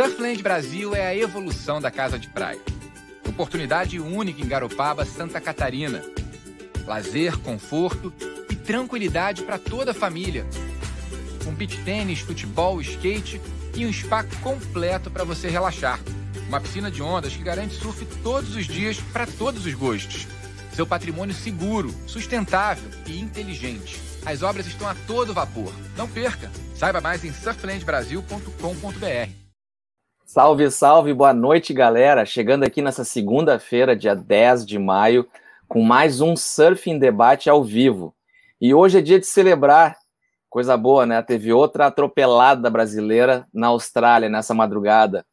Surfland Brasil é a evolução da casa de praia. Oportunidade única em Garopaba, Santa Catarina. Lazer, conforto e tranquilidade para toda a família. Com beach tênis, futebol, skate e um spa completo para você relaxar. Uma piscina de ondas que garante surf todos os dias para todos os gostos. Seu patrimônio seguro, sustentável e inteligente. As obras estão a todo vapor. Não perca! Saiba mais em surflandbrasil.com.br. Salve, salve, boa noite, galera. Chegando aqui nessa segunda-feira, dia 10 de maio, com mais um Surfing Debate ao vivo. E hoje é dia de celebrar, coisa boa, né? Teve outra atropelada brasileira na Austrália nessa madrugada.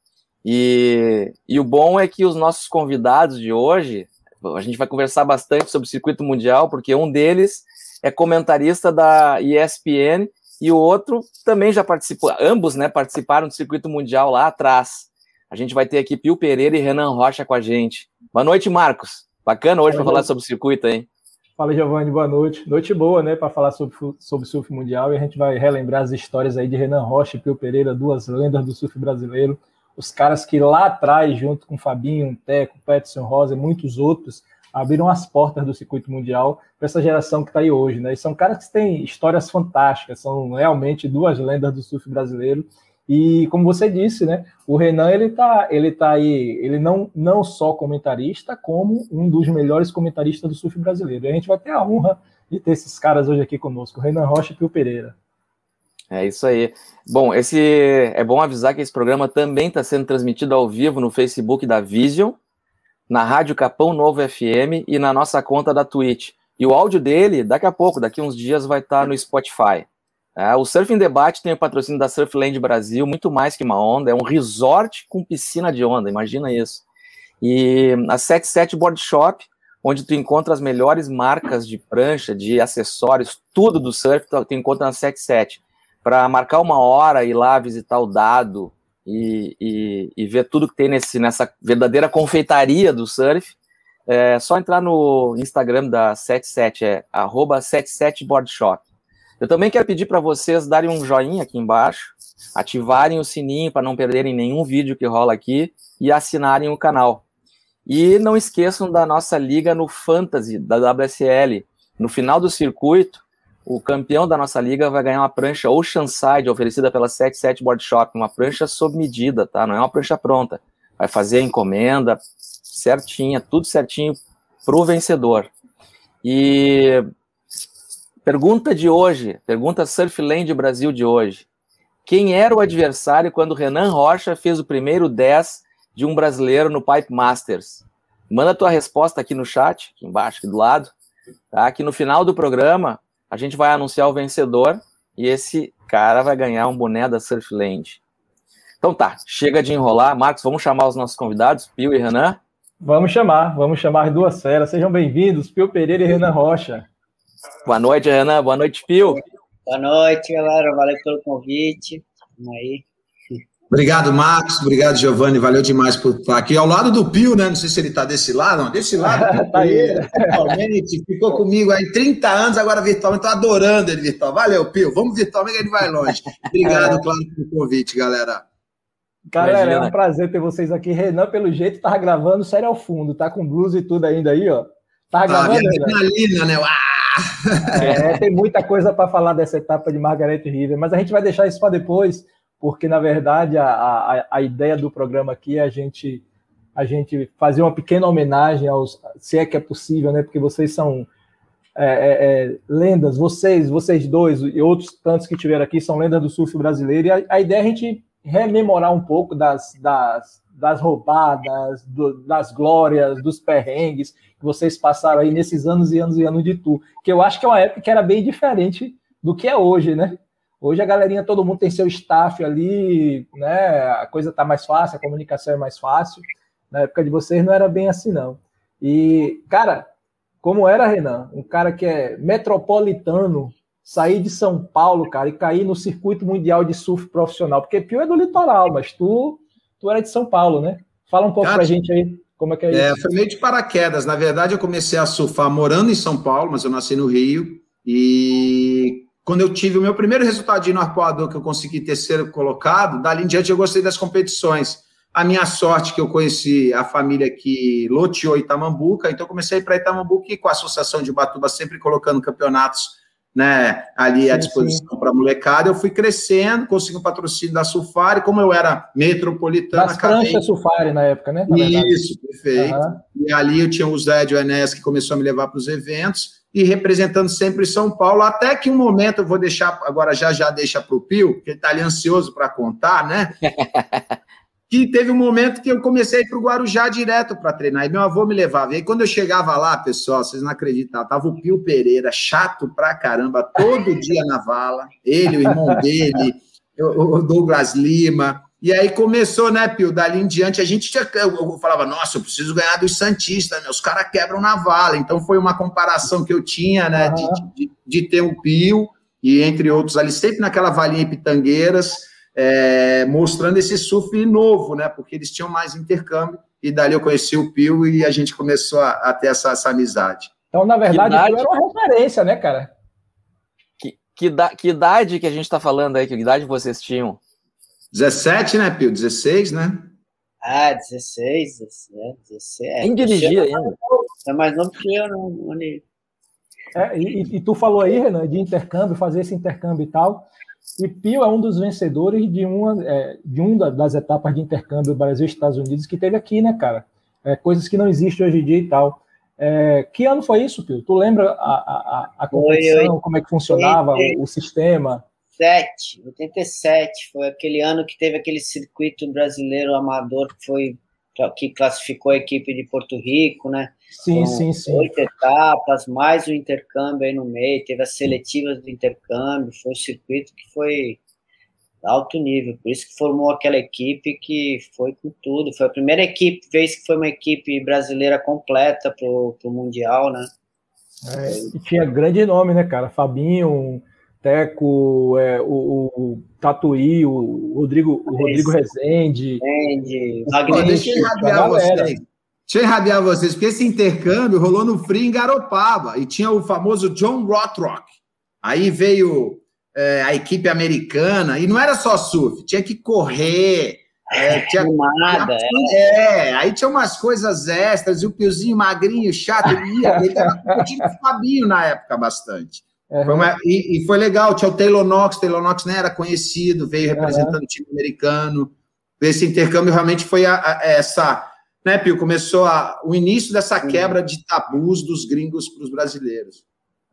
E, e o bom é que os nossos convidados de hoje, a gente vai conversar bastante sobre o circuito mundial, porque um deles é comentarista da ESPN e o outro também já participou, ambos, né, participaram do circuito mundial lá atrás. A gente vai ter aqui Pio Pereira e Renan Rocha com a gente. Boa noite, Marcos. Bacana hoje para falar sobre o circuito, hein? Fala, Giovanni, boa noite. Noite boa, né, para falar sobre, sobre surf mundial e a gente vai relembrar as histórias aí de Renan Rocha e Pio Pereira, duas lendas do surf brasileiro. Os caras que lá atrás, junto com Fabinho, Teco, Peterson Rosa e muitos outros, abriram as portas do circuito mundial para essa geração que está aí hoje, né? E são caras que têm histórias fantásticas, são realmente duas lendas do surf brasileiro. E como você disse, né? O Renan ele tá, ele tá aí, ele não não só comentarista, como um dos melhores comentaristas do surf brasileiro. E a gente vai ter a honra de ter esses caras hoje aqui conosco, Renan Rocha e Pio Pereira. É isso aí. Bom, esse é bom avisar que esse programa também está sendo transmitido ao vivo no Facebook da Vision, na Rádio Capão Novo FM e na nossa conta da Twitch. E o áudio dele, daqui a pouco, daqui uns dias, vai estar tá no Spotify. É, o Surfing Debate tem o patrocínio da Surfland Brasil, muito mais que uma onda, é um resort com piscina de onda, imagina isso. E a 77 Board Shop, onde tu encontra as melhores marcas de prancha, de acessórios, tudo do surf, tu encontra na 77. Para marcar uma hora, ir lá visitar o dado, e, e, e ver tudo que tem nesse, nessa verdadeira confeitaria do surf, é só entrar no Instagram da 77, é arroba 77boardshop. Eu também quero pedir para vocês darem um joinha aqui embaixo, ativarem o sininho para não perderem nenhum vídeo que rola aqui e assinarem o canal. E não esqueçam da nossa liga no Fantasy, da WSL. No final do circuito, o campeão da nossa liga vai ganhar uma prancha Oceanside, oferecida pela 77 Board Shop, uma prancha sob medida, tá? Não é uma prancha pronta. Vai fazer a encomenda certinha, tudo certinho pro vencedor. E pergunta de hoje, pergunta Surfland Brasil de hoje. Quem era o adversário quando Renan Rocha fez o primeiro 10 de um brasileiro no Pipe Masters? Manda tua resposta aqui no chat, aqui embaixo, aqui do lado, tá? Que no final do programa a gente vai anunciar o vencedor e esse cara vai ganhar um boné da Surfland. Então tá, chega de enrolar. Marcos, vamos chamar os nossos convidados, Pio e Renan? Vamos chamar, vamos chamar duas feras. Sejam bem-vindos, Pio Pereira e Renan Rocha. Boa noite, Renan. Boa noite, Pio. Boa noite, galera. Valeu pelo convite. Vamos aí. Obrigado, Marcos. Obrigado, Giovanni. Valeu demais por estar aqui. Ao lado do Pio, né? Não sei se ele está desse lado, não. Desse lado. tá aí. Virtualmente, ficou comigo aí 30 anos, agora virtualmente. Estou adorando ele virtual. Valeu, Pio. Vamos virtualmente, ele vai longe. Obrigado, é. claro, pelo convite, galera. Galera, Imagina. é um prazer ter vocês aqui. Renan, pelo jeito, tava gravando sério ao fundo, tá com blusa e tudo ainda aí, ó. Tá gravando. Ah, né? Ah! É, tem muita coisa para falar dessa etapa de Margaret River, mas a gente vai deixar isso para depois porque na verdade a, a, a ideia do programa aqui é a gente a gente fazer uma pequena homenagem aos, se é que é possível, né? Porque vocês são é, é, é, lendas, vocês, vocês dois e outros tantos que tiveram aqui são lendas do surf brasileiro. E a, a ideia é a gente rememorar um pouco das, das, das roubadas, do, das glórias, dos perrengues que vocês passaram aí nesses anos e anos e anos de tour. Que eu acho que é uma época que era bem diferente do que é hoje, né? Hoje a galerinha, todo mundo tem seu staff ali, né? A coisa tá mais fácil, a comunicação é mais fácil. Na época de vocês não era bem assim, não. E, cara, como era, Renan? Um cara que é metropolitano, sair de São Paulo, cara, e cair no circuito mundial de surf profissional. Porque Pio é do litoral, mas tu, tu era de São Paulo, né? Fala um pouco cara, pra gente aí. Como é que é, é isso? Foi meio de paraquedas. Na verdade, eu comecei a surfar morando em São Paulo, mas eu nasci no Rio. E quando eu tive o meu primeiro resultado no arpoador, que eu consegui terceiro colocado, dali em diante eu gostei das competições. A minha sorte que eu conheci a família que loteou Itamambuca, então comecei para Itamambuca e com a Associação de Batuba sempre colocando campeonatos né, ali sim, à disposição para a molecada, eu fui crescendo, consegui um patrocínio da Sufari, como eu era metropolitana... Das acabei... pranchas Sufari na época, né? Na Isso, perfeito. Uhum. E ali eu tinha o Zé de Enes, que começou a me levar para os eventos, e representando sempre São Paulo, até que um momento, eu vou deixar, agora já já deixa para o Pio, que ele está ali ansioso para contar, né? que teve um momento que eu comecei para o Guarujá direto para treinar, e meu avô me levava. E aí, quando eu chegava lá, pessoal, vocês não acreditam, tava o Pio Pereira, chato pra caramba, todo dia na vala, ele, o irmão dele, o Douglas Lima. E aí começou, né, Pio? Dali em diante, a gente tinha, eu falava, nossa, eu preciso ganhar dos Santistas, né? Os caras quebram na vala. Então foi uma comparação que eu tinha, né, de, de, de ter o Pio, e entre outros ali, sempre naquela valinha em Pitangueiras é, mostrando esse surf novo, né? Porque eles tinham mais intercâmbio, e dali eu conheci o Pio e a gente começou a, a ter essa, essa, amizade. Então, na verdade, idade... era uma referência, né, cara? Que, que, da, que idade que a gente está falando aí? Que idade vocês tinham? 17, né, Pio? 16, né? Ah, 16, 17, 17. Quem dirigia ainda? É mais novo que eu, não, é, e, e, tu falou aí, Renan, de intercâmbio, fazer esse intercâmbio e tal. E Pio é um dos vencedores de uma é, de uma das etapas de intercâmbio Brasil Estados Unidos que teve aqui, né, cara? É, coisas que não existem hoje em dia e tal. É, que ano foi isso, Pio? Tu lembra a, a, a competição, foi, como é que funcionava o, o, sistema? 87, 87 foi aquele ano que teve aquele circuito brasileiro amador que foi que classificou a equipe de Porto Rico, né? Sim, sim, sim. Oito etapas, mais o intercâmbio aí no meio, teve as seletivas do intercâmbio, foi um circuito que foi alto nível, por isso que formou aquela equipe que foi com tudo, foi a primeira equipe, vez que foi uma equipe brasileira completa pro, pro Mundial, né? É, e tinha grande nome, né, cara? Fabinho, Teco, é, o, o Tatuí, o Rodrigo, o Rodrigo Rezende. Rezende, Wagner. Deixa eu irradiar vocês. Deixa eu irradiar vocês, porque esse intercâmbio rolou no Free em Garopaba e tinha o famoso John Rothrock. Aí veio é, a equipe americana, e não era só surf, tinha que correr. É, tinha, Nada, é. é, aí tinha umas coisas extras, e o Piozinho magrinho, chato, ele ia, ele era o Fabinho na época bastante. Uhum. Foi uma, e, e, foi legal, tinha o Taylor Knox, Taylor Knox nem era conhecido, veio representando uhum. o time americano. Esse intercâmbio realmente foi a, a, essa, né, Pio? Começou a, o início dessa quebra de tabus dos gringos para os brasileiros.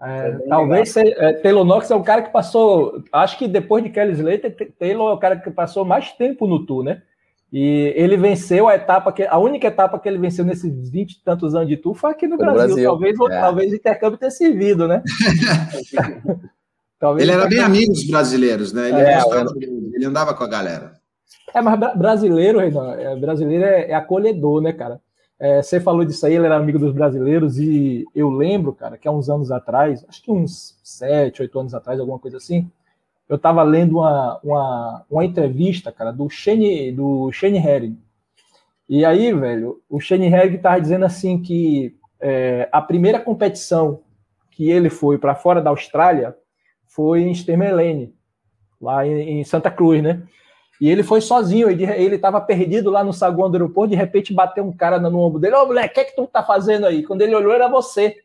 É, talvez se, é, Taylor Knox é o cara que passou, acho que depois de Kelly Slater, Taylor é o cara que passou mais tempo no tour, né? E ele venceu a etapa que a única etapa que ele venceu nesses 20 e tantos anos de tour foi aqui no foi Brasil. Brasil. Talvez, é. talvez o intercâmbio tenha servido, né? ele era bem amigo dos brasileiros, né? Ele, é, ele andava com a galera. É, mas brasileiro, Renan, é, brasileiro é, é, acolhedor, né, cara? É, você falou disso aí, ele era amigo dos brasileiros, e eu lembro, cara, que há uns anos atrás, acho que uns sete, oito anos atrás, alguma coisa assim, eu estava lendo uma, uma, uma, entrevista, cara, do Shane, do Shane Herring. E aí, velho, o Shane Herring estava dizendo assim que é, a primeira competição que ele foi para fora da Austrália foi em Stermelene, lá em, em, Santa Cruz, né? E ele foi sozinho, ele estava perdido lá no saguão do aeroporto, de repente bateu um cara no ombro dele, ô oh, moleque, o que é que tu tá fazendo aí? Quando ele olhou, era você.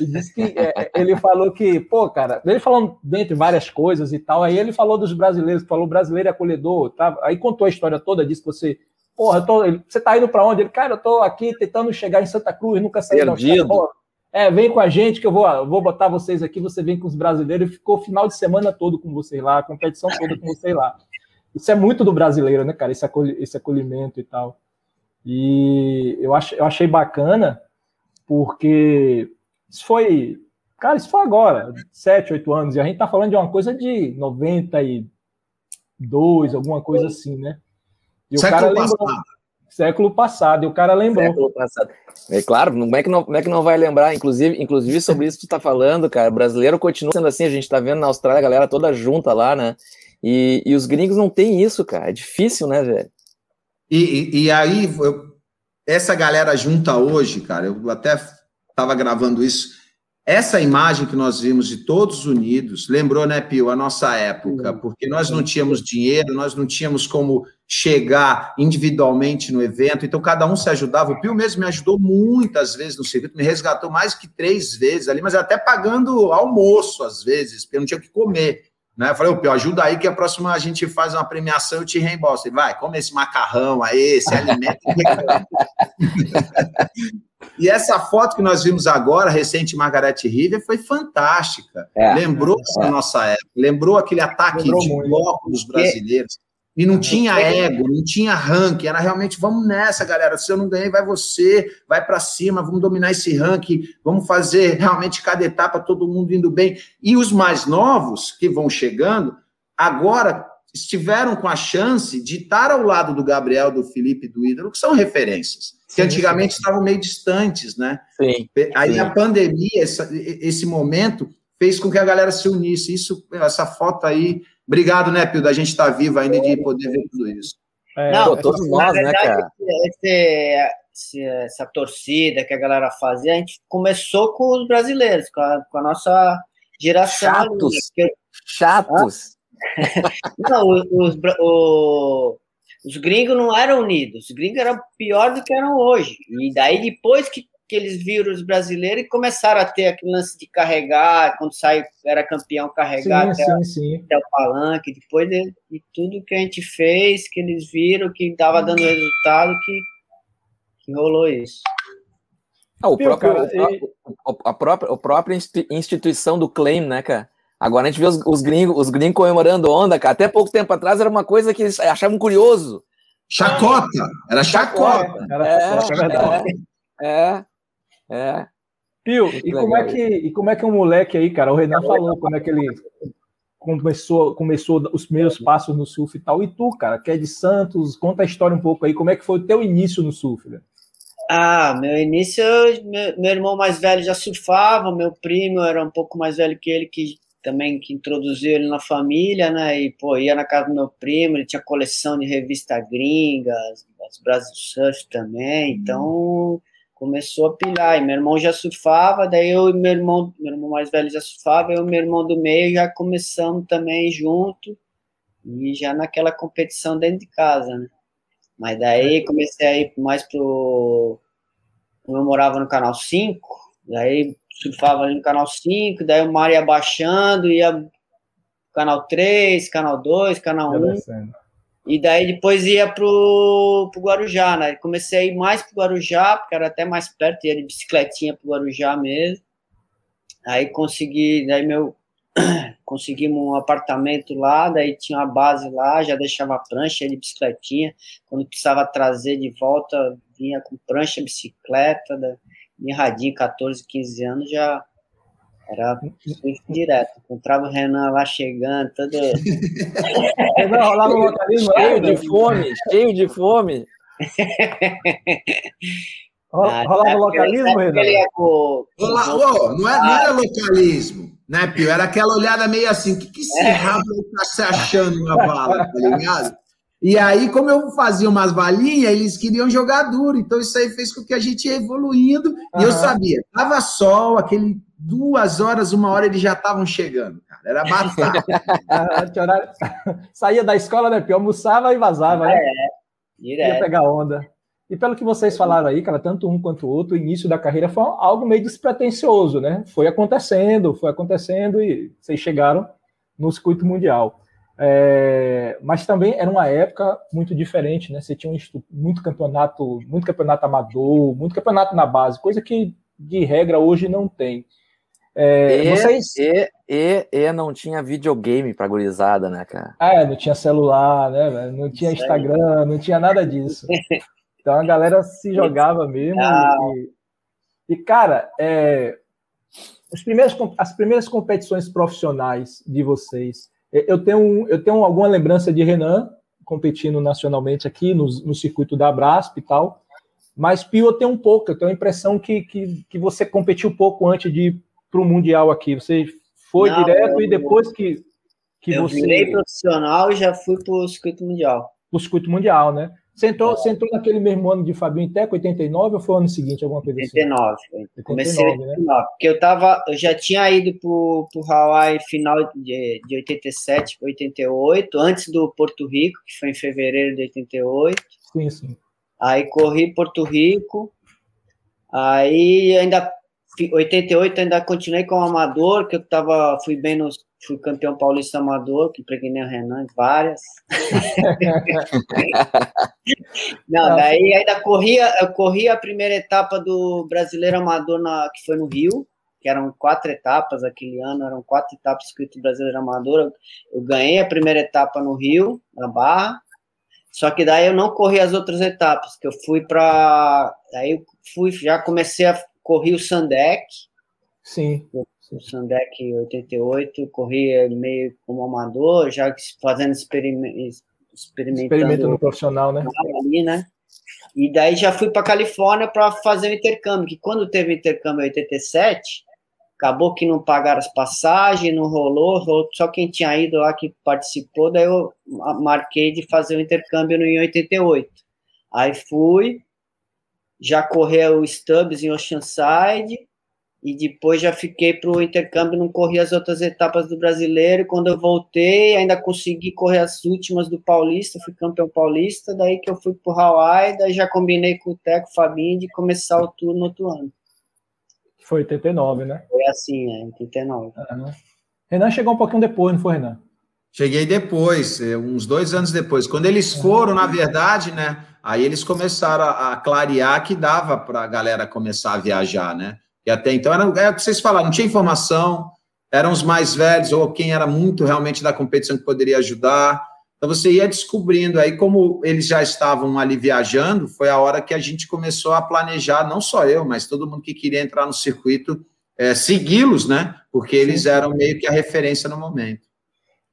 E disse que é, é, ele falou que, pô, cara, ele falando dentre várias coisas e tal, aí ele falou dos brasileiros, falou brasileiro é acolhedor, tá? aí contou a história toda, disse que você, porra, tô, você tá indo para onde? Ele, cara, eu tô aqui tentando chegar em Santa Cruz, nunca saí da É, vem com a gente que eu vou, vou botar vocês aqui, você vem com os brasileiros, e ficou o final de semana todo com vocês lá, a competição toda com vocês lá. Isso é muito do brasileiro, né, cara, esse, acolh esse acolhimento e tal. E eu, ach, eu achei bacana, porque isso foi, cara, isso foi agora, 7, 8 anos, e a gente tá falando de uma coisa de 92, alguma coisa assim, né? E século cara lembrou, passado. Século passado, e o cara lembrou. Século passado. É claro, como é, que não, como é que não vai lembrar? Inclusive, inclusive sobre isso que tu tá falando, cara, o brasileiro continua sendo assim, a gente tá vendo na Austrália a galera toda junta lá, né? E, e os gringos não têm isso, cara, é difícil, né, velho? E, e, e aí, eu, essa galera junta hoje, cara, eu até estava gravando isso. essa imagem que nós vimos de todos unidos lembrou, né, Pio, a nossa época, porque nós não tínhamos dinheiro, nós não tínhamos como chegar individualmente no evento, então cada um se ajudava. O Pio mesmo me ajudou muitas vezes no circuito, me resgatou mais que três vezes ali, mas até pagando almoço às vezes, porque eu não tinha o que comer. Né? Eu falei, Pio, ajuda aí que a próxima a gente faz uma premiação e eu te reembolso. Ele vai, come esse macarrão aí, esse alimento. E essa foto que nós vimos agora, recente Margaret River, foi fantástica. É, lembrou é. a nossa época, lembrou aquele ataque lembrou de muito. bloco dos brasileiros. E não tinha ego, não tinha ranking, era realmente vamos nessa, galera. Se eu não ganhei, vai você, vai para cima, vamos dominar esse ranking, vamos fazer realmente cada etapa todo mundo indo bem. E os mais novos que vão chegando, agora estiveram com a chance de estar ao lado do Gabriel, do Felipe, do Ídolo, que são referências que antigamente sim. estavam meio distantes, né? Sim. Aí sim. a pandemia, esse momento, fez com que a galera se unisse. Isso, essa foto aí. Obrigado, né, Pio, da gente estar tá vivo ainda de poder ver tudo isso. É, Não, todos nós, né, verdade, né, cara? Esse, essa torcida que a galera fazia, a gente começou com os brasileiros, com a, com a nossa geração. Chatos. Ali, Chatos. Não, os, os, os gringos não eram unidos, os gringos eram pior do que eram hoje. E daí, depois que, que eles viram os brasileiros e começaram a ter aquele lance de carregar, quando sai, era campeão, carregar sim, até, sim, sim. até, o palanque, depois de, de, tudo que a gente fez, que eles viram que estava dando resultado, que, que rolou isso. Ah, o, próprio, cara, o, a própria, a própria instituição do claim, né, cara? Agora a gente vê os, os gringos, os gringos comemorando onda, cara. Até pouco tempo atrás era uma coisa que eles achavam curioso. Chacota! Era chacota! Era é, chacota, é, é, é. Pio, e como, é que, e como é que um moleque aí, cara, o Renan falou como é que ele começou, começou os primeiros passos no surf e tal. E tu, cara, que é de Santos, conta a história um pouco aí, como é que foi o teu início no surf, né? Ah, meu início, meu, meu, irmão mais velho já surfava, meu primo era um pouco mais velho que ele, que também que introduziu ele na família, né? E pô, ia na casa do meu primo, ele tinha coleção de revista gringa, as, as Brasil Surf também, então começou a pilar. E meu irmão já surfava, daí eu e meu irmão, meu irmão mais velho já surfava, eu e meu irmão do meio já começamos também junto, e já naquela competição dentro de casa, né? Mas daí comecei a ir mais pro. Eu morava no canal 5, daí surfava ali no canal 5, daí o mar ia baixando, ia canal 3, canal 2, canal 1. E daí depois ia pro, pro Guarujá, né? Comecei a ir mais pro Guarujá, porque era até mais perto, ia de bicicletinha pro Guarujá mesmo. Aí consegui, daí meu conseguimos um apartamento lá, daí tinha uma base lá, já deixava a prancha de bicicletinha. Quando precisava trazer de volta, vinha com prancha, bicicleta, da mirradinho, 14, 15 anos, já era direto. Encontrava o Renan lá chegando, todo. rolava o localismo cheio de fome, cheio de fome. Rolava o localismo, Renan? Rola, não, é, não era localismo, né, Pio? Era aquela olhada meio assim: o que, que esse é. rabo tá se achando na bala, tá ligado? E aí, como eu fazia umas balinhas, eles queriam jogar duro. Então, isso aí fez com que a gente ia evoluindo. Uhum. E eu sabia, tava sol, aquele duas horas, uma hora, eles já estavam chegando, cara. Era batata. Saía da escola, né? Porque almoçava e vazava, né? É, direto. Ia pegar onda. E pelo que vocês falaram aí, cara, tanto um quanto o outro, o início da carreira foi algo meio despretensioso, né? Foi acontecendo, foi acontecendo e vocês chegaram no circuito mundial. É, mas também era uma época muito diferente, né? Você tinha um, muito campeonato, muito campeonato amador, muito campeonato na base, coisa que de regra hoje não tem. É, e, vocês... e, e, e, não tinha videogame pra gurizada, né, cara? Ah, é, não tinha celular, né? Não tinha Instagram, não tinha nada disso. Então a galera se jogava mesmo. E, e, cara, é, as, primeiras, as primeiras competições profissionais de vocês, eu tenho, eu tenho alguma lembrança de Renan competindo nacionalmente aqui no, no circuito da Brasp e tal, mas Pio eu tenho um pouco, eu tenho a impressão que, que, que você competiu pouco antes de para o Mundial aqui. Você foi Não, direto eu, e depois que, que eu você. Virei profissional e já fui para o circuito mundial. O circuito mundial, né? Você entrou, você entrou naquele mesmo ano de Fabinho Teco, 89, ou foi o ano seguinte, alguma coisa 89, assim? 89. Comecei 89, né? porque eu tava, eu já tinha ido pro, pro Hawaii final de, de 87 para 88, antes do Porto Rico, que foi em fevereiro de 88. Sim, sim. Aí corri Porto Rico, aí ainda 88 ainda continuei como amador, que eu tava, fui bem nos fui campeão paulista amador, que preguei o Renan várias. Não, daí ainda corria, eu corri a primeira etapa do brasileiro amador na, que foi no Rio, que eram quatro etapas aquele ano, eram quatro etapas escrito brasileiro amador. Eu, eu ganhei a primeira etapa no Rio, na Barra. Só que daí eu não corri as outras etapas, que eu fui para aí eu fui já comecei a correr o Sandec. Sim o Sandec 88, corria meio como amador, já fazendo experiment, experimentando. Experimento no profissional, né? Ali, né? E daí já fui para Califórnia para fazer o intercâmbio, que quando teve o intercâmbio em 87, acabou que não pagaram as passagens, não rolou, só quem tinha ido lá que participou, daí eu marquei de fazer o intercâmbio no 88. Aí fui, já correu o Stubbs em Oceanside, e depois já fiquei para o intercâmbio, não corri as outras etapas do brasileiro. Quando eu voltei, ainda consegui correr as últimas do Paulista, fui campeão paulista. Daí que eu fui para o Hawaii, daí já combinei com o Teco Fabinho de começar o tour no outro ano. Foi 89, né? Foi assim, é, 89. Uhum. Renan chegou um pouquinho depois, não foi, Renan? Cheguei depois, é, uns dois anos depois. Quando eles foram, na verdade, né? Aí eles começaram a, clarear que dava para a galera começar a viajar, né? E até então era, é o que vocês falaram, não tinha informação, eram os mais velhos ou quem era muito realmente da competição que poderia ajudar. Então você ia descobrindo aí como eles já estavam ali viajando, foi a hora que a gente começou a planejar, não só eu, mas todo mundo que queria entrar no circuito, é, segui-los, né? Porque eles eram meio que a referência no momento.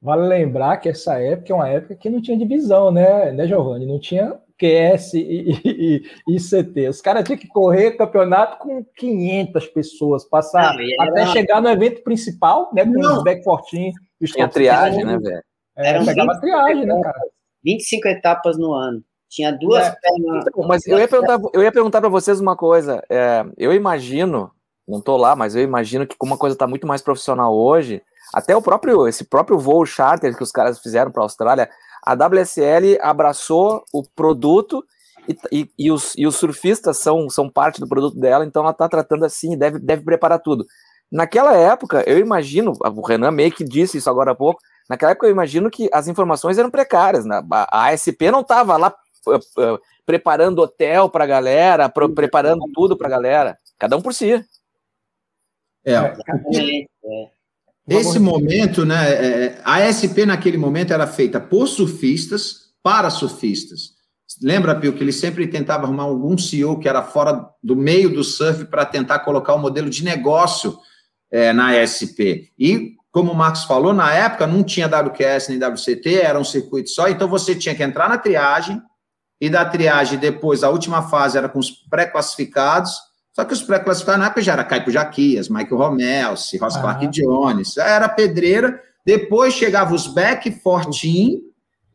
Vale lembrar que essa época é uma época que não tinha divisão, né, né Giovanni? Não tinha QS e, e, e ICT. Os caras tinham que correr campeonato com 500 pessoas, passar não, até chegar no evento principal, né? Com não. os back fortinho. Tinha triagem, né, velho? É, pegava triagem, né, cara? 25 etapas no ano. Tinha duas é. pernas. Então, mas eu ia perguntar, eu ia perguntar para vocês uma coisa. É, eu imagino, não tô lá, mas eu imagino que como uma coisa está muito mais profissional hoje, até o próprio esse próprio voo charter que os caras fizeram para a Austrália, a WSL abraçou o produto e, e, e, os, e os surfistas são, são parte do produto dela, então ela está tratando assim, deve, deve preparar tudo. Naquela época, eu imagino, o Renan meio que disse isso agora há pouco, naquela época eu imagino que as informações eram precárias, né? a, a ASP não estava lá uh, uh, preparando hotel para a galera, pro, preparando tudo para a galera, cada um por si. É, é. Esse momento, né? É, é a SP naquele momento era feita por surfistas para surfistas. Lembra, Pio, que ele sempre tentava arrumar algum CEO que era fora do meio do surf para tentar colocar o um modelo de negócio é, na SP. E, como o Marcos falou, na época não tinha WQS nem WCT, era um circuito só, então você tinha que entrar na triagem, e da triagem depois, a última fase era com os pré-classificados, só que os pré-classificados já era Caipo Jaquias, Michael Romel, Ross ah. Clark Jones, era pedreira. Depois chegava os back fortinho,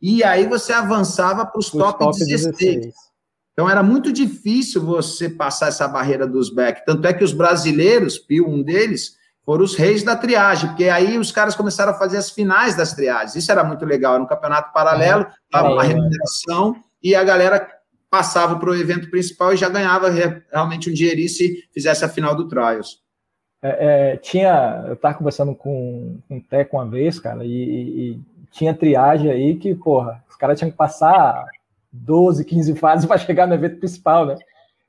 e aí você avançava para os top, top 16. 16. Então era muito difícil você passar essa barreira dos back. Tanto é que os brasileiros, Pio, um deles, foram os reis da triagem, porque aí os caras começaram a fazer as finais das triagens. Isso era muito legal, era um campeonato paralelo, dava uma remuneração, e a galera passava para o evento principal e já ganhava realmente um dinheirinho se fizesse a final do Trials. É, é, tinha, eu estava conversando com, com o Teco uma vez, cara, e, e, tinha triagem aí que, porra, os caras tinham que passar 12, 15 fases para chegar no evento principal, né?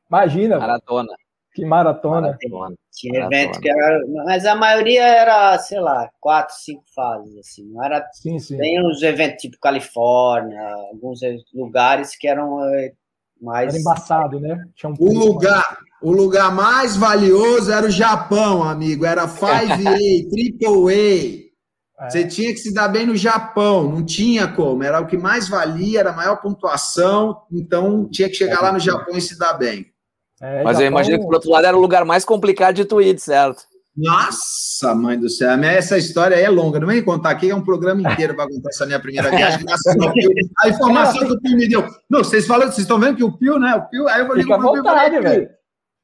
Imagina. Maratona. Que maratona. maratona. Tinha maratona. evento que era. Mas a maioria era, sei lá, quatro, cinco fases, assim. Não era. Sim, sim. Tem uns eventos tipo Califórnia, alguns lugares que eram eh, mas... Era embaçado, né? Um o lugar, o lugar mais valioso era o Japão, amigo. Era 5A, Triple A. É. Você tinha que se dar bem no Japão, não tinha como. Era o que mais valia, era a maior pontuação, então tinha que chegar é, lá no Japão e se dar bem. É, Mas Japão... eu imagino que, por outro lado, era o lugar mais complicado de tweet, certo? Nossa, mãe do céu, essa história é longa, não vem contar aqui, é um programa inteiro para contar essa minha primeira viagem. a informação que o Pio me deu. Não, vocês falam, vocês estão vendo que o Pio, né? O Pio, aí eu para o Pio. velho.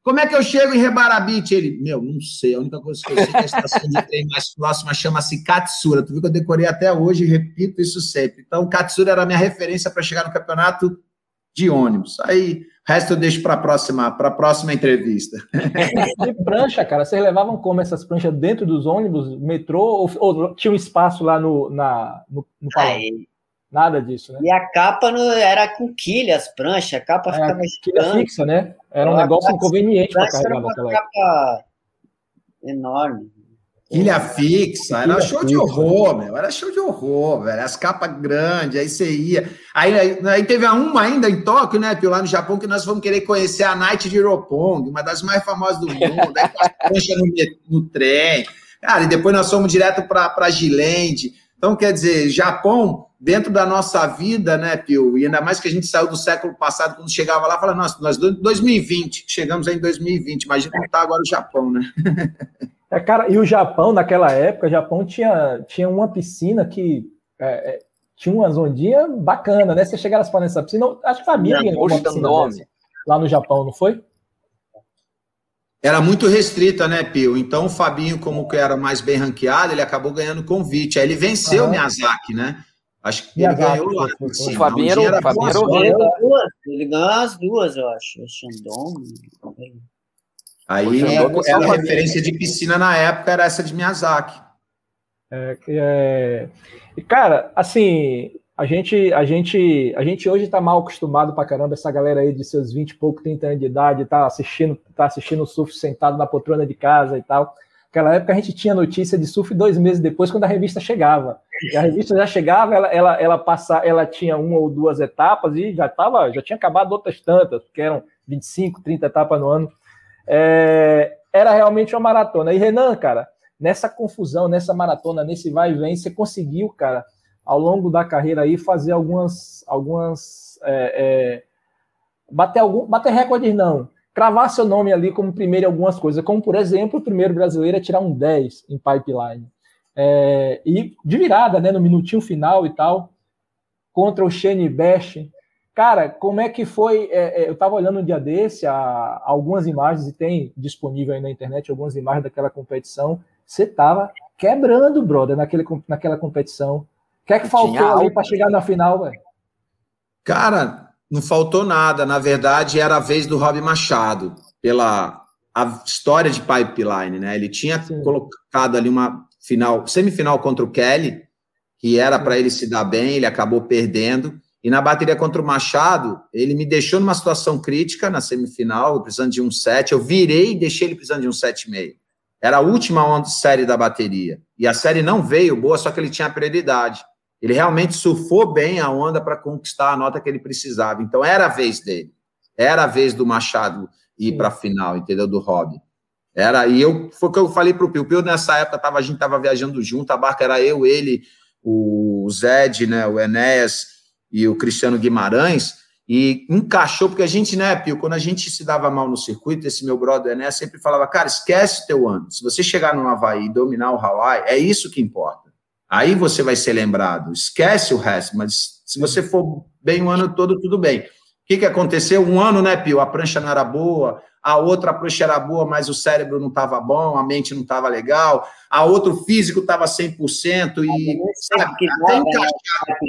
Como é que eu chego em Rebarabite? Ele, meu, não sei. A única coisa que eu sei é que a estação de trem mais próxima chama-se Katsura. Tu viu que eu decorei até hoje e repito isso sempre. Então, Katsura era a minha referência para chegar no campeonato de ônibus. Aí, o resto eu deixo para a próxima, pra próxima entrevista. E prancha, cara, vocês levavam como essas pranchas dentro dos ônibus, metrô, ou, ou tinha um espaço lá no, na, no, no Aí, Nada disso, né? E a capa no, era com quilha, as pranchas, a capa é, ficava quilha fixa, né? Era um negócio inconveniente para carregar naquela época. capa enorme. Quilha fixa, era show fixa. de horror, meu. Era show de horror, velho. As capas grandes, aí você ia. Aí, aí, aí teve uma ainda em Tóquio, né, Pio, lá no Japão, que nós fomos querer conhecer a Night de Roppongi, uma das mais famosas do mundo. aí pranchas no, no trem. Cara, e depois nós fomos direto para Gilende. Então, quer dizer, Japão, dentro da nossa vida, né, Pio? E ainda mais que a gente saiu do século passado, quando chegava lá, fala, nossa, nós 2020, chegamos aí em 2020, imagina como está agora o Japão, né? É, cara, e o Japão, naquela época, o Japão tinha, tinha uma piscina que é, é, tinha umas ondinhas bacana, né? Você chegaram nessa piscina, acho que família ganhou uma piscina lá no Japão, não foi? era muito restrita, né, Pio? Então o Fabinho, como que era mais bem ranqueado, ele acabou ganhando convite. Aí ele venceu o Miyazaki, né? Acho que Miyazaki, ele ganhou lá. Sim, o Fabinho era, o Fabinho era o rei. Ele ganhou as duas, eu acho. O Shandong. Aí é, a referência de piscina na época era essa de Miyazaki. É, é... Cara, assim, a gente, a gente, a gente hoje está mal acostumado para caramba, essa galera aí de seus 20 e pouco, 30 anos de idade, tá assistindo, tá assistindo o surf sentado na poltrona de casa e tal. Naquela época a gente tinha notícia de surf dois meses depois, quando a revista chegava. E a revista já chegava, ela, ela, ela, passa, ela tinha uma ou duas etapas e já tava, já tinha acabado outras tantas, porque eram 25, 30 etapas no ano. É, era realmente uma maratona. E Renan, cara, nessa confusão, nessa maratona, nesse vai e vem, você conseguiu, cara, ao longo da carreira aí fazer algumas, algumas é, é, bater algum, bater recordes não, cravar seu nome ali como primeiro em algumas coisas, como por exemplo o primeiro brasileiro a tirar um 10 em pipeline é, e de virada, né, no minutinho final e tal, contra o Shane Bash. Cara, como é que foi? É, é, eu estava olhando um dia desse a, a algumas imagens e tem disponível aí na internet algumas imagens daquela competição. Você tava quebrando, brother, naquele, naquela competição. O que é que faltou ali para chegar na final, velho? Cara, não faltou nada. Na verdade, era a vez do Rob Machado, pela a história de pipeline, né? Ele tinha Sim. colocado ali uma final, semifinal contra o Kelly, que era para ele se dar bem, ele acabou perdendo. E na bateria contra o Machado, ele me deixou numa situação crítica na semifinal, precisando de um set. Eu virei e deixei ele precisando de um set e meio. Era a última série da bateria. E a série não veio boa, só que ele tinha prioridade. Ele realmente surfou bem a onda para conquistar a nota que ele precisava. Então era a vez dele. Era a vez do Machado ir para a final, entendeu? Do Hobby. Era, e eu foi o que eu falei para o Pio. Pio, nessa época, tava, a gente estava viajando junto, a barca era eu, ele, o Zed, né, o Enéas e o Cristiano Guimarães, e encaixou, porque a gente, né, Pio, quando a gente se dava mal no circuito, esse meu brother Enéas sempre falava, cara, esquece teu ano. Se você chegar no Havaí e dominar o Hawaii, é isso que importa. Aí você vai ser lembrado. Esquece o resto, mas se você for bem o ano todo, tudo bem. O que, que aconteceu? Um ano, né, Pio? A prancha não era boa, a outra prancha era boa, mas o cérebro não estava bom, a mente não estava legal, a outro físico estava 100% e sabe, até encaixar.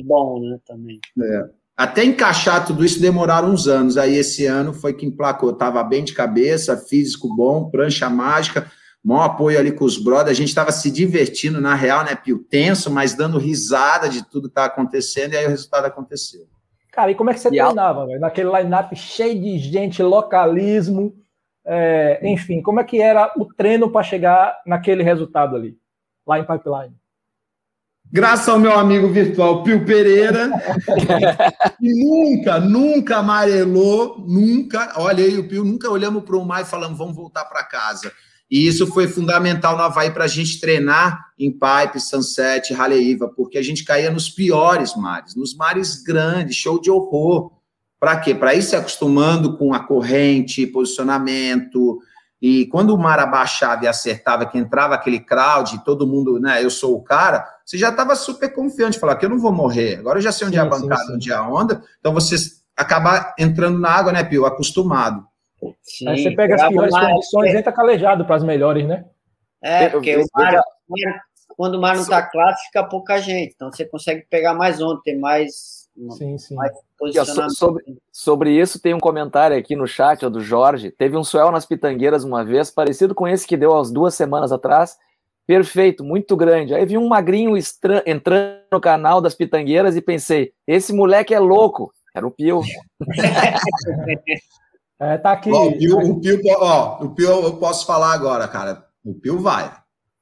Bom, né, também. É. Até encaixar tudo isso demoraram uns anos. Aí esse ano foi que emplacou. Estava bem de cabeça, físico bom, prancha mágica maior apoio ali com os brothers, a gente estava se divertindo, na real, né, Pio? Tenso, mas dando risada de tudo que estava acontecendo, e aí o resultado aconteceu. Cara, e como é que você e treinava, velho? Naquele line-up cheio de gente, localismo, é, enfim, como é que era o treino para chegar naquele resultado ali, lá em Pipeline? Graças ao meu amigo virtual Pio Pereira, que nunca, nunca amarelou, nunca. Olha aí, o Pio, nunca olhamos para o mar e falamos, vamos voltar para casa. E isso foi fundamental no Havaí para a gente treinar em Pipe, Sunset, Haleiva, porque a gente caía nos piores mares, nos mares grandes, show de horror. Para quê? Para ir se acostumando com a corrente, posicionamento. E quando o mar abaixava e acertava, que entrava aquele crowd, todo mundo, né, eu sou o cara, você já estava super confiante, falar que eu não vou morrer, agora eu já sei onde sim, é a bancada, sim, sim. onde é a onda, então você acaba entrando na água, né, Pio, acostumado. Sim, Aí você pega as piores condições e entra calejado para as melhores, né? É, porque o mar, quando o mar não está claro, fica pouca gente, então você consegue pegar mais onda, tem mais, sim, sim. Sobre, sobre isso, tem um comentário aqui no chat, ó, do Jorge. Teve um suel nas pitangueiras uma vez, parecido com esse que deu há duas semanas atrás. Perfeito, muito grande. Aí vi um magrinho entrando no canal das pitangueiras e pensei: esse moleque é louco. Era o Pio. é, tá aqui. Ó, o, Pio, o, Pio, ó, o Pio, eu posso falar agora, cara. O Pio vai.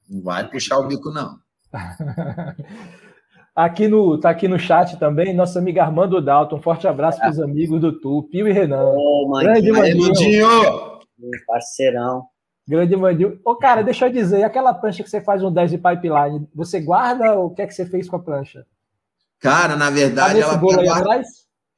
Não vai puxar o bico, não. Aqui no, tá aqui no chat também, nosso amigo Armando Dalton. Um forte abraço para os amigos do Tu, Pio e Renan. Ô, oh, Grande Mandinho. Parceirão. Grande Mandinho. Ô, cara, deixa eu dizer, aquela prancha que você faz um 10 de pipeline, você guarda ou o que é que você fez com a prancha? Cara, na verdade, tá ela. Bolo aí atrás?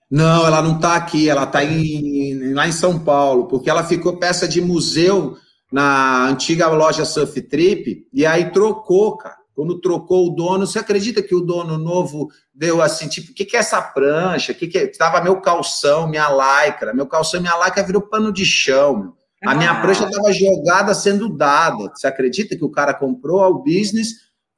Não, ela não está aqui, ela está lá em São Paulo, porque ela ficou peça de museu na antiga loja Surf Trip, e aí trocou, cara. Quando trocou o dono, você acredita que o dono novo deu assim, tipo, o que, que é essa prancha? O que, que é? Tava meu calção, minha lycra. Meu calção e minha lycra virou pano de chão, meu. A minha ah. prancha estava jogada sendo dada. Você acredita que o cara comprou ao business,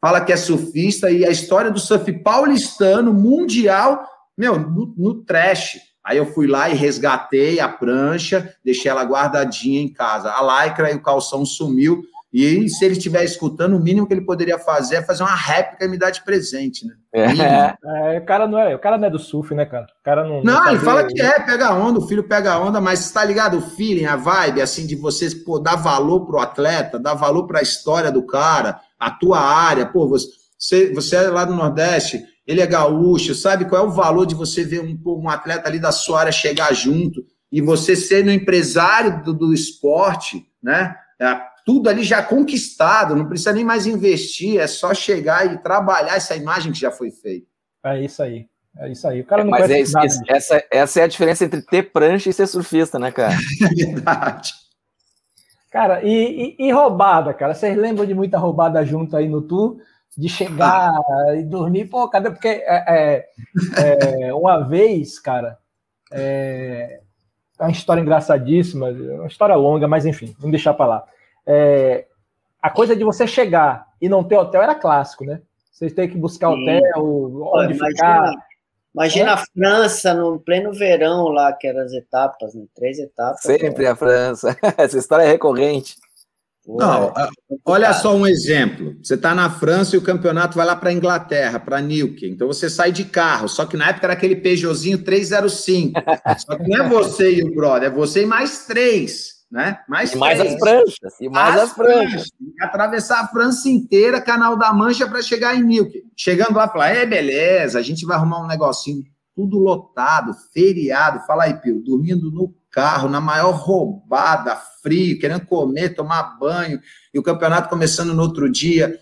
fala que é surfista e a história do surf paulistano, mundial, meu, no, no trash. Aí eu fui lá e resgatei a prancha, deixei ela guardadinha em casa. A lycra e o calção sumiu. E se ele estiver escutando, o mínimo que ele poderia fazer é fazer uma réplica e me dar de presente, né? É. é, o, cara não é, o cara não é do surf, né, cara? O cara não. Não, não ele fala que é, pega onda, o filho pega onda, mas está ligado? O feeling, a vibe, assim, de você pô, dar valor pro atleta, dar valor para a história do cara, a tua área. Pô, você, você é lá do Nordeste, ele é gaúcho, sabe qual é o valor de você ver um, um atleta ali da sua área chegar junto e você ser no empresário do, do esporte, né? É, tudo ali já conquistado, não precisa nem mais investir, é só chegar e trabalhar essa imagem que já foi feita. É isso aí. É isso aí. O cara não Mas é isso, isso, essa, essa é a diferença entre ter prancha e ser surfista, né, cara? É verdade. Cara, e, e, e, roubada, cara? Vocês lembram de muita roubada junto aí no tour? De chegar e dormir? Pô, cadê? Porque é, é, é uma vez, cara, é, é uma história engraçadíssima, uma história longa, mas enfim, vamos deixar para lá é, a coisa de você chegar e não ter hotel era clássico, né? Você tem que buscar Sim. hotel, onde imagina, ficar. Imagina é? a França no pleno verão lá, que eram as etapas, né? Três etapas. Sempre a França. Essa história é recorrente. Não, é olha só um exemplo. Você está na França e o campeonato vai lá para a Inglaterra, para Newquay. Então você sai de carro, só que na época era aquele Peugeotzinho 305. só que não é você e o brother, é você e mais três né? Mais, e mais as pranchas. E mais as, as pranchas. pranchas. Atravessar a França inteira, Canal da Mancha, para chegar em Milk. Chegando lá, falar, é beleza, a gente vai arrumar um negocinho tudo lotado, feriado. Fala aí, Pio, dormindo no carro, na maior roubada, frio, querendo comer, tomar banho, e o campeonato começando no outro dia.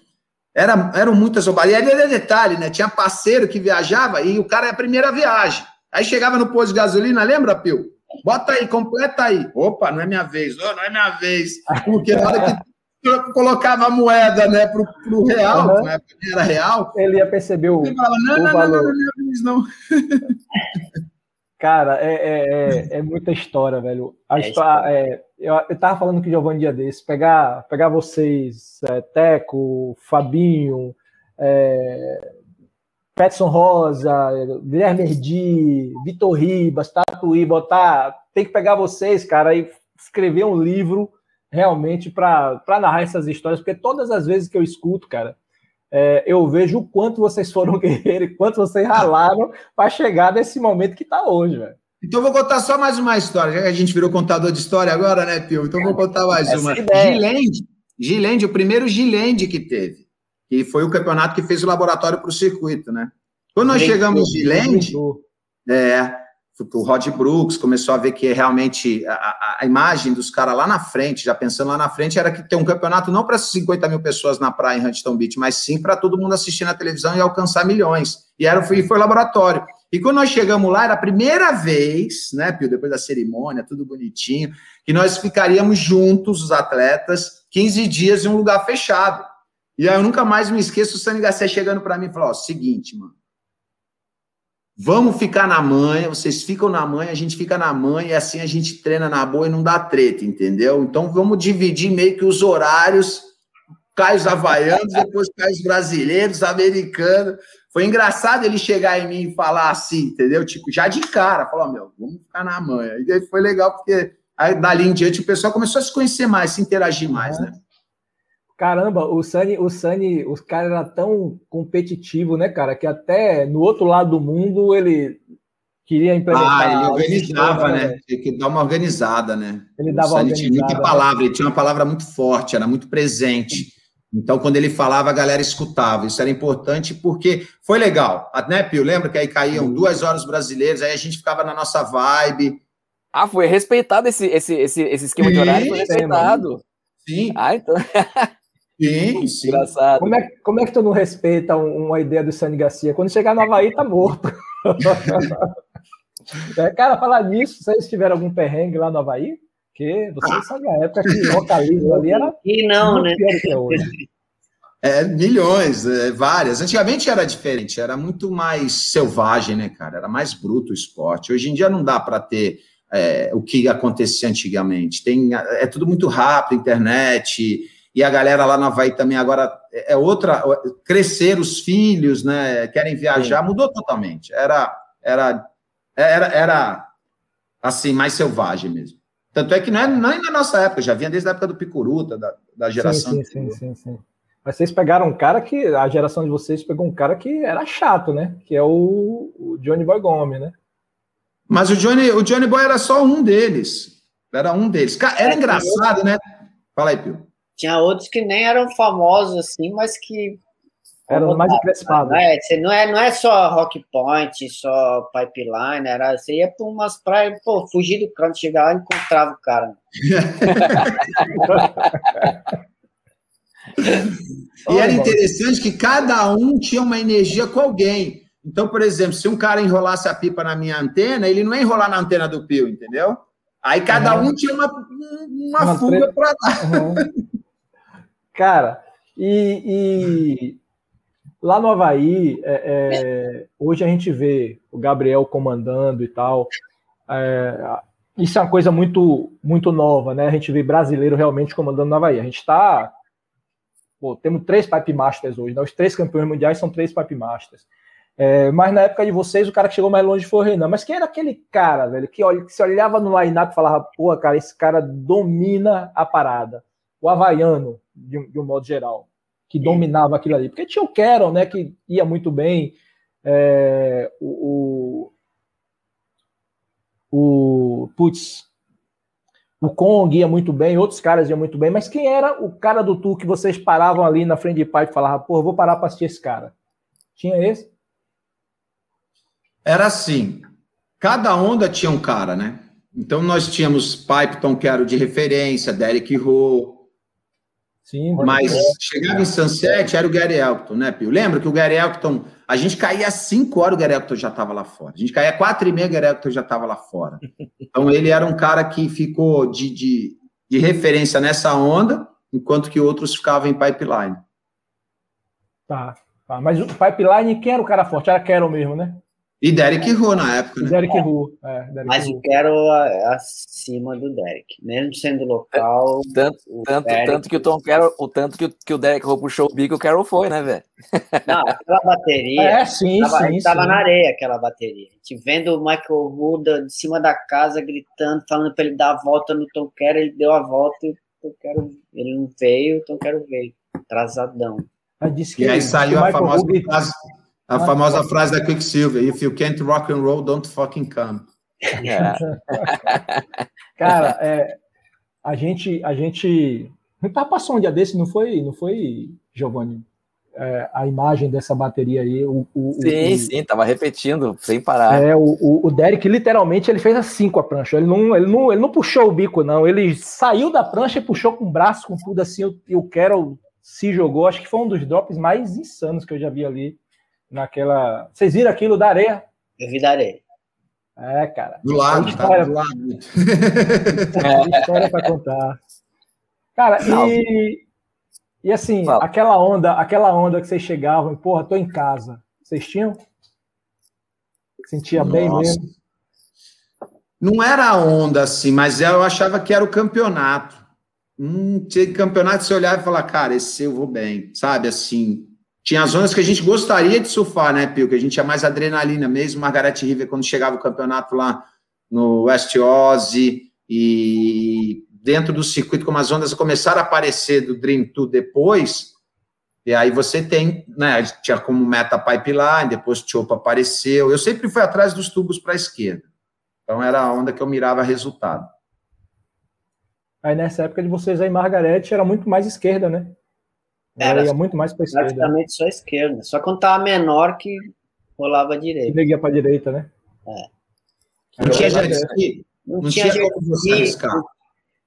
Era, eram muitas roubadas. E aí, detalhe, né? Tinha parceiro que viajava e o cara é a primeira viagem. Aí chegava no posto de gasolina, lembra, Pio? Bota aí, completa aí. Opa, não é minha vez. Oh, não é minha vez. Porque na hora que colocava a moeda né, pro, pro real, uhum. época era real. Ele ia perceber o. Ele falava, não, o não, valor. não, não, não, é minha vez, não. Cara, é, é, é, é, muita história, velho. A é história, é, eu, eu tava falando com o Giovanni dia desse, pegar, pegar vocês, é, Teco, Fabinho, é, Petson Rosa, Guilherme Erdi, Vitor Ribas, Tatuí, botar. Tem que pegar vocês, cara, e escrever um livro realmente para narrar essas histórias, porque todas as vezes que eu escuto, cara, é, eu vejo o quanto vocês foram guerreiros, quanto vocês ralaram para chegar nesse momento que está hoje, velho. Então vou contar só mais uma história, já que a gente virou contador de história agora, né, Pio? Então vou contar mais Essa uma. Gilende, Gilende, o primeiro Gilende que teve que foi o campeonato que fez o laboratório para o circuito, né? Quando nós chegamos de Land, é, o Rod Brooks começou a ver que realmente a, a imagem dos caras lá na frente, já pensando lá na frente, era que ter um campeonato não para 50 mil pessoas na praia em Huntington Beach, mas sim para todo mundo assistir na televisão e alcançar milhões. E era, foi, foi laboratório. E quando nós chegamos lá, era a primeira vez, né, Pio, depois da cerimônia, tudo bonitinho, que nós ficaríamos juntos, os atletas, 15 dias em um lugar fechado. E aí eu nunca mais me esqueço o Sani Garcia chegando para mim e falou: ó, seguinte, mano. Vamos ficar na manha, vocês ficam na manha, a gente fica na manha, e assim a gente treina na boa e não dá treta, entendeu? Então vamos dividir meio que os horários, cai os havaianos, depois cai os brasileiros, americanos. Foi engraçado ele chegar em mim e falar assim, entendeu? Tipo, já de cara, falou, meu, vamos ficar na manha. E aí foi legal, porque aí, dali em diante o pessoal começou a se conhecer mais, se interagir mais, né? Caramba, o Sani, o Sani, os caras era tão competitivo, né, cara, que até no outro lado do mundo ele queria implementar. Ah, ele organizava, né? né? Tinha que dar uma organizada, né? Ele dava o Sani tinha muita palavra, ele tinha uma palavra muito forte, era muito presente. Então, quando ele falava, a galera escutava. Isso era importante porque foi legal, né, Pio? Lembra que aí caíam duas horas brasileiros, aí a gente ficava na nossa vibe. Ah, foi respeitado esse, esse, esse, esse esquema Sim, de horário, foi respeitado. Sim. Ah, então. Sim, sim. Engraçado. Como é, como é que tu não respeita uma ideia do Sani Garcia? Quando chegar no Havaí, tá morto. é, cara, falar nisso, vocês tiveram algum perrengue lá no Havaí? Porque vocês ah. sabem a época que o localismo ali era. E não, né? É, milhões, é, várias. Antigamente era diferente, era muito mais selvagem, né, cara? Era mais bruto o esporte. Hoje em dia não dá para ter é, o que acontecia antigamente. Tem, é tudo muito rápido, internet, e a galera lá na Havaí também agora é, é outra, crescer os filhos, né, querem viajar, Sim. mudou totalmente. Era, era, era, era assim, mais selvagem mesmo. Tanto é que não é, não é na nossa época, já vinha desde a época do Picuruta, da, da geração. Sim, sim, sim, sim, Mas vocês pegaram um cara que, a geração de vocês pegou um cara que era chato, né? Que é o, o Johnny Boy Gomes, né? Mas o Johnny, o Johnny Boy era só um deles. Era um deles. Era é, engraçado, né? Fala aí, Pio. Tinha outros que nem eram famosos assim, mas que eram mais encrespados. É, não é, não é só Rock Point, só Pipeline, era, você ia para umas praias, pô, fugir do canto, chegar lá e encontrava o cara. e era interessante que cada um tinha uma energia com alguém. Então, por exemplo, se um cara enrolasse a pipa na minha antena, ele não ia enrolar na antena do Pio, entendeu? Aí cada uhum. um tinha uma, uma, uma fuga para dar. Uhum. Cara, e, e, lá no Havaí, é, é, hoje a gente vê o Gabriel comandando e tal. É, isso é uma coisa muito, muito nova, né? A gente vê brasileiro realmente comandando no Havaí. A gente está. Temos três Pipe Masters hoje, né? Os três campeões mundiais são três Pipe Masters. É, mas na época de vocês, o cara que chegou mais longe foi o Renan. Mas quem era aquele cara, velho, que, olha, que se olhava no line-up e falava, pô, cara, esse cara domina a parada. O Havaiano, de um, de um modo geral, que dominava aquilo ali. Porque tinha o Carol, né, que ia muito bem, é, o, o, o putz, o Kong ia muito bem, outros caras iam muito bem, mas quem era o cara do tour que vocês paravam ali na frente de pai e falavam, pô, vou parar para assistir esse cara? Tinha esse? Era assim, cada onda tinha um cara, né? Então nós tínhamos Pipeton, que era o de referência, Derek Rowe, Sim, mas é. chegava em Sunset, era o Gary Elton, né, Pio? Lembra que o Gary Elton, a gente caía às 5 horas, o Gary Elton já estava lá fora. A gente caía às 4 e meia, o Gary Elton já estava lá fora. Então ele era um cara que ficou de, de, de referência nessa onda, enquanto que outros ficavam em pipeline. Tá, tá. Mas o pipeline, quem era o cara forte? Era Carol mesmo, né? E Derek Ru na época, né? Derek Ru, é, Derek Mas eu quero acima do Derek, mesmo sendo local. Tanto, tanto, Derek... tanto que o Tom Carroll, o tanto que, que o Derek Ru puxou o bico, o Carroll foi, né, velho? Não, aquela bateria. É, sim, tava, sim. Tava sim. na areia aquela bateria. A gente vendo o Michael Ru de cima da casa gritando, falando para ele dar a volta no Tom Carroll, ele deu a volta e o Tom Carroll, ele não veio, o Tom Carroll veio, atrasadão. e aí saiu a famosa frase a famosa frase da Quicksilver: If you can't rock and roll, don't fucking come. É. Cara, é, a gente, a gente, tá passou um dia desse, não foi, não foi, Giovanni? É, a imagem dessa bateria aí. O, o, sim, o, sim, tava repetindo sem parar. É, o, o, Derek literalmente ele fez assim com a prancha. Ele não, ele, não, ele não puxou o bico, não. Ele saiu da prancha e puxou com o braço, com tudo assim. E o Carol se jogou. Acho que foi um dos drops mais insanos que eu já vi ali naquela. Vocês viram aquilo da areia? Eu vidarei. É, cara. Do lado, história, tá, do lado. É, história para contar. Cara, e, e assim, Fala. aquela onda, aquela onda que vocês chegavam, porra, tô em casa. Vocês tinham? Sentia Nossa. bem mesmo? Não era onda assim, mas eu achava que era o campeonato. Hum, tinha campeonato, você olhava e falava, cara, esse eu vou bem, sabe? Assim, tinha zonas que a gente gostaria de surfar, né, Pio? Que a gente tinha mais adrenalina mesmo. Margaret River, quando chegava o campeonato lá no West Ozzy e dentro do circuito, como as ondas começaram a aparecer do Dream Tour depois, e aí você tem, né, tinha como meta pipeline, depois Chopa apareceu. Eu sempre fui atrás dos tubos para a esquerda. Então era a onda que eu mirava resultado. Aí nessa época de vocês aí, Margarete era muito mais esquerda, né? Era, ia muito mais para esquerda. Praticamente só esquerda. Só quando tava menor que rolava direita. Que ia para direita, né? É. Não, tinha jet ski. Não, não tinha jet ski.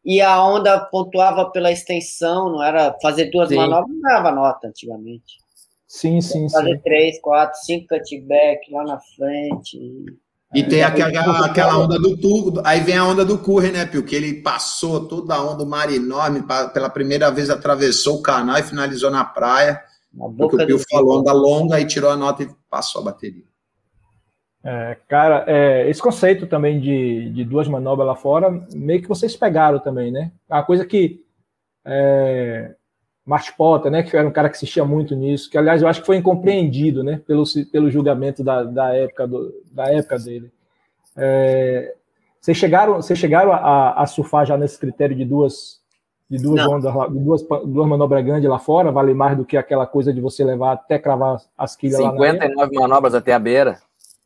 E a onda pontuava pela extensão, não era fazer duas sim. manobras, não dava nota antigamente. Sim, sim, fazer sim. três, quatro, cinco cutback lá na frente. E tem aquela, aquela onda do tubo, aí vem a onda do Curry, né, Pio? Que ele passou toda a onda, o mar enorme, pela primeira vez atravessou o canal e finalizou na praia. Porque o Pio falou onda longa e tirou a nota e passou a bateria. É, cara, é, esse conceito também de, de duas manobras lá fora, meio que vocês pegaram também, né? A coisa que é, Martin Potter, né, que era um cara que assistia muito nisso, que aliás eu acho que foi incompreendido, né, pelo, pelo julgamento da, da, época, do, da época dele. É, vocês chegaram, vocês chegaram a, a, surfar já nesse critério de duas, de duas ondas, de duas, duas manobras grandes lá fora, vale mais do que aquela coisa de você levar até cravar as quilhas 59 lá manobras até a beira.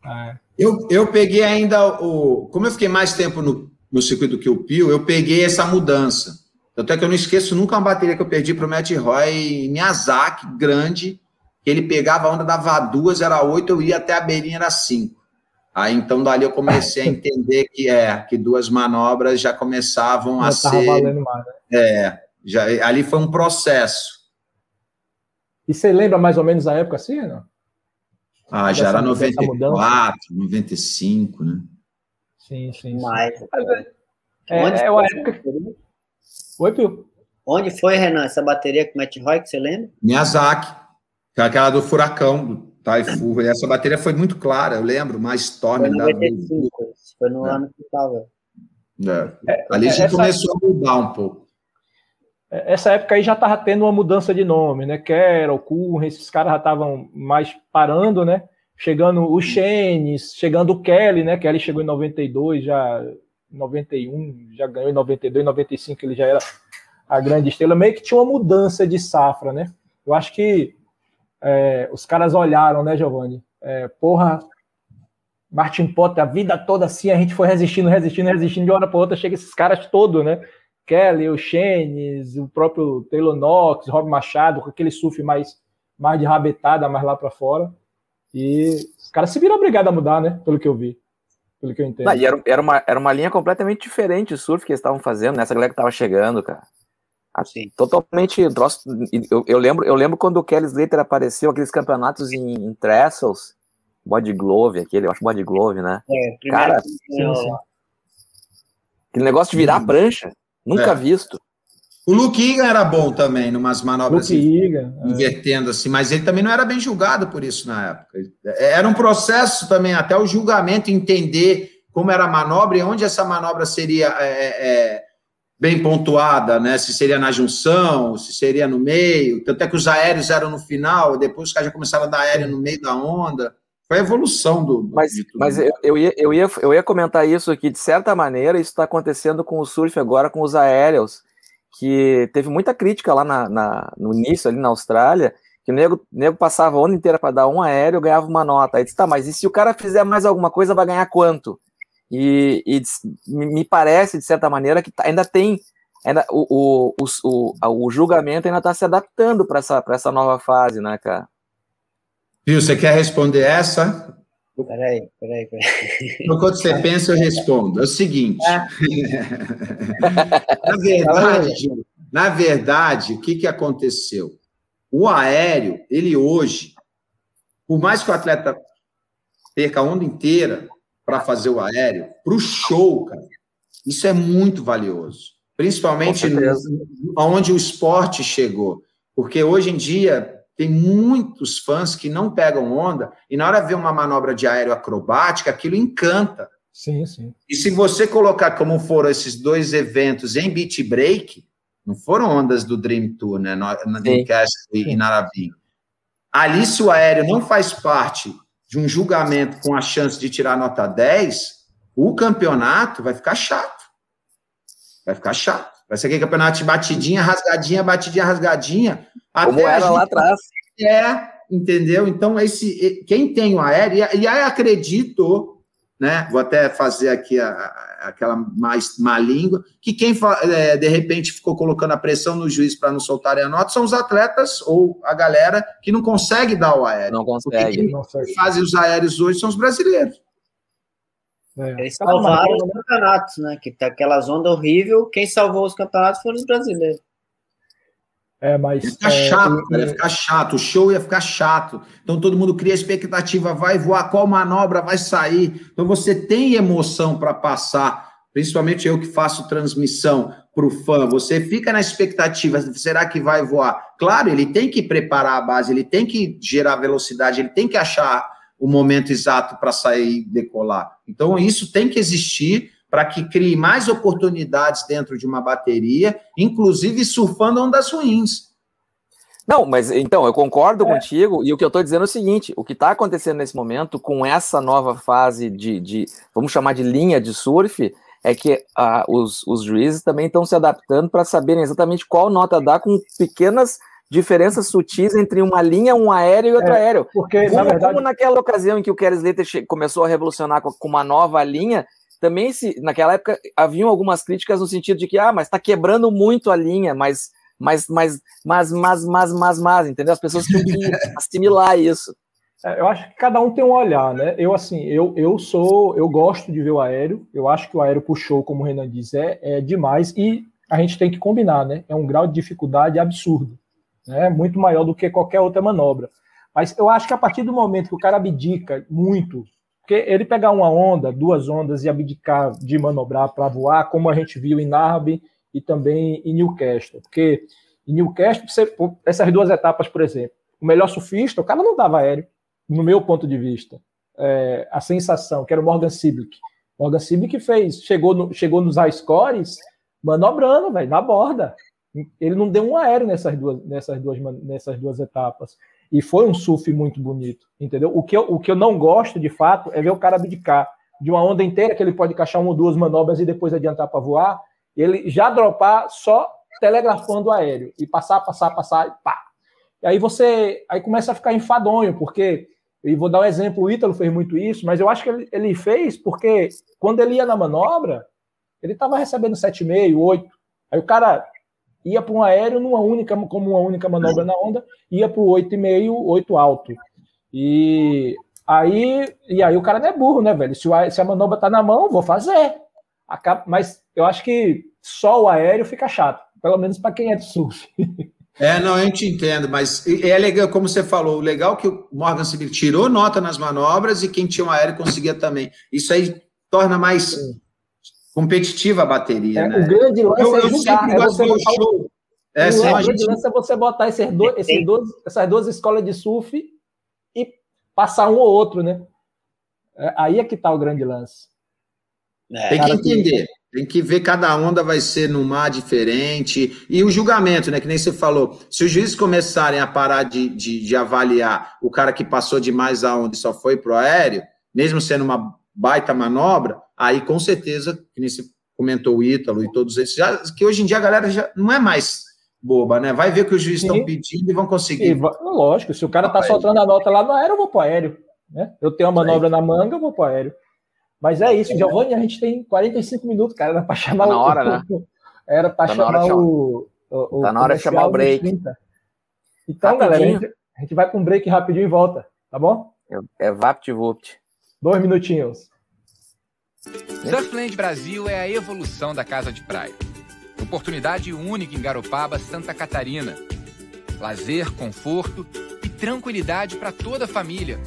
É. Eu, eu peguei ainda o. Como eu fiquei mais tempo no, no circuito que o Pio, eu peguei essa mudança. Tanto é que eu não esqueço nunca uma bateria que eu perdi para o Matt Roy Miyazaki, grande, que ele pegava a onda, dava duas, era oito, eu ia até a beirinha, era cinco. Aí então dali eu comecei a entender que é que duas manobras já começavam já a ser. Valendo mais, né? É, já, ali foi um processo. E você lembra mais ou menos a época assim, não? Ah, já era 94, 95, né? Sim, sim. sim. Mais. É, é, é uma época. Oi, Pio. Onde foi, Renan, essa bateria com o Matt Roy, que você lembra? Miyazaki, é aquela do furacão, do Taifu. Essa bateria foi muito clara, eu lembro, mais Storm. Foi, 95, da... foi no é. ano que estava. É. é. Ali já começou a mudar um pouco. É, essa época aí já estava tendo uma mudança de nome, né? Carol, Curren, esses caras já estavam mais parando, né? Chegando o Chenes, chegando o Kelly, né? Kelly chegou em 92, já 91, já ganhou em 92, 95 ele já era a grande estrela. Meio que tinha uma mudança de safra, né? Eu acho que é, os caras olharam, né, Giovanni? É, porra, Martin Potter, a vida toda assim, a gente foi resistindo, resistindo, resistindo, de uma hora para outra chega esses caras todos, né? Kelly, o Chenes, o próprio Taylor Knox, Rob Machado, com aquele surf mais, mais de rabetada, mais lá para fora. E os caras se viram obrigados a mudar, né? Pelo que eu vi pelo que eu entendo. Não, e era, era, uma, era uma linha completamente diferente de surf que eles estavam fazendo, nessa né? galera que estava chegando, cara. Assim, totalmente. Eu, eu, lembro, eu lembro quando o Kelly Slater apareceu, aqueles campeonatos em, em Trestles, Body Glove, aquele, eu acho Body Glove, né? É, cara, sim. aquele negócio de virar hum. prancha, nunca é. visto. O Luke Egan era bom também, numas manobras assim, Egan, é. invertendo é. assim, mas ele também não era bem julgado por isso na época. Era um processo também, até o julgamento, entender como era a manobra e onde essa manobra seria é, é, é, bem pontuada, né? Se seria na junção, se seria no meio. Tanto é que os aéreos eram no final, depois os caras já começaram a dar aéreo no meio da onda. Foi a evolução do. do mas mas eu, eu, ia, eu, ia, eu ia comentar isso aqui, de certa maneira, isso está acontecendo com o surf agora, com os aéreos que teve muita crítica lá na, na, no início, ali na Austrália, que o nego, nego passava a onda inteira para dar um aéreo, ganhava uma nota. Aí disse, tá, mas e se o cara fizer mais alguma coisa, vai ganhar quanto? E, e me parece, de certa maneira, que tá, ainda tem, ainda, o, o, o, o julgamento ainda está se adaptando para essa, essa nova fase, né, cara? Viu, você quer responder essa? Peraí, peraí, peraí. Enquanto você pensa, eu respondo. É o seguinte. É. na verdade, na verdade, o que, que aconteceu? O aéreo, ele hoje, por mais que o atleta perca a onda inteira para fazer o aéreo, para o show, cara, isso é muito valioso. Principalmente onde o esporte chegou. Porque hoje em dia tem muitos fãs que não pegam onda e na hora de ver uma manobra de aéreo acrobática, aquilo encanta. Sim, sim. E se você colocar como foram esses dois eventos em beat break, não foram ondas do Dream Tour, né? Na Dreamcast e Naravim. Ali, se o aéreo não faz parte de um julgamento com a chance de tirar nota 10, o campeonato vai ficar chato. Vai ficar chato. Vai ser aquele campeonato de batidinha, rasgadinha, batidinha, rasgadinha. Como era lá atrás. É, entendeu? Então, esse, quem tem o aéreo, e aí acredito né? Vou até fazer aqui a, a, aquela mais má língua, que quem é, de repente ficou colocando a pressão no juiz para não soltarem a nota são os atletas ou a galera que não consegue dar o aéreo. Não consegue. Quem não fazem os aéreos hoje são os brasileiros. É. Eles salvaram os campeonatos, né? Que tá aquelas ondas horríveis, quem salvou os campeonatos foram os brasileiros. É, mas. Ia ficar é, chato, cara, ia ficar chato, o show ia ficar chato. Então todo mundo cria expectativa, vai voar, qual manobra vai sair. Então você tem emoção para passar, principalmente eu que faço transmissão para o fã. Você fica na expectativa, será que vai voar? Claro, ele tem que preparar a base, ele tem que gerar velocidade, ele tem que achar o momento exato para sair e decolar. Então isso tem que existir para que crie mais oportunidades dentro de uma bateria, inclusive surfando ondas ruins. Não, mas então, eu concordo é. contigo, e o que eu estou dizendo é o seguinte: o que está acontecendo nesse momento, com essa nova fase de, de, vamos chamar de linha de surf, é que ah, os, os juízes também estão se adaptando para saberem exatamente qual nota dar com pequenas diferenças sutis entre uma linha, um aéreo e outro é, aéreo. Porque, como, na verdade... como naquela ocasião em que o Keres começou a revolucionar com, com uma nova linha, também se naquela época haviam algumas críticas no sentido de que ah, mas está quebrando muito a linha, mas mas mas mas mas mas mas, mas entendeu? As pessoas tinham que assimilar isso. É, eu acho que cada um tem um olhar, né? Eu assim, eu, eu sou, eu gosto de ver o aéreo. Eu acho que o aéreo puxou, como o Renan diz, é, é demais e a gente tem que combinar, né? É um grau de dificuldade absurdo, né? Muito maior do que qualquer outra manobra. Mas eu acho que a partir do momento que o cara abdica muito porque ele pegar uma onda, duas ondas e abdicar de manobrar para voar, como a gente viu em Narrabeen e também em Newcastle. Porque em Newcastle, você, essas duas etapas, por exemplo, o melhor surfista, o cara não dava aéreo, no meu ponto de vista. É, a sensação, que era o Morgan Siblick. Morgan Siblick fez, chegou, no, chegou nos high scores manobrando, velho, na borda. Ele não deu um aéreo nessas duas, nessas duas, nessas duas etapas. E foi um surf muito bonito, entendeu? O que, eu, o que eu não gosto, de fato, é ver o cara abdicar de uma onda inteira, que ele pode encaixar uma ou duas manobras e depois adiantar para voar, ele já dropar só telegrafando o aéreo e passar, passar, passar e pá. E aí você aí começa a ficar enfadonho, porque, e vou dar um exemplo, o Ítalo fez muito isso, mas eu acho que ele, ele fez porque quando ele ia na manobra, ele estava recebendo 7,5, 8. Aí o cara ia para um aéreo numa única, como uma única manobra na onda, ia para o 8,5, 8 alto. E aí, e aí o cara não é burro, né, velho? Se, o, se a manobra tá na mão, vou fazer. Acaba, mas eu acho que só o aéreo fica chato, pelo menos para quem é de surf. É, não, eu te entendo, mas é legal, como você falou, o legal é que o Morgan Civil tirou nota nas manobras e quem tinha um aéreo conseguia também. Isso aí torna mais Sim competitiva a bateria. É, né? O grande lance eu, é jogar, é você botar show. É, o grande gente... lance é você botar esses dois, esses dois, essas duas escolas de surf e passar um ou outro, né? É, aí é que está o grande lance. É, tem que entender. Tem que ver cada onda vai ser num mar diferente. E o julgamento, né? Que nem você falou. Se os juízes começarem a parar de, de, de avaliar o cara que passou demais a onda e só foi pro aéreo, mesmo sendo uma baita manobra, aí com certeza, que nem você comentou o Ítalo e todos esses, já, que hoje em dia a galera já não é mais boba, né? Vai ver o que os juízes estão pedindo e vão conseguir. E, lógico, se o cara tá soltando a nota lá no aéreo, eu vou pro aéreo. Né? Eu tenho uma manobra na manga, eu vou pro aéreo. Mas é isso, Giovanni, a gente tem 45 45 cara, era para chamar tá na hora, né? Era para tá chamar o, o, Tá na hora de chamar o break. Então, rapidinho. galera, a gente, a gente vai com um break rapidinho e volta, tá bom? É, é VaptVupt. Dois minutinhos. Surfland Brasil é a evolução da casa de praia. Oportunidade única em Garopaba, Santa Catarina. Lazer, conforto e tranquilidade para toda a família.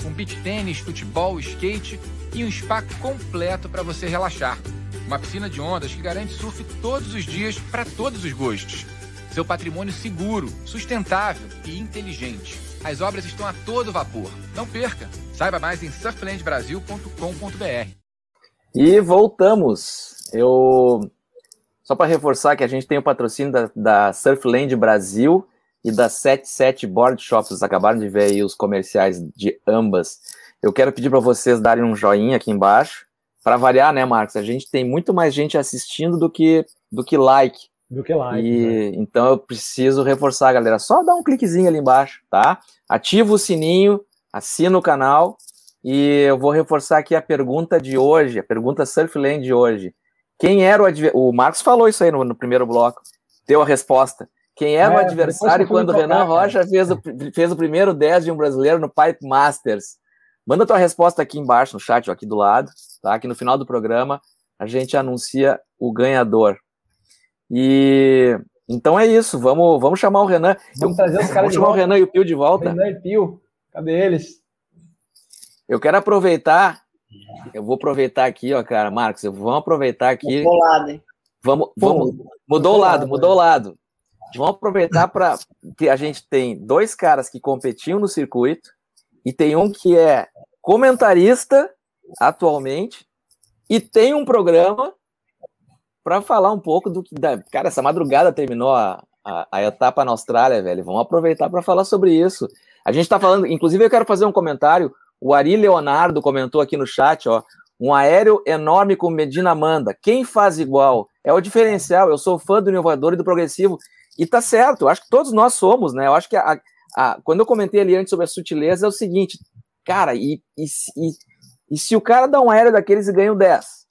com beach tênis, futebol, skate e um spa completo para você relaxar. Uma piscina de ondas que garante surf todos os dias para todos os gostos. Seu patrimônio seguro, sustentável e inteligente. As obras estão a todo vapor. Não perca! Saiba mais em surflandbrasil.com.br. E voltamos. Eu só para reforçar que a gente tem o patrocínio da, da Surfland Brasil e da 77 Board Shops. Vocês acabaram de ver aí os comerciais de ambas. Eu quero pedir para vocês darem um joinha aqui embaixo. Para variar, né, Marcos? A gente tem muito mais gente assistindo do que, do que like. Do que. E, né? Então eu preciso reforçar, galera. Só dá um cliquezinho ali embaixo, tá? Ativa o sininho, assina o canal. E eu vou reforçar aqui a pergunta de hoje, a pergunta Surfland de hoje. Quem era o adversário? O Marcos falou isso aí no, no, primeiro bloco. Deu a resposta. Quem era é, o adversário quando o Renan Rocha fez o, fez o primeiro 10 de um brasileiro no Pipe Masters? Manda tua resposta aqui embaixo no chat, ó, aqui do lado, tá? Que no final do programa a gente anuncia o ganhador. E então é isso. Vamos, vamos chamar o Renan. Vamos trazer os caras de chamar volta. o Renan e o Pio de volta. Renan e Pio, cadê eles? Eu quero aproveitar. Eu vou aproveitar aqui, ó, cara, Marcos. Vamos aproveitar aqui. Mudou o lado, hein? Vamos, vamos, mudou o lado, mudou o lado. Vamos aproveitar para que a gente tem dois caras que competiam no circuito e tem um que é comentarista atualmente e tem um programa para falar um pouco do que. Da... Cara, essa madrugada terminou a, a, a etapa na Austrália, velho. Vamos aproveitar para falar sobre isso. A gente está falando, inclusive, eu quero fazer um comentário. O Ari Leonardo comentou aqui no chat, ó. Um aéreo enorme com Medina Manda. Quem faz igual? É o diferencial. Eu sou fã do inovador e do progressivo. E tá certo, eu acho que todos nós somos, né? Eu acho que a, ah, quando eu comentei ali antes sobre a sutileza, é o seguinte, cara, e, e, e, e se o cara dá um aéreo daqueles e ganha o 10?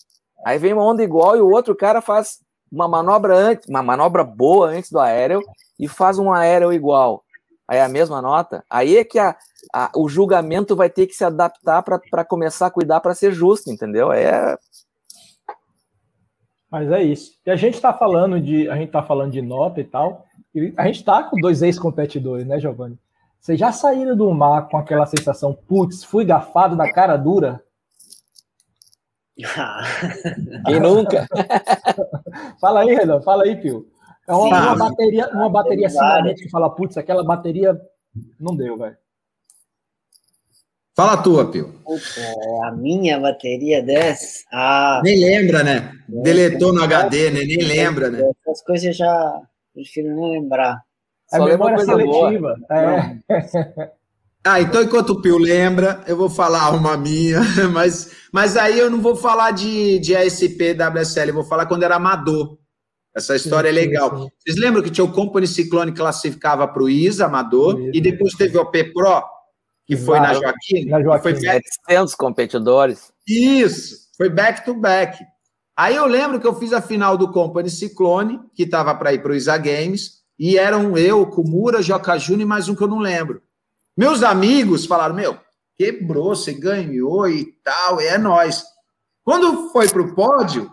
Aí vem uma onda igual e o outro cara faz uma manobra antes, uma manobra boa antes do aéreo e faz um aéreo igual. Aí é a mesma nota. Aí é que a, a, o julgamento vai ter que se adaptar para começar a cuidar para ser justo, entendeu? É. Mas é isso. E a gente está falando de a gente tá falando de nota e tal. E a gente está com dois ex-competidores, né, Giovanni? Vocês já saíram do mar com aquela sensação, putz, fui gafado da cara dura? Quem nunca? fala aí, Renan, fala aí, Pio. É uma, Sim, uma bateria, uma bateria assim, que fala, putz, aquela bateria não deu, velho. Fala a tua, Pio. a minha bateria dessa. Ah, nem lembra, né? Deletou no HD, né? Nem lembra, né? Essas coisas já prefiro não lembrar. É Só memória seletiva. É. Ah, então enquanto o Pio lembra, eu vou falar uma minha, mas, mas aí eu não vou falar de, de ASP, WSL, eu vou falar quando era amador. Essa história sim, é legal. Sim, sim. Vocês lembram que tinha o Company Ciclone que classificava para o ISA, amador, e depois teve o P Pro, que foi na Joaquim. Na Joaquim. Foi 700 competidores. Isso, foi back to back. Aí eu lembro que eu fiz a final do Company Ciclone, que estava para ir para o Isa Games, e eram eu, Kumura, Joca Júnior e mais um que eu não lembro. Meus amigos falaram: Meu, quebrou, você ganhou e tal, é nós. Quando foi para o pódio,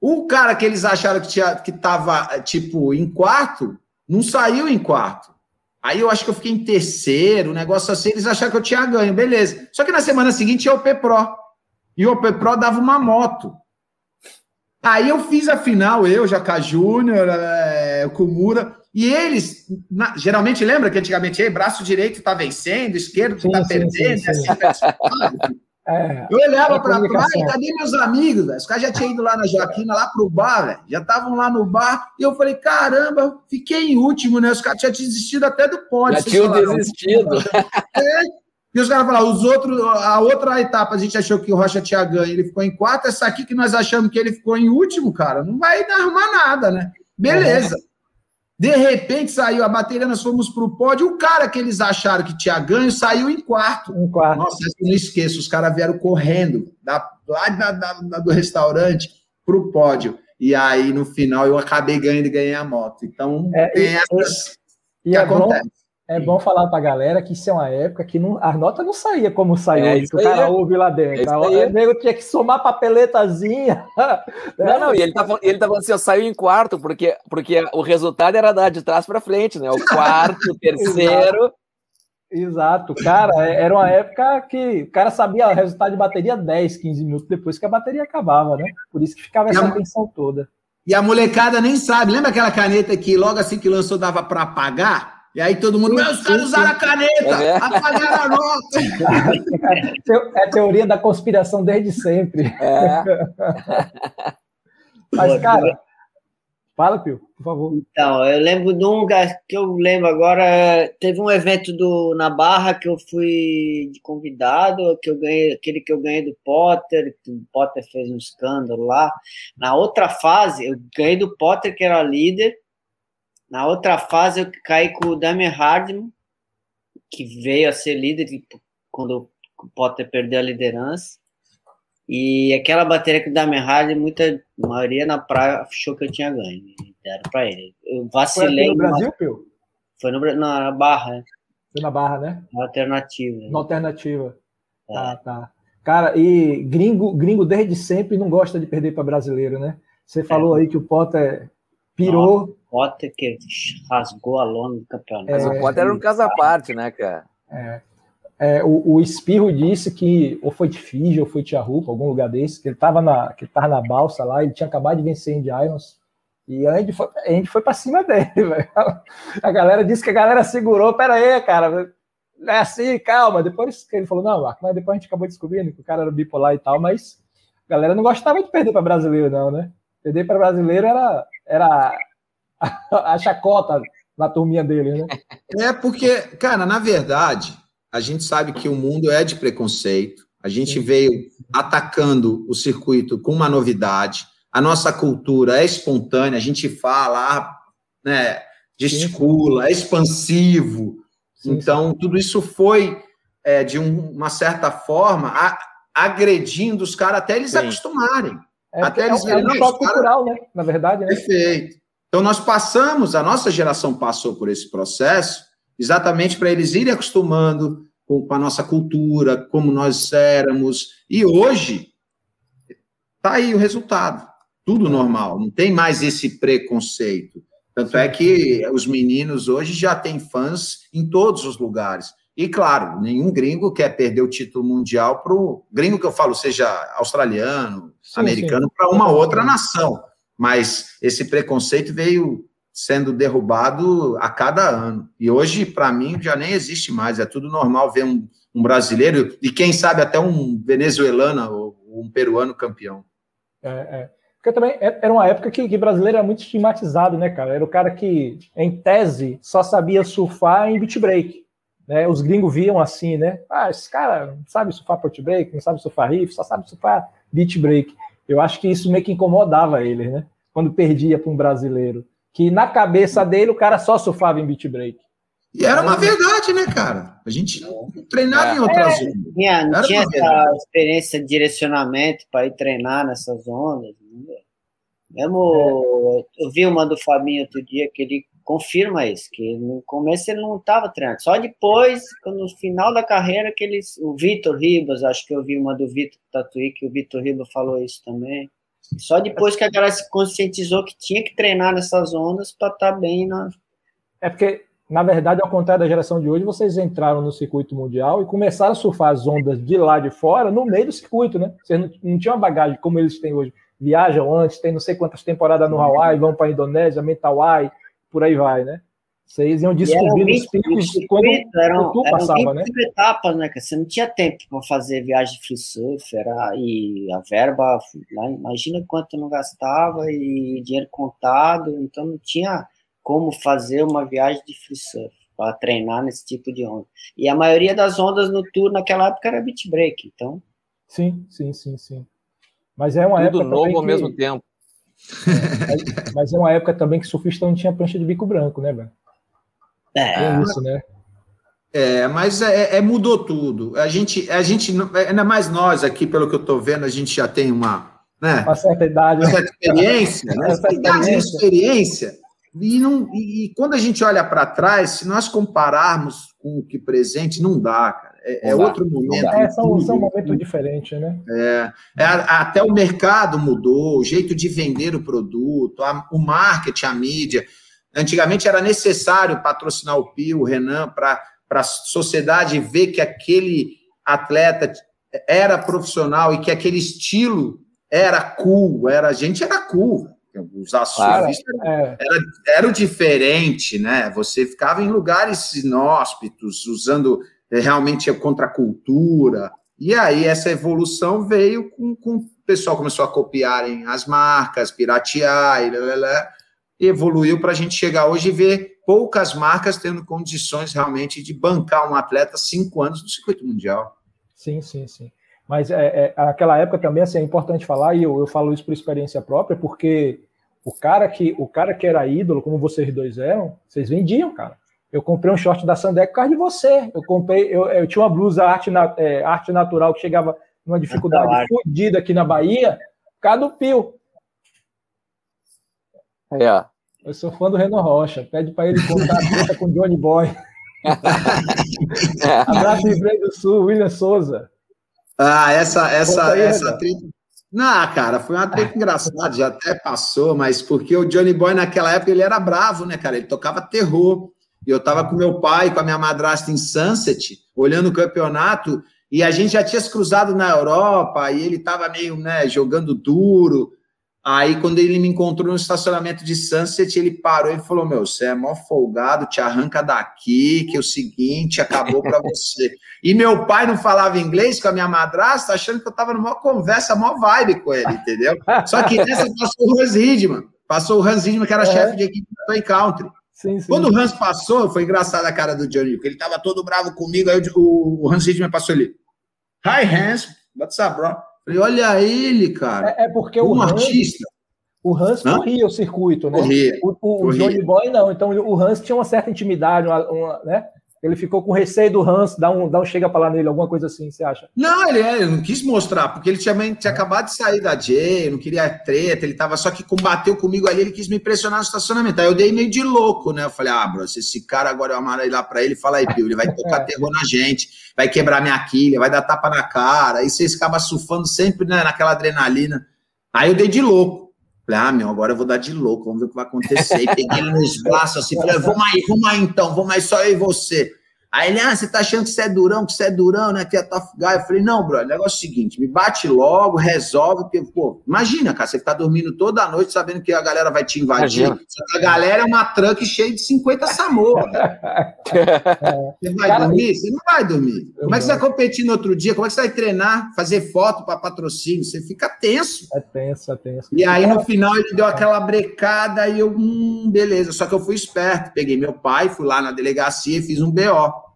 o cara que eles acharam que tinha, que estava tipo em quarto, não saiu em quarto. Aí eu acho que eu fiquei em terceiro, um negócio assim, eles acharam que eu tinha ganho, beleza. Só que na semana seguinte ia o P Pro. E o P Pro dava uma moto. Aí eu fiz a final, eu, Jaca Júnior, é, Kumura, e eles, na, geralmente, lembra que antigamente, aí, braço direito está vencendo, esquerdo está perdendo, sim, assim, tá é, Eu olhava para trás, cadê meus amigos? Véio? Os caras já tinham ido lá na Joaquina, lá pro bar, véio. já estavam lá no bar, e eu falei, caramba, fiquei em último, né? Os caras tinham desistido até do pódio. Já tinham desistido. É, e os caras falaram, os outros, a outra etapa a gente achou que o Rocha tinha ganho, ele ficou em quarto, essa aqui que nós achamos que ele ficou em último, cara, não vai arrumar nada, né? Beleza. É. De repente saiu a bateria, nós fomos para o pódio. O cara que eles acharam que tinha ganho saiu em quarto. Em quarto. Nossa, eu não esqueço, os caras vieram correndo da, lá da, da, do restaurante para o pódio. E aí, no final, eu acabei ganhando e ganhei a moto. Então, é, tem essas e, que e é acontecem. É bom falar para a galera que isso é uma época que não, a nota não saía como saiu é, que o cara é. ouve lá dentro. É o nego tinha que somar papeletazinha. Não, não, e ele tá, ele tá falando assim, eu saí em quarto, porque, porque o resultado era dar de trás para frente, né? O quarto, o terceiro. Exato, cara, é, era uma época que o cara sabia o resultado de bateria 10, 15 minutos depois que a bateria acabava, né? Por isso que ficava essa tensão toda. E a molecada nem sabe. Lembra aquela caneta que logo assim que lançou dava para apagar? E aí todo mundo, os caras usaram a caneta, é. apagaram a nota. É a teoria da conspiração desde sempre. É. Mas, cara, fala, Pio, por favor. Então, eu lembro de um que eu lembro agora, teve um evento do, na Barra que eu fui de convidado, que eu ganhei, aquele que eu ganhei do Potter, que o Potter fez um escândalo lá. Na outra fase, eu ganhei do Potter, que era líder, na outra fase, eu caí com o Damian Hardman, que veio a ser líder quando o Potter perdeu a liderança. E aquela bateria que o Damian Hardman, muita maioria na praia achou que eu tinha ganho. Deram para ele. Eu vacilei. Foi no Brasil, Pio? Foi no, na Barra. Né? Foi na Barra, né? Na alternativa. Na alternativa. É. Tá, tá. Cara, e gringo, gringo desde sempre não gosta de perder para brasileiro, né? Você falou é. aí que o Potter pirou. Potter que rasgou a lona do campeonato. Mas o Potter era um caso à parte, né, cara? É. É, o, o Espirro disse que ou foi de Fiji ou foi de Arrupa, algum lugar desse, que ele estava na, que tava na balsa lá, ele tinha acabado de vencer Indy Irons, e a gente foi, a gente foi para cima dele, velho. A galera disse que a galera segurou, pera aí, cara, não é assim, calma. Depois que ele falou, não, mas depois a gente acabou descobrindo que o cara era bipolar e tal, mas a galera não gostava de perder para brasileiro, não, né? Perder para brasileiro era, era a chacota na turminha dele, né? É porque, cara, na verdade, a gente sabe que o mundo é de preconceito. A gente veio atacando o circuito com uma novidade. A nossa cultura é espontânea, a gente fala, né, gesticula, é expansivo. Então, tudo isso foi, é, de um, uma certa forma, a, agredindo os caras até eles Sim. acostumarem. É, até eles é, é um choque cultural, né? Na verdade, né? Perfeito. Então, nós passamos, a nossa geração passou por esse processo, exatamente para eles irem acostumando com, a nossa cultura, como nós éramos, e hoje está aí o resultado, tudo normal, não tem mais esse preconceito. Tanto é que os meninos hoje já têm fãs em todos os lugares. E, claro, nenhum gringo quer perder o título mundial para o. Gringo que eu falo, seja australiano, sim, americano, para uma outra nação mas esse preconceito veio sendo derrubado a cada ano. E hoje, para mim, já nem existe mais. É tudo normal ver um, um, brasileiro e, quem sabe, até um venezuelano ou um peruano campeão. É, é. Porque também é, era uma época que, que brasileiro era muito estigmatizado, né, cara? Era o cara que, em tese, só sabia surfar em beach break. Né? Os gringos viam assim, né? Ah, esse cara não sabe surfar port break, não sabe surfar riff, só sabe surfar beach break. Eu acho que isso meio que incomodava ele, né? Quando perdia para um brasileiro. Que na cabeça dele o cara só surfava em beat break. E era uma verdade, né, cara? A gente não treinava é. em outras é, ondas. Tinha, não tinha essa verdade. experiência de direcionamento para ir treinar nessas ondas. Né? Mesmo, é. eu vi uma do Fabinho outro dia que ele confirma isso, que no começo ele não estava treinando. Só depois, no final da carreira, que eles. O Vitor Ribas, acho que eu vi uma do Vitor Tatuí, que o Vitor Ribas falou isso também. Só depois que a galera se conscientizou que tinha que treinar nessas ondas para estar tá bem na. É porque, na verdade, ao contrário da geração de hoje, vocês entraram no circuito mundial e começaram a surfar as ondas de lá de fora no meio do circuito, né? Vocês não, não tinham uma bagagem como eles têm hoje. Viajam antes, tem não sei quantas temporadas no Hawaii, vão para a Indonésia, Mentawai, por aí vai, né? Vocês iam descobrindo os picos quando eram, o eram passava, né? etapas, né? Você não tinha tempo para fazer viagem de free surf, era, e a verba, lá, imagina quanto não gastava e dinheiro contado, então não tinha como fazer uma viagem de free surf para treinar nesse tipo de onda. E a maioria das ondas no tour naquela época era beat break, então. Sim, sim, sim, sim. Mas é uma Tudo época novo ao que... mesmo tempo. É, mas é uma época também que surfista não tinha prancha de bico branco, né, velho? É, é isso, né? É, mas é, é, mudou tudo. A gente, a gente, ainda mais nós aqui, pelo que eu estou vendo, a gente já tem uma, né, uma certa idade, uma certa experiência, né? Essa experiência. experiência. E, não, e, e quando a gente olha para trás, se nós compararmos com o que presente, não dá, cara. É, é outro momento. É, são, são momentos diferentes, né? É, é, até o mercado mudou, o jeito de vender o produto, a, o marketing, a mídia. Antigamente era necessário patrocinar o Pio, o Renan, para para a sociedade ver que aquele atleta era profissional e que aquele estilo era cool, era a gente era cool. Usar surfista é. era, era diferente, né? Você ficava em lugares inóspitos, usando é, realmente contra a cultura. E aí essa evolução veio com, com o pessoal começou a copiarem as marcas, piratear, e, lá, e evoluiu para a gente chegar hoje e ver poucas marcas tendo condições realmente de bancar um atleta cinco anos no circuito mundial. Sim, sim, sim. Mas é, é, aquela época também assim, é importante falar, e eu, eu falo isso por experiência própria, porque o cara que o cara que era ídolo, como vocês dois eram, vocês vendiam, cara. Eu comprei um short da Sandec por causa de você. Eu comprei, eu, eu tinha uma blusa arte, na, é, arte natural que chegava numa dificuldade fodida aqui na Bahia, por causa do Pio. Ó. Eu sou fã do Renan Rocha. Pede para ele contar a treta com Johnny Boy. Abraço Rio Grande do Sul, William Souza. Ah, essa, essa, aí, essa treta. Não, cara, foi uma treta engraçada, já até passou, mas porque o Johnny Boy naquela época ele era bravo, né, cara? Ele tocava terror. E eu tava com meu pai, com a minha madrasta em Sunset, olhando o campeonato, e a gente já tinha se cruzado na Europa, e ele tava meio, né, jogando duro. Aí, quando ele me encontrou no estacionamento de Sunset, ele parou e falou: Meu, você é mó folgado, te arranca daqui, que é o seguinte, acabou para você. e meu pai não falava inglês com a minha madrasta, achando que eu tava numa conversa, mó vibe com ele, entendeu? Só que nessa passou o Hans Hidman, passou o Hans Hidman, que era é. chefe de equipe do Toy Country. Sim, sim. Quando o Hans passou, foi engraçado a cara do Johnny, porque ele tava todo bravo comigo, aí o, o Hans Hidman passou ali. Hi, Hans, what's up, bro? Falei, olha ele, cara. É, é porque um o Hans, artista. O Hans Hã? corria o circuito, né? Corria, o, o, corria. Johnny Boy não. Então o Hans tinha uma certa intimidade, uma, uma, né? Ele ficou com receio do Hans, dá um, dá um chega para lá nele, alguma coisa assim, você acha? Não, ele, é, ele não quis mostrar, porque ele tinha, tinha acabado de sair da J, não queria treta, ele tava só que combateu comigo ali, ele quis me impressionar no estacionamento. Aí eu dei meio de louco, né? Eu falei, ah, bro, se esse cara agora eu lá pra ele, fala aí, Pio, ele vai tocar é. terror na gente, vai quebrar minha quilha, vai dar tapa na cara, aí vocês acabam surfando sempre né, naquela adrenalina. Aí eu dei de louco. Falei, ah, meu, agora eu vou dar de louco, vamos ver o que vai acontecer. E peguei ele nos braços assim, falei, vamos aí, vamos aí então, vamos aí, só eu e você. Aí ele, ah, você tá achando que você é durão, que você é durão, né? Que é tough guy. Eu falei, não, bro, o negócio é o seguinte, me bate logo, resolve, porque, pô, imagina, cara, você tá dormindo toda noite sabendo que a galera vai te invadir. A galera é uma truck cheia de 50 Samoa. você vai cara, dormir? Você não vai dormir. Como é que você vai competir no outro dia? Como é que você vai treinar, fazer foto para patrocínio? Você fica tenso. É tenso, é tenso. E aí, no final, ele deu aquela brecada e eu, hum, beleza. Só que eu fui esperto. Peguei meu pai, fui lá na delegacia e fiz um BO.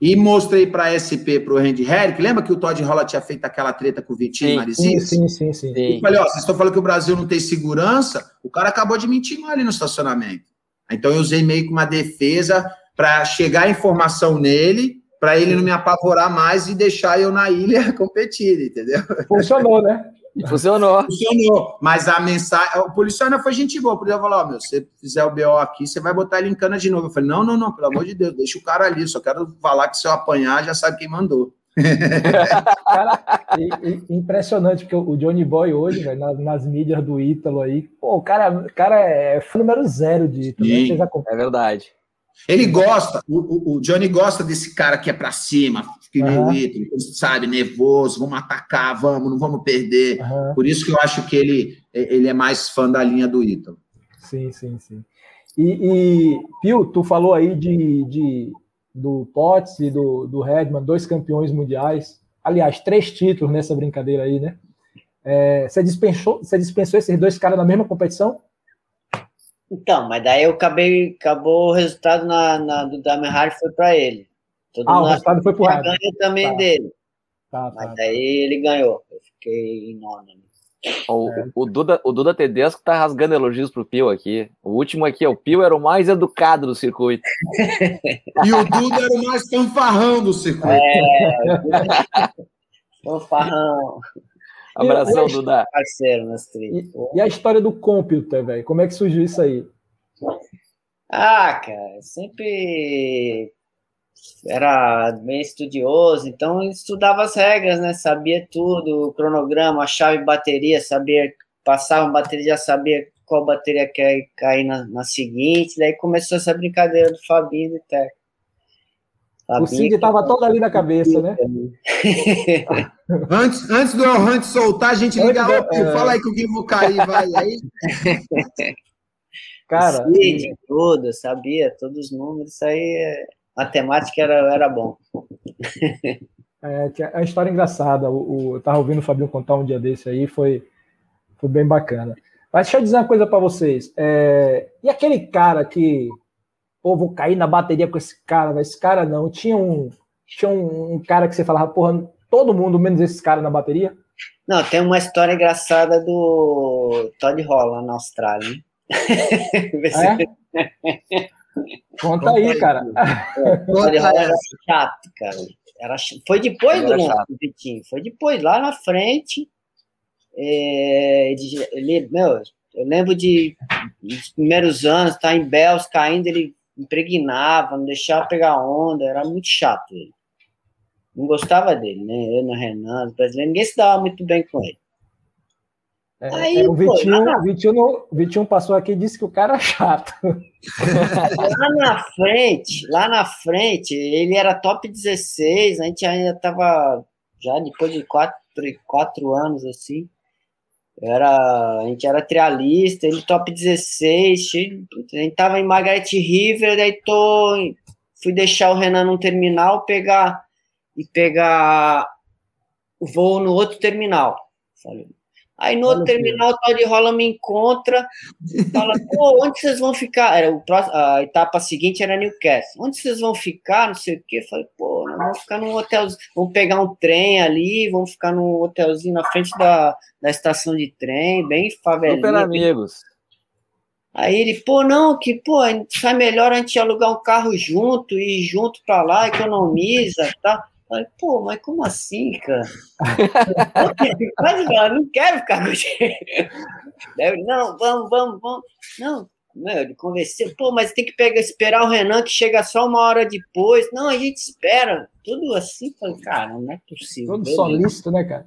E mostrei para a SP, para o Randy Herrick. Lembra que o Todd Rolla tinha feito aquela treta com o Vitinho e Marizinho? Sim, sim, sim. sim. Eu falei, ó, vocês estão falando que o Brasil não tem segurança? O cara acabou de mentir ali no estacionamento. Então eu usei meio que uma defesa para chegar a informação nele, para ele não me apavorar mais e deixar eu na ilha competir, entendeu? Funcionou, né? Funcionou. Funcionou. Mas a mensagem. O policial ainda foi gente boa. O policial falou: Ó, meu, se você fizer o BO aqui, você vai botar ele em cana de novo. Eu falei: Não, não, não, pelo amor de Deus, deixa o cara ali. Só quero falar que se eu apanhar, já sabe quem mandou. cara, impressionante, porque o Johnny Boy hoje, véio, nas, nas, mídias do Ítalo aí, pô, o cara, o cara é fã número zero de Ítalo. Né? É verdade. Ele gosta, o, o, Johnny gosta desse cara que é pra cima, que nem o Ítalo, sabe, nervoso, vamos atacar, vamos, não vamos perder. Uhum. Por isso que eu acho que ele, ele é mais fã da linha do Ítalo. Sim, sim, sim. E, e Pio, tu falou aí de, de do Potts e do, do Redman, dois campeões mundiais. Aliás, três títulos nessa brincadeira aí, né? É, você, dispensou, você dispensou esses dois caras na mesma competição? Então, mas daí eu acabei, acabou o resultado na, na do foi para ele. Todo ah, o resultado foi pro Hardy. ganho também tá. dele. Tá, tá, mas daí ele ganhou. Eu fiquei em nono. O, é. o, Duda, o Duda Tedesco tá rasgando elogios pro Pio aqui. O último aqui, o Pio era o mais educado do circuito. e o Duda era o mais fanfarrão do circuito. É, fanfarrão. Abração, Duda. Parceiro nas e, e a história do computer, velho? Como é que surgiu isso aí? Ah, cara, sempre era bem estudioso, então estudava as regras, né? Sabia tudo, o cronograma, a chave bateria, sabia, passava uma bateria, já sabia qual bateria quer cair na, na seguinte, daí começou essa brincadeira do Fabinho e Teco. O Cid estava todo ali na cabeça, né? antes, antes do Hunt soltar, a gente liga, do... é... fala aí que o Gui vou cair, vai aí. Cara, Cid, tudo, sabia, todos os números, isso aí, matemática era, era bom. É, é uma história engraçada. O, o, eu tava ouvindo o Fabinho contar um dia desse aí, foi, foi bem bacana. Mas deixa eu dizer uma coisa para vocês. É, e aquele cara que, pô, vou cair na bateria com esse cara, esse cara não. Tinha um, tinha um, um cara que você falava, porra, todo mundo menos esse cara na bateria? Não, tem uma história engraçada do Todd Holland na Austrália. É? Conta aí, cara. É, Todd Holland era chato, cara. Era, foi depois do Vitinho, foi depois, lá na frente. É, ele, meu, eu lembro de nos primeiros anos, tá em Bells caindo, ele impregnava, não deixava pegar onda, era muito chato ele. Não gostava dele, né? Eu, no Renan, os brasileiros, ninguém se dava muito bem com ele. É, Aí, é, o, Vitinho, pô, Vitinho, o Vitinho passou aqui e disse que o cara é chato. lá na frente, lá na frente, ele era top 16, a gente ainda tava, já depois de quatro, quatro anos, assim, era, a gente era trialista, ele top 16, cheio, a gente tava em Margaret River, daí tô, fui deixar o Renan no terminal, pegar, e pegar o voo no outro terminal, Aí no outro terminal, o Todd Rola me encontra, fala, pô, onde vocês vão ficar? Era o próximo, a etapa seguinte era Newcastle. Onde vocês vão ficar? Não sei o quê. Eu falei, pô, vamos ficar num hotel, vamos pegar um trem ali, vamos ficar num hotelzinho na frente da, da estação de trem, bem favelinha. Super amigos. Aí ele, pô, não, que, pô, sai melhor a gente alugar um carro junto, ir junto para lá, economiza, tá? Falei, pô, mas como assim, cara? Quase eu não quero ficar com você. não, vamos, vamos, vamos. Não, meu, ele convenceu, pô, mas tem que pegar, esperar o Renan que chega só uma hora depois. Não, a gente espera. Tudo assim, falei, cara, não é possível. Tudo solista, né, cara?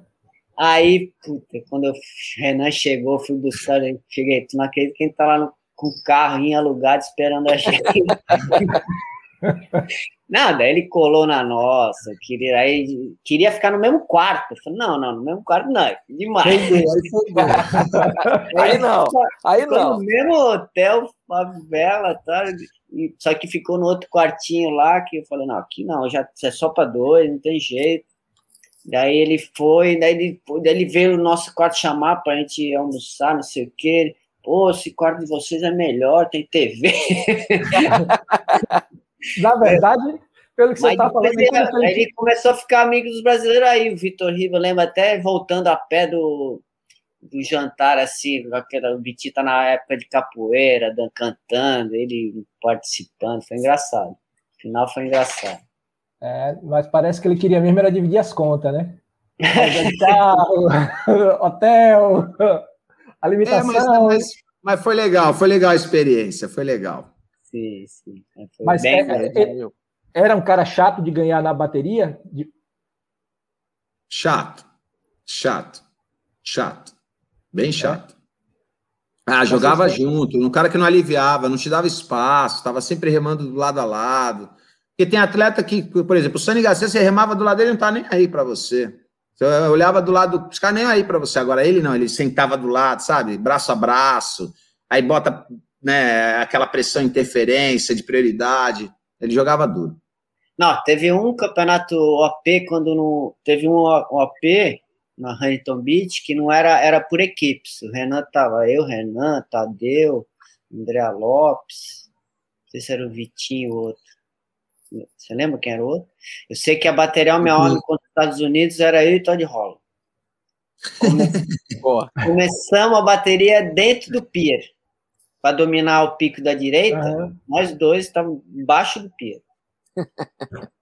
Aí, puta, quando o Renan chegou, fui buscar, cheguei, tu não acredita quem tá lá no, com o carrinho alugado esperando a gente. Nada, ele colou na nossa, queria, aí, queria ficar no mesmo quarto. Eu falei, não, não, no mesmo quarto não, é demais. aí não, aí não. No mesmo hotel, favela, tá? só que ficou no outro quartinho lá, que eu falei, não, aqui não, já é só para dois, não tem jeito. Daí ele foi, daí ele, daí ele veio no nosso quarto chamar para a gente almoçar, não sei o quê. Pô, esse quarto de vocês é melhor, tem TV. Na verdade, pelo que você está falando. Ele, ele, ele começou a ficar amigo dos brasileiros aí. O Vitor Riva, lembra até voltando a pé do, do jantar, assim, aquela, o Biti tá na época de capoeira, cantando, ele participando. Foi engraçado. O final foi engraçado. É, mas parece que ele queria mesmo era dividir as contas, né? Carro, hotel, alimentação. É, mas, mas, mas foi legal, foi legal a experiência, foi legal. Sim, sim. É, foi Mas bem, é, é, era um cara chato de ganhar na bateria? De... Chato, chato, chato, bem chato. Ah, jogava junto, um cara que não aliviava, não te dava espaço, estava sempre remando do lado a lado. Porque tem atleta que, por exemplo, o Sani Garcia, você remava do lado dele, não tá nem aí para você. Você olhava do lado, os caras nem aí para você. Agora ele não, ele sentava do lado, sabe? Braço a braço, aí bota né, aquela pressão, interferência de prioridade. Ele jogava duro. Não, teve um campeonato OP quando não teve um OP na Huntington Beach que não era era por equipes. O Renan tava eu, Renan, Tadeu, André Lopes, não sei se era o Vitinho ou outro. Você lembra quem era o outro? Eu sei que a bateria Homem Homem contra os Estados Unidos era eu e Todd Holland. Come... Começamos a bateria dentro do pier para dominar o pico da direita, uhum. nós dois estamos embaixo do pier.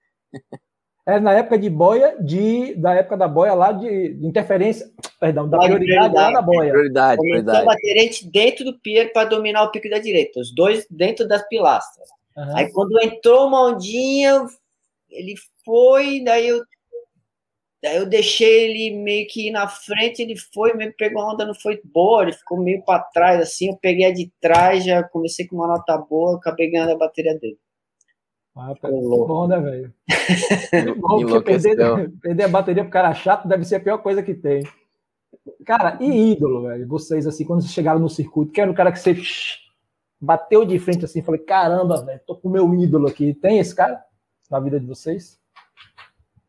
É na época de boia, de, da época da boia lá de, de interferência, perdão, da prioridade, prioridade, lá na boia. Prioridade, prioridade. baterente dentro do pier para dominar o pico da direita, os dois dentro das pilastras. Uhum. Aí quando entrou uma ondinha, ele foi, daí eu Daí eu deixei ele meio que ir na frente, ele foi, meio pegou a onda, não foi boa, ele ficou meio para trás, assim, eu peguei a de trás, já comecei com uma nota boa, acabei ganhando a bateria dele. Ah, que bom, né, velho? perder, perder a bateria pro cara chato deve ser a pior coisa que tem. Cara, e ídolo, velho? Vocês, assim, quando vocês chegaram no circuito, que era o cara que você bateu de frente assim, falei, caramba, velho, tô com o meu ídolo aqui. Tem esse cara na vida de vocês?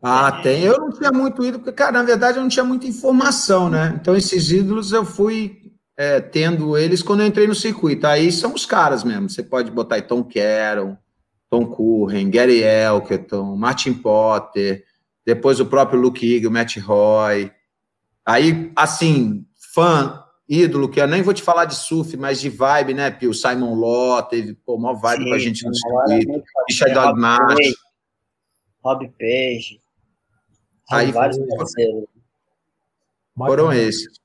Ah, tem. Eu não tinha muito ídolo, porque, cara, na verdade eu não tinha muita informação, né? Então, esses ídolos eu fui é, tendo eles quando eu entrei no circuito. Aí são os caras mesmo. Você pode botar aí Tom Carroll, Tom Curren, Gary Elkerton, Martin Potter, depois o próprio Luke Eagle, Matt Roy. Aí, assim, fã, ídolo, que eu nem vou te falar de surf, mas de vibe, né, Pio? Simon Law, teve pô, maior vibe Sim, com a gente no circuito. Richard Dog March. Rob Page. Aí vários Foram esses.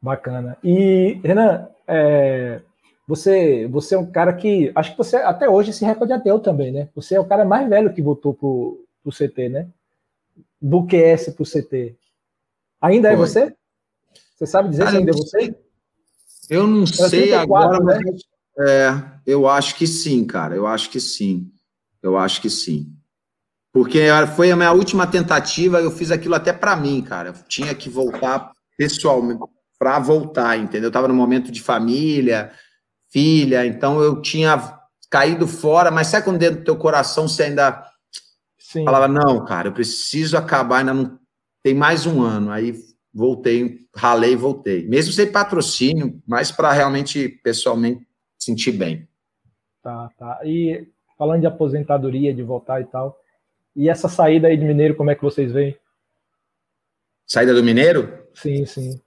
Bacana. E, Renan, é, você, você é um cara que. Acho que você até hoje se recorde ateu também, né? Você é o cara mais velho que votou pro, pro CT, né? Do QS pro CT. Ainda é Foi. é você? Você sabe dizer cara, se ainda é você? Eu não Era sei 34, agora, né? mas é, eu acho que sim, cara. Eu acho que sim. Eu acho que sim. Porque foi a minha última tentativa, eu fiz aquilo até para mim, cara. Eu tinha que voltar pessoalmente para voltar, entendeu? Eu tava no momento de família, filha, então eu tinha caído fora, mas sabe quando dentro do teu coração você ainda Sim. falava, não, cara, eu preciso acabar, ainda não tem mais um ano. Aí voltei, ralei e voltei. Mesmo sem patrocínio, mas para realmente, pessoalmente, sentir bem. Tá, tá. E falando de aposentadoria, de voltar e tal, e essa saída aí de Mineiro, como é que vocês veem? Saída do Mineiro? Sim, sim.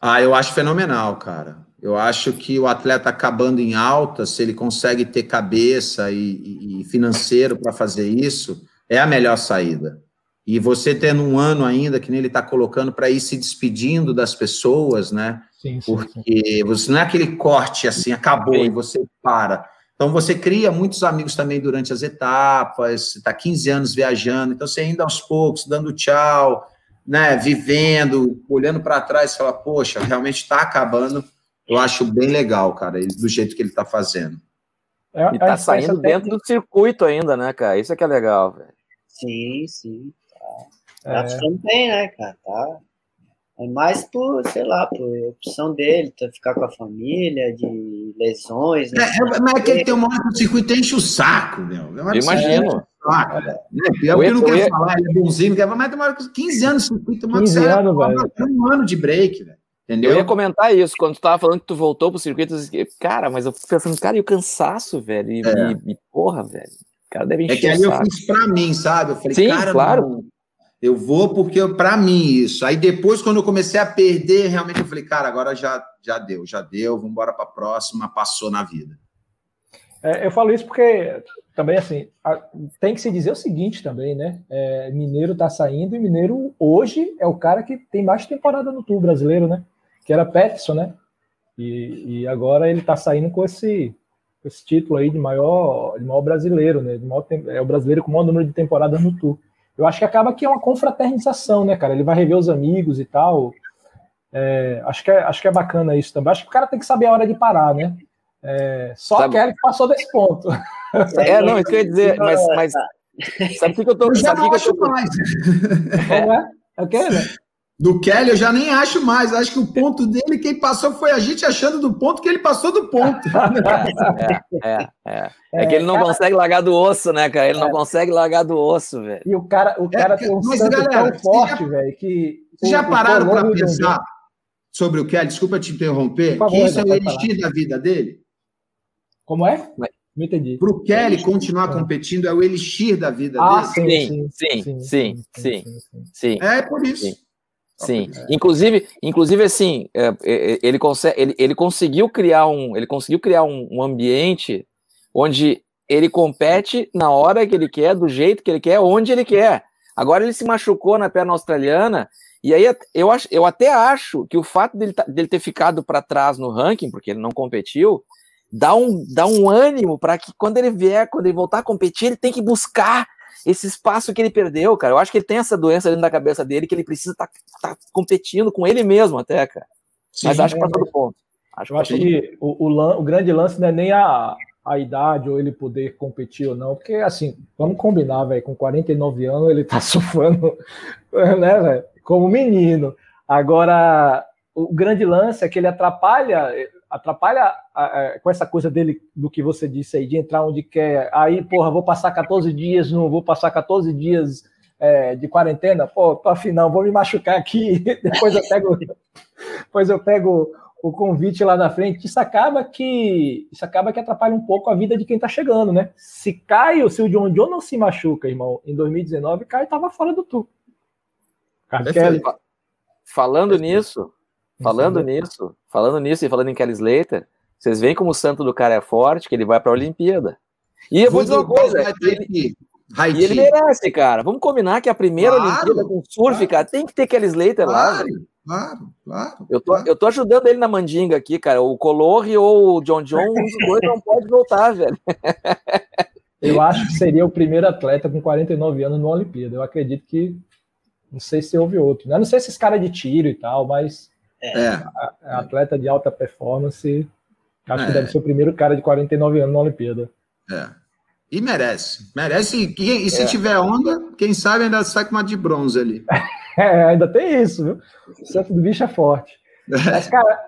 Ah, eu acho fenomenal, cara. Eu acho que o atleta acabando em alta, se ele consegue ter cabeça e, e financeiro para fazer isso, é a melhor saída. E você tendo um ano ainda, que nem ele está colocando, para ir se despedindo das pessoas, né? Sim, sim, Porque sim. você não é aquele corte assim, acabou e você para. Então, você cria muitos amigos também durante as etapas, você está 15 anos viajando, então você ainda aos poucos, dando tchau, né, vivendo, olhando para trás e fala, poxa, realmente está acabando. Eu acho bem legal, cara, do jeito que ele está fazendo. É, e tá saindo dentro do circuito ainda, né, cara? Isso é que é legal, velho. Sim, sim. Tá, tá ficando bem, né, cara? Tá, é mais por, sei lá, por opção dele, tá, ficar com a família, de lesões. Né? É, mas é que ele tem uma hora que o circuito enche o saco, meu. Eu imagino. Saco, né? É o que não quer ia... falar, ele é bonzinho, quer, mas tem uma hora que 15 anos de circuito, 15 certo, anos, velho. um ano de break, velho. Entendeu? Eu ia comentar isso, quando tu tava falando que tu voltou pro circuito, cara, mas eu fico pensando, cara, e o cansaço, velho? E, é. e, e porra, velho. O cara deve encher É que aí eu fiz pra mim, sabe? Eu falei, Sim, cara, claro. Não, eu vou porque para mim isso. Aí depois, quando eu comecei a perder, realmente eu falei, cara, agora já, já deu, já deu, vamos embora para a próxima, passou na vida. É, eu falo isso porque também assim tem que se dizer o seguinte também, né? É, Mineiro está saindo e Mineiro hoje é o cara que tem mais temporada no Tour brasileiro, né? Que era Peterson, né? E, e agora ele está saindo com esse, esse título aí de maior, de maior brasileiro, né? Maior, é o brasileiro com o maior número de temporadas no Tour eu acho que acaba que é uma confraternização, né, cara? Ele vai rever os amigos e tal. É, acho, que é, acho que é bacana isso também. Acho que o cara tem que saber a hora de parar, né? É, só sabe, aquele que passou desse ponto. É, não, isso que eu ia dizer, mas, mas sabe o que, eu tô. Eu já não acho eu tô... mais. Como é? É o quê, né? Do Kelly eu já nem acho mais. Acho que o ponto dele, quem passou foi a gente achando do ponto que ele passou do ponto. é, é, é. é que ele não cara... consegue largar do osso, né, cara? Ele não é. consegue largar do osso, velho. E o cara, o cara é, tem um mas, galera, tão forte, velho, que. Vocês já pararam para pensar sobre o Kelly? Desculpa te interromper. Favor, que isso é o elixir da vida dele? Como é? Não entendi. Para o Kelly continuar competindo, é o elixir da vida ah, dele. Sim sim sim, sim, sim, sim, É por isso. Sim, inclusive, inclusive assim, é, é, é, ele, consegue, ele, ele conseguiu criar um, ele conseguiu criar um, um, ambiente onde ele compete na hora que ele quer, do jeito que ele quer, onde ele quer. Agora ele se machucou na perna australiana e aí eu acho, eu até acho que o fato dele, dele ter ficado para trás no ranking, porque ele não competiu, dá um, dá um ânimo para que quando ele vier, quando ele voltar a competir, ele tem que buscar esse espaço que ele perdeu, cara. Eu acho que ele tem essa doença dentro da cabeça dele que ele precisa estar tá, tá competindo com ele mesmo até, cara. Sim, Mas acho que passou do ponto. Acho eu acho que o, o, o, grande lance não é nem a, a idade ou ele poder competir ou não, porque assim, vamos combinar, velho, com 49 anos ele tá surfando, né, velho, como menino. Agora, o grande lance é que ele atrapalha, atrapalha com essa coisa dele, do que você disse aí, de entrar onde quer, aí, porra, vou passar 14 dias, não vou passar 14 dias é, de quarentena, pô, afinal, vou me machucar aqui, depois eu pego, depois eu pego o convite lá na frente, isso acaba que isso acaba que atrapalha um pouco a vida de quem tá chegando, né? Se Caio, se o John John não se machuca, irmão, em 2019, Caio tava fora do tour. Falando nisso, falando nisso, falando nisso e falando em Kelly Slater, vocês veem como o santo do cara é forte, que ele vai para a Olimpíada. E eu vou dizer uma coisa, ele, e ele merece, cara. Vamos combinar que a primeira claro, Olimpíada com surf, claro. cara, tem que ter Kelly Slater claro. lá, velho. Claro, claro. Eu tô, claro. eu tô ajudando ele na mandinga aqui, cara. O Colorri ou o John John, um dos dois não pode voltar, velho. Eu acho que seria o primeiro atleta com 49 anos no Olimpíada. Eu acredito que. Não sei se houve outro. Eu não sei se esse cara de tiro e tal, mas. É. A atleta de alta performance. Acho é. que deve ser o primeiro cara de 49 anos na Olimpíada. É. E merece. Merece. E, e se é. tiver onda, quem sabe ainda sai com uma de bronze ali. É, ainda tem isso, viu? O centro do bicho é forte. Mas, cara,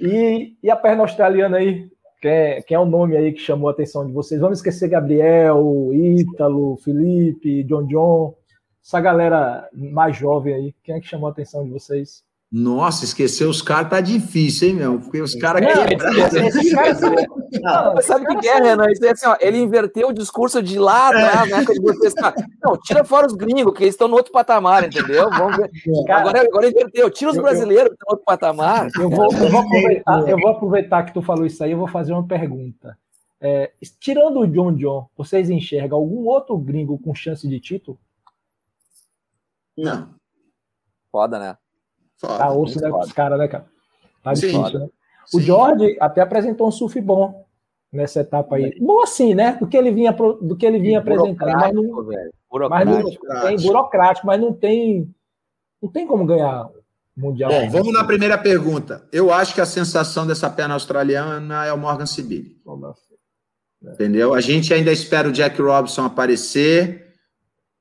e, e a perna australiana aí? Quem é, quem é o nome aí que chamou a atenção de vocês? Vamos esquecer Gabriel, Ítalo, Felipe, John John, essa galera mais jovem aí. Quem é que chamou a atenção de vocês? Nossa, esquecer os caras tá difícil, hein, meu? Porque os caras sabe o que é, Renan? Isso é assim, ó, ele inverteu o discurso de lá atrás, né? Vocês, não, tira fora os gringos, que eles estão no outro patamar, entendeu? Vamos ver. Cara, agora, agora inverteu, tira os brasileiros que estão no outro patamar. Eu vou, eu, vou aproveitar, eu vou aproveitar que tu falou isso aí, eu vou fazer uma pergunta. É, tirando o John John, vocês enxergam algum outro gringo com chance de título? Não. Foda, né? Foda, tá osso né, os caras, né, cara? Tá Sim, difícil, né? O George até apresentou um surf bom nessa etapa aí. Bom assim, né? Do que ele vinha, do que ele vinha apresentando. Mas não, mas não tem burocrático, mas não tem. Não tem como ganhar mundial. Bom, vamos na primeira pergunta. Eu acho que a sensação dessa perna australiana é o Morgan Sibili. Entendeu? A gente ainda espera o Jack Robson aparecer.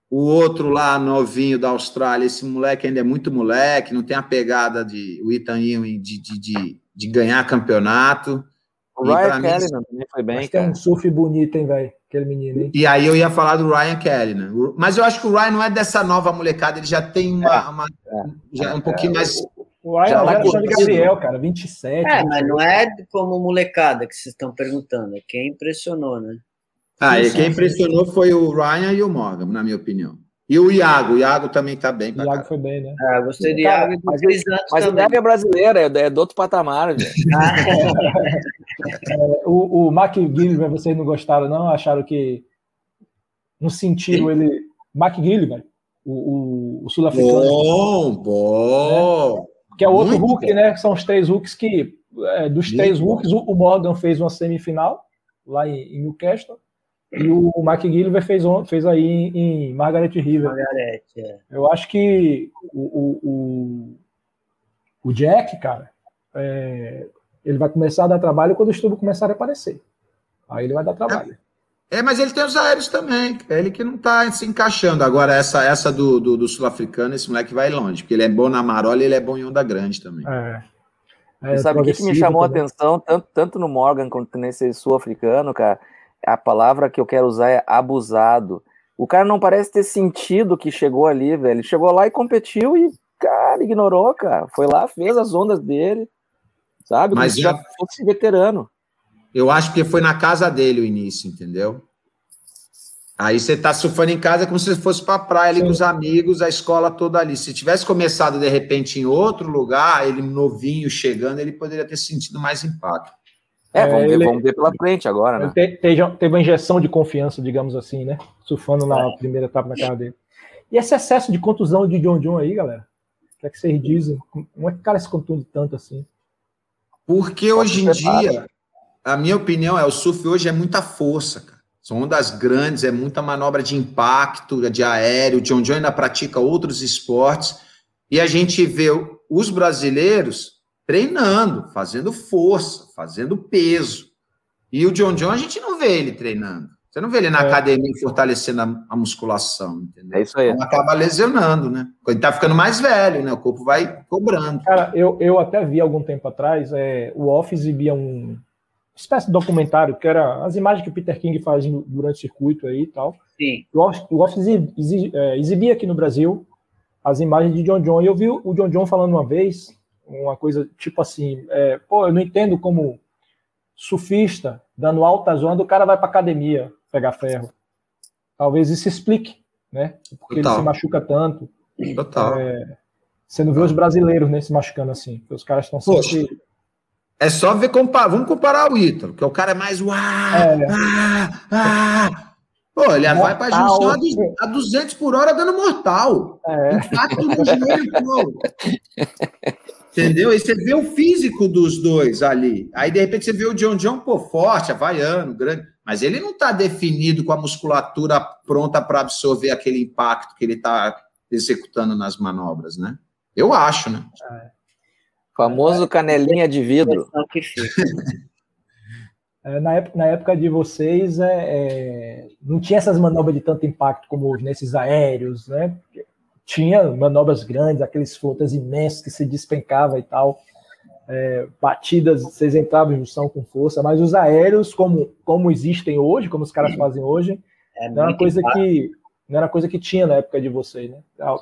O outro lá, novinho da Austrália, esse moleque ainda é muito moleque, não tem a pegada de o Ethan Ewing de, de, de, de, ganhar campeonato. O Ryan Kelly também foi bem, cara. Tem um surf bonito, hein, velho? Aquele menino, hein? E aí eu ia falar do Ryan Kelly, né? Mas eu acho que o Ryan não é dessa nova molecada, ele já tem uma, é, uma é, já é um pouquinho é, mais. O Ryan já é de Gabriel, cara, 27. É, mas não é como molecada que vocês estão perguntando, é quem impressionou, né? Ah, e quem impressionou foi o Ryan e o Morgan, na minha opinião. E o Iago, o Iago também tá bem. O Iago cara. foi bem, né? Ah, gostei do Iago e mas, mas o Iago é brasileiro, é, é do outro patamar, velho. é, o, o Mac Gillivan, vocês não gostaram, não? Acharam que não sentiram ele. Mac Gillivan, o, o, o sul-africano. Bom, bom. Né? Que é o outro Muito Hulk, bom. né? São os três Hulks que, é, dos Muito três Hulks, o, o Morgan fez uma semifinal lá em, em Newcastle. E o McGillivray fez, fez aí em Margaret River. Margaret, é. Eu acho que o, o, o, o Jack, cara, é, ele vai começar a dar trabalho quando os tubos começarem a aparecer. Aí ele vai dar trabalho. É, é mas ele tem os aéreos também. É ele que não está se encaixando. Agora, essa, essa do, do, do sul-africano, esse moleque vai longe, porque ele é bom na marola e ele é bom em onda grande também. É. É, sabe o que, que, me chamou a atenção, tanto, tanto no Morgan quanto nesse sul-africano, cara? A palavra que eu quero usar é abusado. O cara não parece ter sentido que chegou ali, velho. Ele chegou lá e competiu e, cara, ignorou, cara. Foi lá, fez as ondas dele, sabe? Mas já fosse veterano. Eu acho que foi na casa dele o início, entendeu? Aí você tá surfando em casa como se fosse para praia ali Sim. com os amigos, a escola toda ali. Se tivesse começado de repente em outro lugar, ele novinho chegando, ele poderia ter sentido mais impacto. É, vamos, ver, vamos ver pela frente agora, né? Teve, teve uma injeção de confiança, digamos assim, né? Surfando na é. primeira etapa na cara dele. E esse excesso de contusão de John John aí, galera? O que é que vocês dizem? Como é que o cara se contunde tanto assim? Porque hoje em dia, a minha opinião é, o surf hoje é muita força, cara. São ondas grandes, é muita manobra de impacto, de aéreo. O John John ainda pratica outros esportes. E a gente vê os brasileiros treinando, fazendo força, fazendo peso. E o John John, a gente não vê ele treinando. Você não vê ele na é. academia fortalecendo a, a, musculação, entendeu? É isso aí. Então acaba lesionando, né? Ele tá ficando mais velho, né? O corpo vai cobrando. Cara, eu, eu até vi algum tempo atrás, é, o Off exibia um espécie de documentário, que era as imagens que o Peter King faz durante o circuito aí e tal. Sim. O Off, o Off é, exibia aqui no Brasil as imagens de John John. E eu vi o John John falando uma vez, uma coisa tipo assim, é, pô, eu não entendo como surfista dando alta zona, o cara vai para academia pegar ferro. Talvez isso explique, né? Porque Total. ele se machuca tanto. Total. É, você não vê os brasileiros né, se machucando assim, porque os caras estão sempre. É só ver, comparar, vamos comparar o Ítalo, que o cara é mais uau, é. ah, ah. Pô, ele mortal. vai para junção a 200 por hora dando mortal. É. Impacto no joelho, pô. Entendeu? Aí você vê o físico dos dois ali. Aí, de repente, você vê o John John, pô, forte, havaiano, grande. Mas ele não está definido com a musculatura pronta para absorver aquele impacto que ele está executando nas manobras, né? Eu acho, né? É. Famoso canelinha de vidro. É, na, época, na época de vocês, é, é, não tinha essas manobras de tanto impacto como nesses aéreos, né? Tinha manobras grandes, aqueles flotas imensos que se despencava e tal é, batidas, vocês entravam em junção com força, mas os aéreos, como, como existem hoje, como os caras fazem hoje, é não era coisa que não era coisa que tinha na época de vocês, né?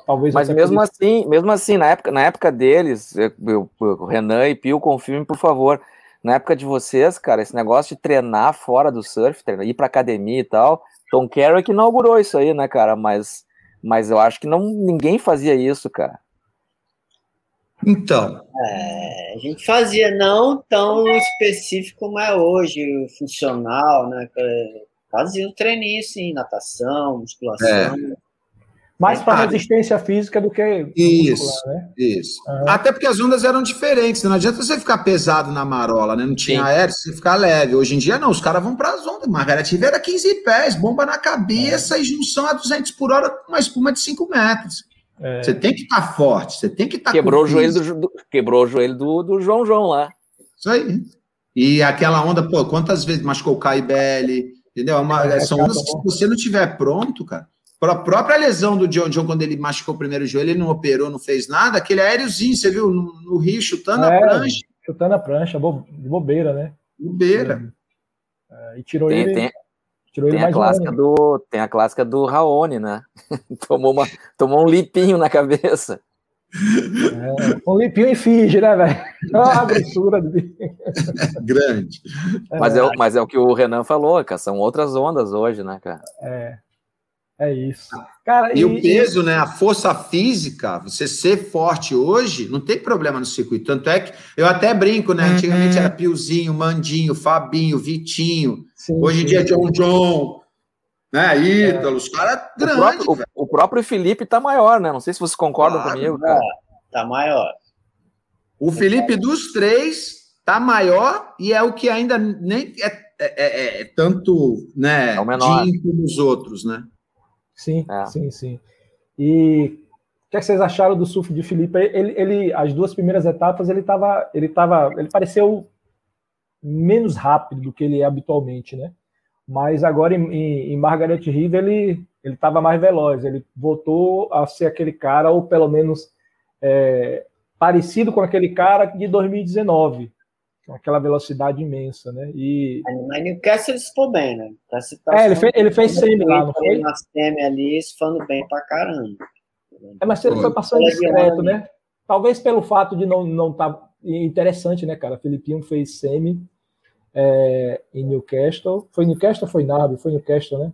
Talvez Mas mesmo assim, mesmo assim, na época, na época deles, eu, eu, Renan e Pio, confirme, por favor. Na época de vocês, cara, esse negócio de treinar fora do surf, treinar, ir para academia e tal, Tom Carrick inaugurou isso aí, né, cara? Mas, mas eu acho que não ninguém fazia isso, cara. Então. É, a gente fazia não tão específico como é hoje, funcional, né? Fazia um treininho, sim, natação, musculação. É. Mais para resistência física do que. Isso, né? isso. Uhum. Até porque as ondas eram diferentes, né? não adianta você ficar pesado na marola, né? Não tinha sim. aéreo, você ficar leve. Hoje em dia, não, os caras vão para as ondas. Margaret River era 15 pés, bomba na cabeça é. e junção a 200 por hora com uma espuma de 5 metros. É. Você tem que estar tá forte, você tem que estar tá quebrou o joelho do, do, Quebrou o joelho do, do João João lá. Isso aí. E aquela onda, pô, quantas vezes machucou o Caibelli, entendeu? É uma, é, são ondas que se você não tiver pronto, cara, a própria lesão do John John, quando ele machucou o primeiro joelho, ele não operou, não fez nada, aquele aériozinho, você viu, no, no Rio, chutando é, a prancha. Chutando a prancha, de bobeira, né? Bobeira. É, e tirou tem, ele... Tem, Tirou tem a clássica um do Tem a clássica do Raoni, né? tomou, uma, tomou um lipinho na cabeça. É, um lipinho em finge, né, velho? Olha a grossura do Grande. Mas é, mas é o que o Renan falou, cara. São outras ondas hoje, né, cara? É. É isso. Cara, e, e, o peso, né? A força física, você ser forte hoje, não tem problema no circuito. Tanto é que eu até brinco, né? Antigamente era Piozinho, Mandinho, Fabinho, Vitinho. Sim, hoje em dia é John John, né? Ítalo, é. os caras grandes. O, o, próprio Felipe tá maior, né? Não sei se vocês concordam claro, comigo, cara. Tá maior. O Felipe dos três tá maior e é o que ainda nem é, é, é, é tanto, né? É o menor. como os outros, né? Sim, é. sim, sim. E o que, é que, vocês acharam do surf de Felipe? Ele, ele, as duas primeiras etapas, ele estava, ele tava, ele pareceu menos rápido do que ele é habitualmente, né? Mas agora em, em, em Margaret River ele ele estava mais veloz, ele voltou a ser aquele cara ou pelo menos é, parecido com aquele cara de 2019, com aquela velocidade imensa, né? E mas Newcastle ele ficou bem, né? Tá, é, ele fez, ele fez semi lá, não foi? Na semi ali, falando bem pra caramba. É, mas ele foi passando discreto, né? Talvez pelo fato de não não estar tá interessante, né, cara? Filipinho fez semi é, em Newcastle. Foi Newcastle ou foi Narby? Foi Newcastle, né?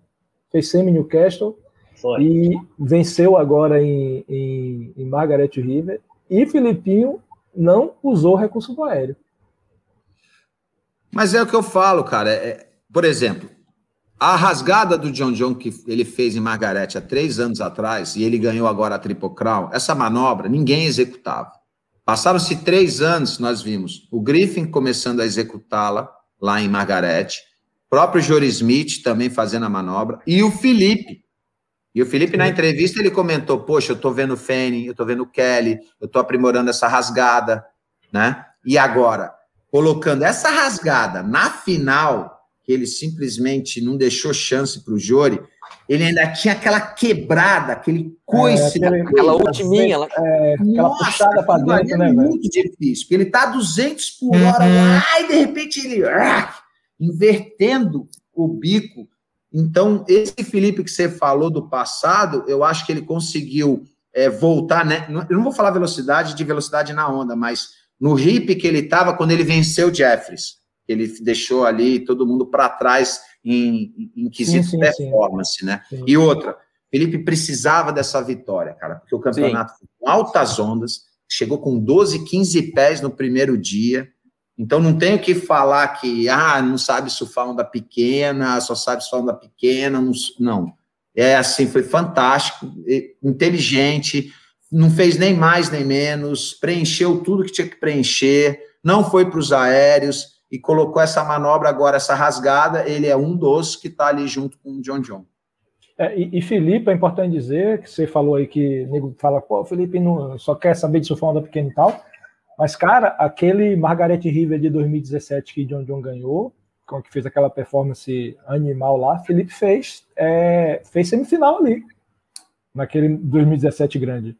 Fez semi Newcastle foi. e venceu agora em, em, em Margaret River. E Filipinho não usou recurso aéreo. Mas é o que eu falo, cara. É, por exemplo, a rasgada do John John que ele fez em Margaret há três anos atrás e ele ganhou agora a Triple Crown, essa manobra ninguém executava. Passaram-se três anos, nós vimos o Griffin começando a executá-la lá em Margaret, próprio Jory Smith também fazendo a manobra, e o Felipe. E o Felipe, na entrevista, ele comentou: Poxa, eu tô vendo o Fanning, eu tô vendo o Kelly, eu tô aprimorando essa rasgada, né? E agora, colocando essa rasgada na final, que ele simplesmente não deixou chance para o Jori, ele ainda tinha aquela quebrada, aquele coice, é, aquele, aquela ultiminha, é, aquela Nossa, puxada para dentro, né? É muito difícil, porque ele está a 200 por hora uhum. lá e de repente ele ah, invertendo o bico. Então, esse Felipe que você falou do passado, eu acho que ele conseguiu é, voltar, né? Eu não vou falar velocidade de velocidade na onda, mas no hip que ele estava quando ele venceu o Jeffries. Ele deixou ali todo mundo para trás em, em quesito sim, sim, performance, sim. né? E outra, Felipe precisava dessa vitória, cara, porque o campeonato foi com altas ondas, chegou com 12, 15 pés no primeiro dia. Então não tenho que falar que ah, não sabe surfar onda pequena, só sabe surfar onda pequena, não. não. É assim, foi fantástico, inteligente, não fez nem mais nem menos, preencheu tudo que tinha que preencher, não foi para os aéreos e colocou essa manobra agora, essa rasgada. Ele é um dos que está ali junto com o John John. É, e, e, Felipe, é importante dizer que você falou aí que o nego fala, pô, Felipe não, só quer saber de surfar onda pequena e tal. Mas, cara, aquele Margaret River de 2017 que John John ganhou, que fez aquela performance animal lá, Felipe fez, é, fez semifinal ali, naquele 2017 grande.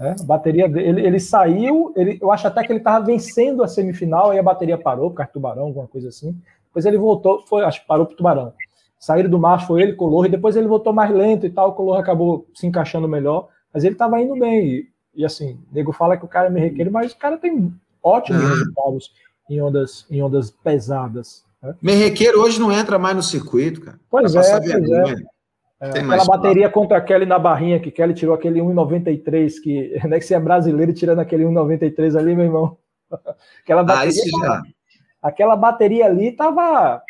É, a bateria ele, ele saiu, ele, eu acho até que ele estava vencendo a semifinal, aí a bateria parou, por causa do tubarão, alguma coisa assim. Depois ele voltou, foi, acho que parou pro tubarão. Saíram do mar, foi ele, color, e depois ele voltou mais lento e tal, o color acabou se encaixando melhor, mas ele estava indo bem. E, e assim, o nego fala que o cara é merrequeiro, mas o cara tem ótimos uhum. resultados em ondas, em ondas pesadas. Né? Merrequeiro hoje não entra mais no circuito, cara. Pois é, pois é. É, aquela bateria contra a Kelly na barrinha, que Kelly tirou aquele 1,93, que, né, que você é brasileiro tirando aquele 1,93 ali, meu irmão. aquela ah, bateria, ah, aquela bateria ali tava.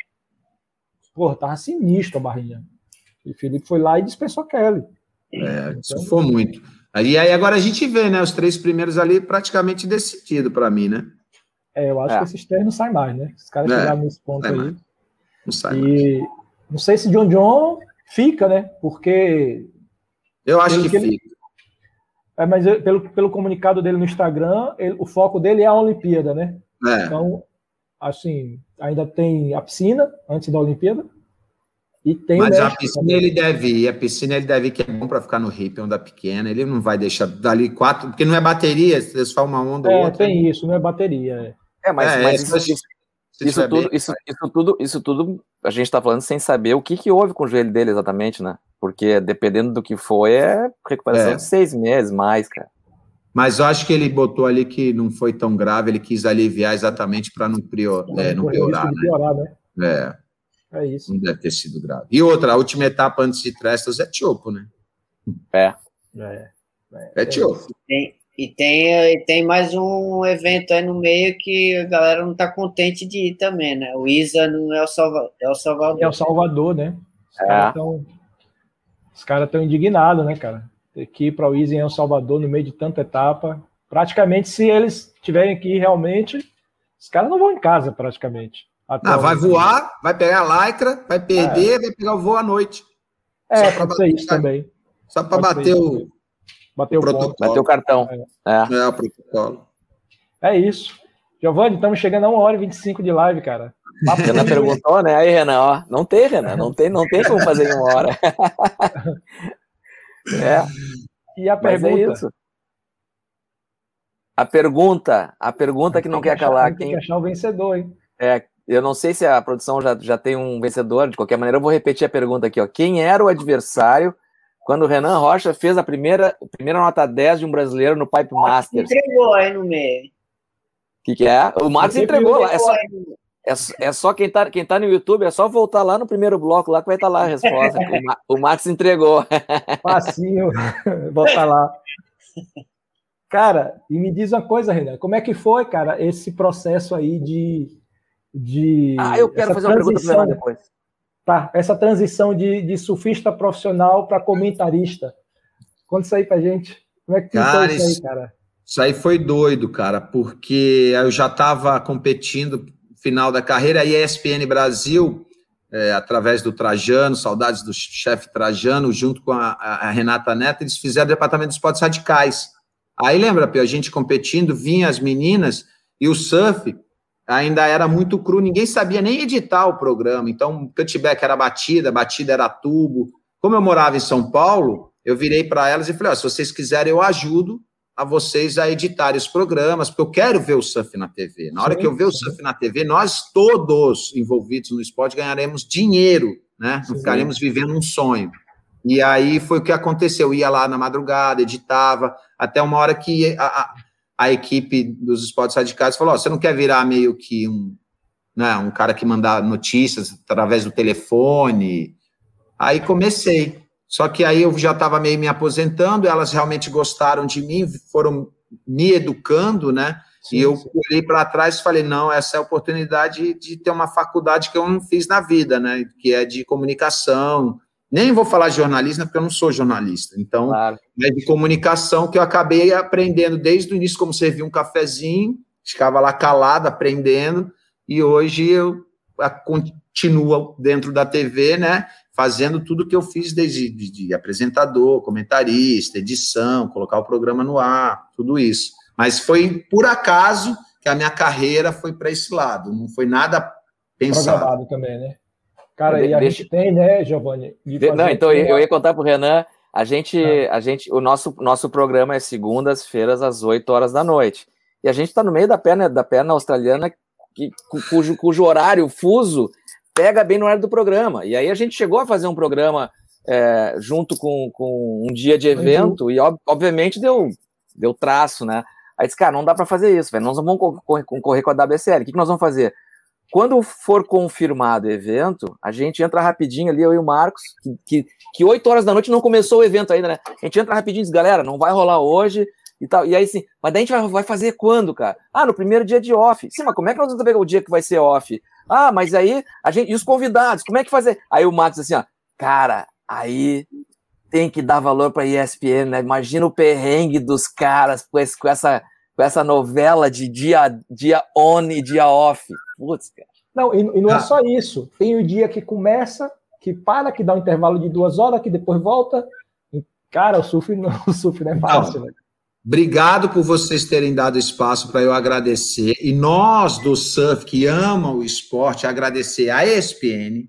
Porra, tava sinistro a barrinha. E Felipe foi lá e dispensou a Kelly. É, então, isso foi muito. E aí agora a gente vê, né? Os três primeiros ali praticamente decidido para mim, né? É, eu acho é. que esses três não saem mais, né? Os caras é, chegaram nesse ponto aí. Mais. Não sai e mais. não sei se John John fica, né? Porque. Eu acho que, que ele... fica. É, mas pelo, pelo comunicado dele no Instagram, ele, o foco dele é a Olimpíada, né? É. Então, assim, ainda tem a piscina antes da Olimpíada. E tem Mas a piscina também. ele deve ir, a piscina ele deve ir, que é bom para ficar no hip, onda pequena. Ele não vai deixar dali quatro, porque não é bateria, se só uma onda é, ou outra. tem isso, não é bateria. É, é mas, é, mas isso, isso, tudo, isso, isso, tudo, isso tudo a gente está falando sem saber o que, que houve com o joelho dele exatamente, né? Porque dependendo do que foi, é recuperação é. de seis meses mais, cara. Mas eu acho que ele botou ali que não foi tão grave, ele quis aliviar exatamente para não, prior, é, não piorar, né? piorar, né? É. É isso. Não deve ter sido grave. E outra, a última etapa antes de Trestas é Tiopo, né? É. É, é, é Tiopo. Tem, e tem, e tem mais um evento aí no meio que a galera não tá contente de ir também, né? O ISA no El, Salva, El Salvador. El Salvador, né? Os é. caras estão indignados, né, cara? Ter que ir para o ISA em El Salvador no meio de tanta etapa. Praticamente, se eles tiverem que ir realmente, os caras não vão em casa, praticamente. Ah, vai voar, vai pegar a lycra, vai perder, é. vai pegar o voo à noite. É, pode ser isso também. Só para bater o Bateu o, protocolo. Bateu o cartão. É. É. é o protocolo. É isso. Giovanni, estamos chegando a 1 hora e 25 de live, cara. Papo Renan perguntou, né? Aí, Renan, ó, não tem, Renan, não tem, não tem como fazer em uma hora. é. E a Mas é pergunta? É isso. A pergunta, a pergunta que não quer calar. Tem quem... que achar o vencedor, hein? É, eu não sei se a produção já, já tem um vencedor, de qualquer maneira, eu vou repetir a pergunta aqui, ó. Quem era o adversário quando o Renan Rocha fez a primeira, a primeira nota 10 de um brasileiro no Pipe Masters. Entregou aí no meio. O que, que é? O Max entregou lá. É só, é, é só quem tá, quem tá no YouTube, é só voltar lá no primeiro bloco lá que vai estar tá lá a resposta. o, o Max entregou. Facinho, voltar lá. Cara, e me diz uma coisa, Renan, como é que foi, cara, esse processo aí de. de ah, eu quero fazer uma pergunta para depois. Tá, essa transição de, de surfista profissional para comentarista. Conta isso aí pra gente. Como é que cara, isso aí, cara? Isso aí foi doido, cara, porque eu já estava competindo final da carreira, a ESPN Brasil, é, através do Trajano, saudades do chefe Trajano, junto com a, a, Renata Neto, eles fizeram o departamento de esportes radicais. Aí lembra, a gente competindo, vinha as meninas e o surf ainda era muito cru, ninguém sabia nem editar o programa. Então, cutback era batida, batida era tubo. Como eu morava em São Paulo, eu virei para elas e falei: oh, se vocês quiserem, eu ajudo a vocês a editarem os programas, porque eu quero ver o surf na TV. Na hora que eu ver o surf na TV, nós todos envolvidos no esporte ganharemos dinheiro, né? Não ficaremos vivendo um sonho. E aí foi o que aconteceu. Eu ia lá na madrugada, editava, até uma hora que a, a, a equipe dos esportes radicais falou: oh, você não quer virar meio que um, né, um cara que manda notícias através do telefone? Aí comecei. Só que aí eu já estava meio me aposentando, elas realmente gostaram de mim, foram me educando, né? Sim, e eu sim. olhei para trás e falei: não, essa é a oportunidade de ter uma faculdade que eu não fiz na vida, né? Que é de comunicação. Nem vou falar de jornalismo, porque eu não sou jornalista. Então, claro. é de comunicação que eu acabei aprendendo desde o início como servir um cafezinho, ficava lá calado aprendendo, e hoje eu continuo dentro da TV, né? fazendo tudo que eu fiz desde de, de apresentador, comentarista, edição, colocar o programa no ar, tudo isso. Mas foi por acaso que a minha carreira foi para esse lado, não foi nada pensado. Programado também, né? Cara, e a Deixa... gente tem, né, Giovanni? De não, então eu ia contar para o Renan, a gente, ah. a gente, o nosso, nosso programa é segundas-feiras às 8 horas da noite. E a gente está no meio da perna da perna australiana, que, cujo, cujo horário fuso pega bem no horário do programa. E aí a gente chegou a fazer um programa é, junto com, com um dia de evento uhum. e ob, obviamente deu, deu traço, né? Aí disse, cara, não dá para fazer isso, velho. Nós não vamos concorrer com a WSL. O que, que nós vamos fazer? Quando for confirmado o evento, a gente entra rapidinho ali, eu e o Marcos, que, que, 8 horas da noite não começou o evento ainda, né? A gente entra rapidinho e diz, galera, não vai rolar hoje e tal. E aí, assim, mas daí a gente vai, vai fazer quando, cara? Ah, no primeiro dia de off. Sim, mas como é que nós vamos saber o dia que vai ser off? Ah, mas aí a gente. E os convidados, como é que fazer? Aí o Matos assim, ó, cara, aí tem que dar valor para ESPN, né? Imagina o perrengue dos caras com, esse, com, essa, com essa novela de dia, dia on e dia off. Putz, cara. Não, e, e não é ah. só isso. Tem o dia que começa, que para, que dá um intervalo de duas horas, que depois volta. Cara, o surf não, o surf não é fácil, né? Obrigado por vocês terem dado espaço para eu agradecer. E nós do surf que amam o esporte, agradecer a ESPN,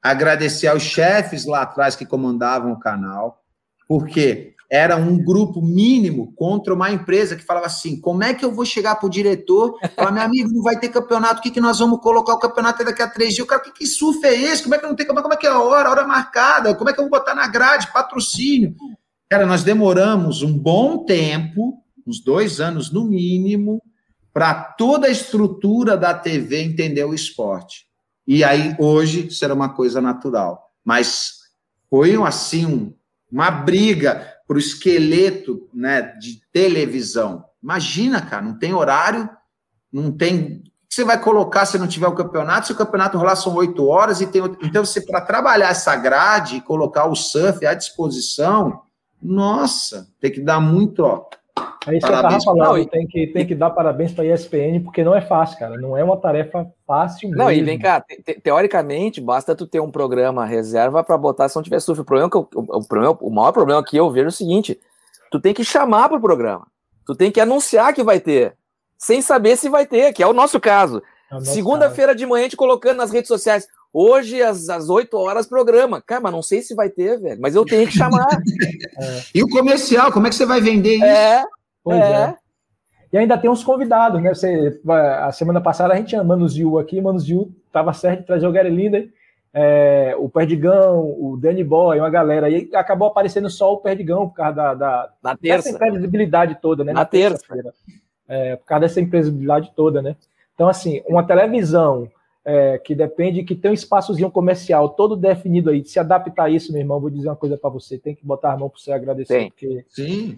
agradecer aos chefes lá atrás que comandavam o canal, porque era um grupo mínimo contra uma empresa que falava assim: como é que eu vou chegar para o diretor e falar, meu amigo, não vai ter campeonato, o que, que nós vamos colocar o campeonato daqui a três dias? O cara, que, que surf é esse? Como é que não tem Como é que é a hora? A hora marcada? Como é que eu vou botar na grade? Patrocínio. Cara, nós demoramos um bom tempo, uns dois anos no mínimo, para toda a estrutura da TV entender o esporte. E aí, hoje, será uma coisa natural. Mas foi, assim, um, uma briga para o esqueleto né, de televisão. Imagina, cara, não tem horário, não tem. O que você vai colocar se não tiver o campeonato? Se o campeonato rolar são oito horas e tem. Então, você, para trabalhar essa grade e colocar o surf à disposição, nossa, tem que dar muito, ó. É isso parabéns que eu tava falando, tem que, tem que dar parabéns para a ESPN, porque não é fácil, cara. Não é uma tarefa fácil mesmo. Não, e vem cá, te, teoricamente, basta tu ter um programa reserva para botar se não tiver surf. O, problema que eu, o, o, problema, o maior problema que eu vejo é o seguinte: tu tem que chamar para o programa. Tu tem que anunciar que vai ter, sem saber se vai ter, que é o nosso caso. É Segunda-feira de manhã, a gente colocando nas redes sociais. Hoje, às, às 8 horas, programa. Cara, mas não sei se vai ter, velho. Mas eu tenho que chamar. é. E o comercial, como é que você vai vender isso? É, pois é. é. E ainda tem uns convidados, né? Você, a semana passada a gente tinha Manos Yu aqui, Manos Yu tava certo de trazer o Gary Linder, é, o Perdigão, o Danny Boy, uma galera. E acabou aparecendo só o Perdigão por causa da, da, Na terça. dessa imprevisibilidade toda, né? Na, Na terça-feira. É, por causa dessa imprevisibilidade toda, né? Então, assim, uma televisão é, que depende, que tem um espaçozinho comercial todo definido aí, de se adaptar a isso, meu irmão, vou dizer uma coisa para você, tem que botar a mão para você agradecer. Tem. Porque, Sim.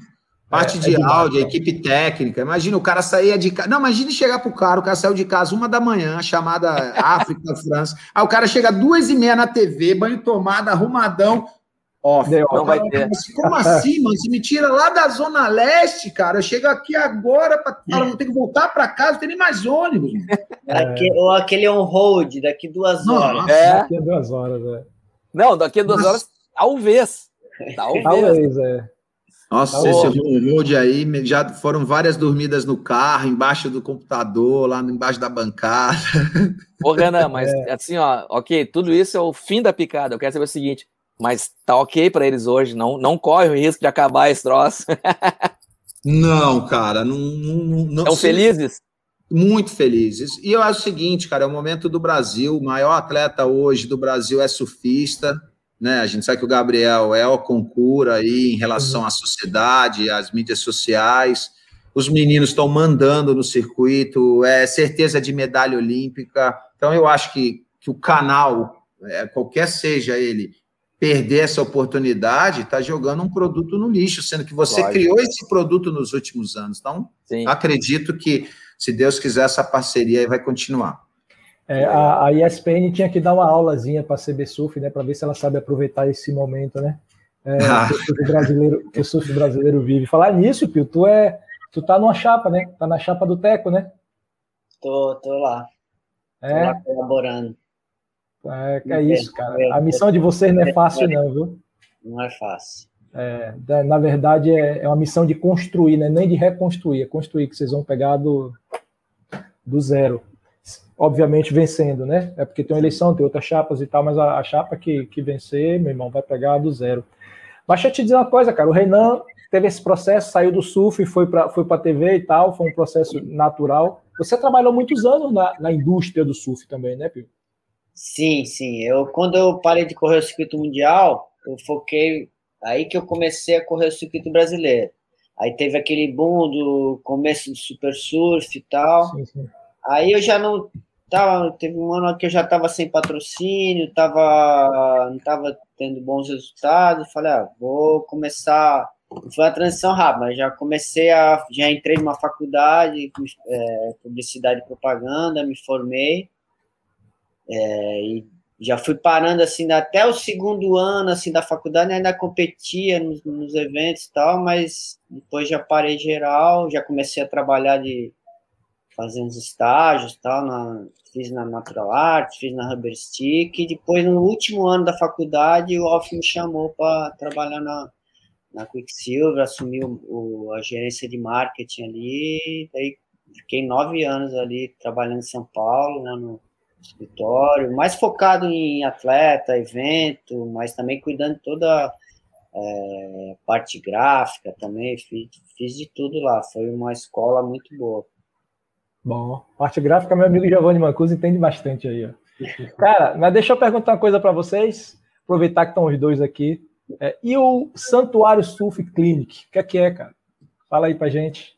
Parte é, de é áudio, equipe técnica. Imagina o cara sair de casa. Não, imagine chegar pro cara, o cara saiu de casa uma da manhã, chamada África, França. Aí o cara chega duas e meia na TV, banho tomado, arrumadão off. Não vai ter. Como assim, mano? Você me tira lá da Zona Leste, cara. Eu chego aqui agora, pra... cara, vou ter que voltar para casa, não tem nem mais ônibus. É. Ou aquele on-hold, daqui duas horas. É. Daqui a duas horas, é. Não, daqui a duas Nossa. horas, talvez. Talvez, talvez é. Nossa, tá esse road aí, já foram várias dormidas no carro, embaixo do computador, lá embaixo da bancada. Ô, Renan, mas é. assim, ó, ok, tudo isso é o fim da picada. Eu quero saber o seguinte, mas tá ok para eles hoje, não, não corre o risco de acabar esse troço. não, cara, não. não, não Estão felizes? Muito felizes. E eu acho o seguinte, cara, é o momento do Brasil. O maior atleta hoje do Brasil é surfista. Né? A gente sabe que o Gabriel é o concura aí em relação uhum. à sociedade, às mídias sociais. Os meninos estão mandando no circuito, é certeza de medalha olímpica. Então, eu acho que, que o canal, é, qualquer seja ele, perder essa oportunidade, está jogando um produto no lixo, sendo que você Lógico. criou esse produto nos últimos anos. Então, Sim. acredito que, se Deus quiser, essa parceria vai continuar. É, a, a, ESPN tinha que dar uma aulazinha para a CB Surf, né, para ver se ela sabe aproveitar esse momento, né? É, ah. que, o surf brasileiro, que o surf brasileiro vive. Falar nisso, Pio, tu é, tu tá numa chapa, né? Tá na chapa do Teco, né? Tô, tô lá. É. Tô lá colaborando. É, é isso, cara. A missão de vocês não é fácil, não, viu? Não é fácil. É, na verdade, é, é uma missão de construir, né? nem de reconstruir, é construir, que vocês vão pegar do, do zero obviamente vencendo, né? É porque tem uma eleição, tem outras chapas e tal, mas a, a chapa que, que vencer, meu irmão, vai pegar do zero. Mas deixa eu te dizer uma coisa, cara, o Renan teve esse processo, saiu do surf, foi para foi a TV e tal, foi um processo natural. Você trabalhou muitos anos na, na indústria do surf também, né, Pio? Sim, sim. Eu, quando eu parei de correr o circuito mundial, eu foquei, aí que eu comecei a correr o circuito brasileiro. Aí teve aquele boom do começo do super surf e tal. Sim, sim. Aí eu já não tava, teve um ano que eu já estava sem patrocínio, tava, não estava tendo bons resultados. Falei, ah, vou começar. Foi uma transição rápida, já comecei a. Já entrei numa faculdade, é, publicidade e propaganda, me formei. É, e já fui parando assim até o segundo ano assim da faculdade ainda competia nos, nos eventos e tal mas depois já parei geral já comecei a trabalhar de fazer uns estágios, tal, na, fiz na Natural Arts, fiz na Rubber Stick, e depois, no último ano da faculdade, o Off me chamou para trabalhar na, na Quicksilver, assumi o, o, a gerência de marketing ali, daí fiquei nove anos ali trabalhando em São Paulo, né, no escritório, mais focado em atleta, evento, mas também cuidando toda é, parte gráfica também, fiz, fiz de tudo lá, foi uma escola muito boa. Bom, parte gráfica, meu amigo Giovanni Mancuso entende bastante aí. Ó. Cara, mas deixa eu perguntar uma coisa para vocês, aproveitar que estão os dois aqui. É, e o Santuário Surf Clinic, o que é que é, cara? Fala aí pra gente.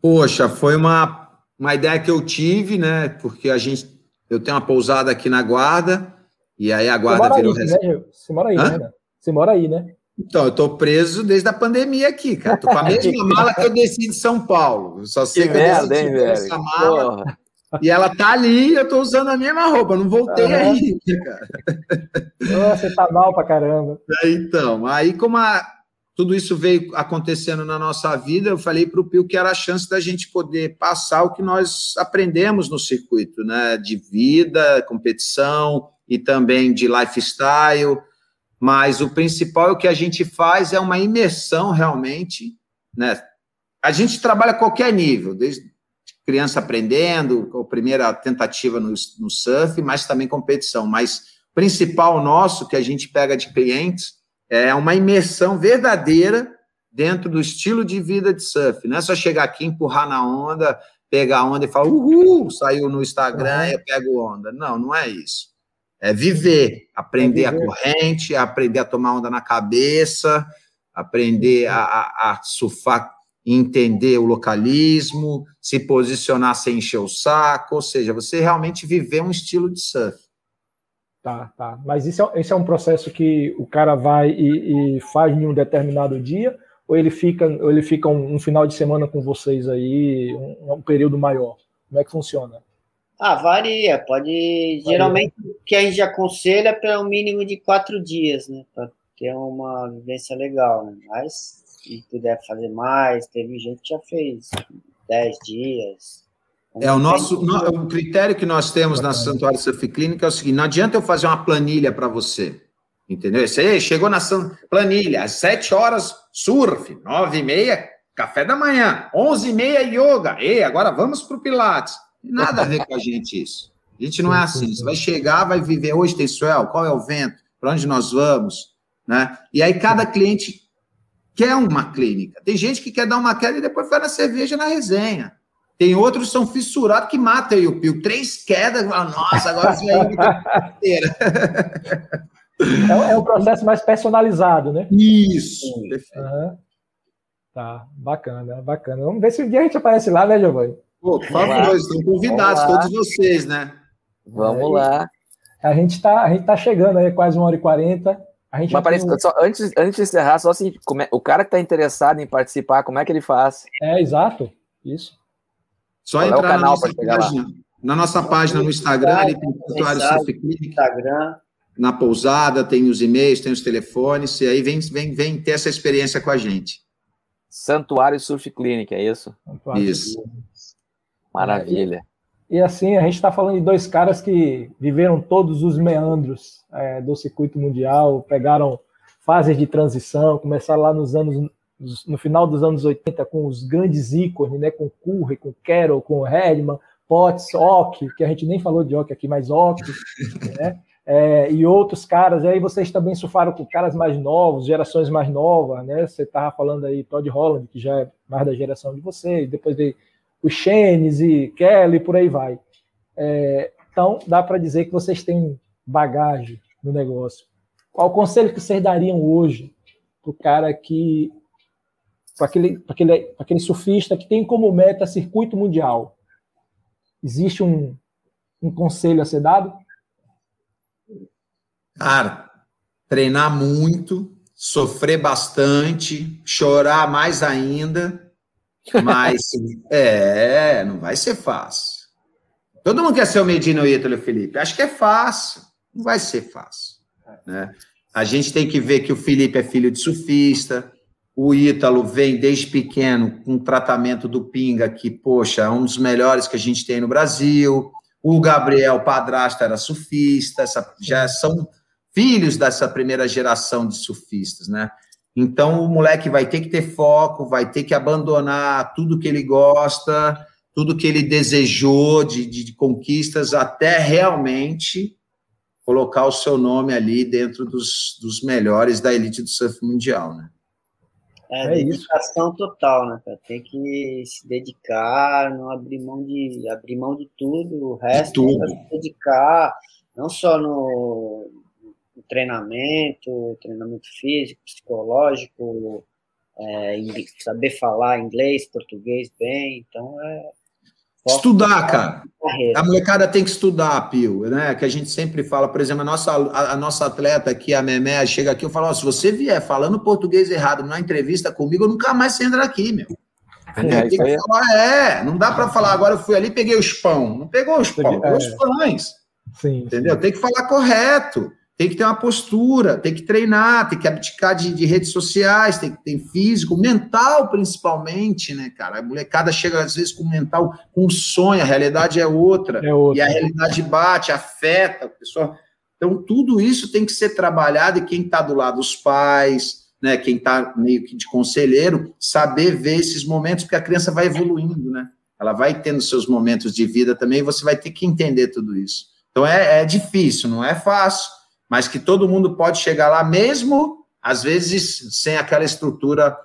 Poxa, foi uma, uma ideia que eu tive, né? Porque a gente, eu tenho uma pousada aqui na Guarda, e aí a Guarda virou... Aí, né? Você mora aí, Hã? né? Você mora aí, né? Então, eu tô preso desde a pandemia aqui, cara. Tô com a mesma mala que eu desci de São Paulo. Eu só sei que, que eu merda, hein, essa mala. Porra. E ela tá ali, eu tô usando a mesma roupa, não voltei aí, cara. você tá mal pra caramba. É, então, aí como a, tudo isso veio acontecendo na nossa vida, eu falei para o Pio que era a chance da gente poder passar o que nós aprendemos no circuito, né? De vida, competição e também de lifestyle mas o principal é o que a gente faz é uma imersão realmente, né? A gente trabalha a qualquer nível, desde criança aprendendo, a primeira tentativa no, no surf, mas também competição. Mas principal nosso que a gente pega de clientes é uma imersão verdadeira dentro do estilo de vida de surf. Não é só chegar aqui, empurrar na onda, pegar a onda e falar, uhul, saiu no Instagram e eu pego onda. Não, não é isso é viver, aprender é viver. a corrente, aprender a tomar onda na cabeça, aprender a, a, a surfar, entender o localismo, se posicionar sem encher o saco, ou seja, você realmente viver um estilo de surf. Tá, tá. Mas isso é, esse é um processo que o cara vai e, e, faz em um determinado dia, ou ele fica, ou ele fica um, um final de semana com vocês aí, um, um período maior? Como é que funciona? Ah, varia. Pode. Varia. Geralmente o que a gente aconselha é para um mínimo de quatro dias, né? Para ter uma vivência legal. Né? Mas se puder fazer mais, teve gente que já fez dez dias. É o nosso o critério que nós temos na Santuário Surf Clínica é o seguinte: não adianta eu fazer uma planilha para você. Entendeu? Aí, chegou na planilha, às 7 horas, surf, 9 e meia, café da manhã, 11 e meia, yoga. Ei, agora vamos para o Pilates. Nada a ver com a gente isso. A gente não é assim. Você vai chegar, vai viver. Hoje tem swell, qual é o vento? Para onde nós vamos? Né? E aí cada cliente quer uma clínica. Tem gente que quer dar uma queda e depois vai na cerveja na resenha. Tem outros que são fissurados que matam aí o pio. Três quedas, nossa, agora você vai inteira. É, é um processo mais personalizado, né? Isso. Uhum. Tá, bacana, bacana. Vamos ver se um dia a gente aparece lá, né, Giovanni? Pô, por favor, estão convidados, todos vocês, né? Vamos é, lá. A gente está a gente tá chegando aí, quase uma hora e quarenta. A gente Mas parece, um... só, antes, antes de encerrar, só assim, é, o cara que está interessado em participar, como é que ele faz? É, exato, isso. Só Qual entrar é na, nossa página, na nossa página no Instagram, ali tem o Instagram na pousada, tem os e-mails, tem os telefones, e aí vem, vem, vem ter essa experiência com a gente. Santuário Surf Clinic, é isso? Santuário isso. Maravilha. E, e, assim, a gente está falando de dois caras que viveram todos os meandros é, do circuito mundial, pegaram fases de transição, começaram lá nos anos no final dos anos 80 com os grandes ícones, né, com Curry, com Carroll, com Redman, Potts, Ock, que a gente nem falou de Ock aqui, mas Ock, né? é, e outros caras. E aí vocês também surfaram com caras mais novos, gerações mais novas, né? Você estava falando aí Todd Holland, que já é mais da geração de vocês, depois de o Chenes e Kelly, por aí vai. É, então, dá para dizer que vocês têm bagagem no negócio. Qual o conselho que vocês dariam hoje para o cara que. Para aquele, aquele, aquele surfista que tem como meta circuito mundial? Existe um, um conselho a ser dado? Cara, treinar muito, sofrer bastante, chorar mais ainda, mas é, não vai ser fácil. Todo mundo quer ser o Medina Ítalo, Felipe. Acho que é fácil. Não vai ser fácil. Né? A gente tem que ver que o Felipe é filho de surfista, o Ítalo vem desde pequeno com tratamento do pinga, que, poxa, é um dos melhores que a gente tem no Brasil. O Gabriel, padrasto, era surfista, essa, já são filhos dessa primeira geração de surfistas, né? Então o moleque vai ter que ter foco, vai ter que abandonar tudo que ele gosta, tudo que ele desejou de, de, de conquistas, até realmente colocar o seu nome ali dentro dos, dos melhores da elite do surf mundial, né? É, é dedicação isso. total, né, cara? Tem que se dedicar, não abrir mão de abrir mão de tudo, o resto de tudo. se dedicar, não só no, no treinamento, treinamento físico, psicológico, é, saber falar inglês, português bem, então é Estudar, cara. A molecada tem que estudar, Pio, né? Que a gente sempre fala, por exemplo, a nossa, a, a nossa atleta aqui, a Memé, chega aqui, eu falo, ó, se você vier falando português errado numa entrevista comigo, eu nunca mais você entra aqui, meu. É, tem que falar, é, não dá para falar, agora eu fui ali e peguei os pão. Não pegou os pão, pegou os pães. Sim, entendeu? Sim. Tem que falar correto tem que ter uma postura, tem que treinar, tem que abdicar de, de, redes sociais, tem que ter físico, mental principalmente, né, cara? A molecada chega às vezes com mental, com um sonho, a realidade é outra, é outra. e a realidade bate, afeta a pessoa. Então, tudo isso tem que ser trabalhado e quem está do lado dos pais, né, quem está meio que de conselheiro, saber ver esses momentos, porque a criança vai evoluindo, né? Ela vai tendo seus momentos de vida também, e você vai ter que entender tudo isso. Então, é, é difícil, não é fácil, mas que todo mundo pode chegar lá, mesmo às vezes sem aquela estrutura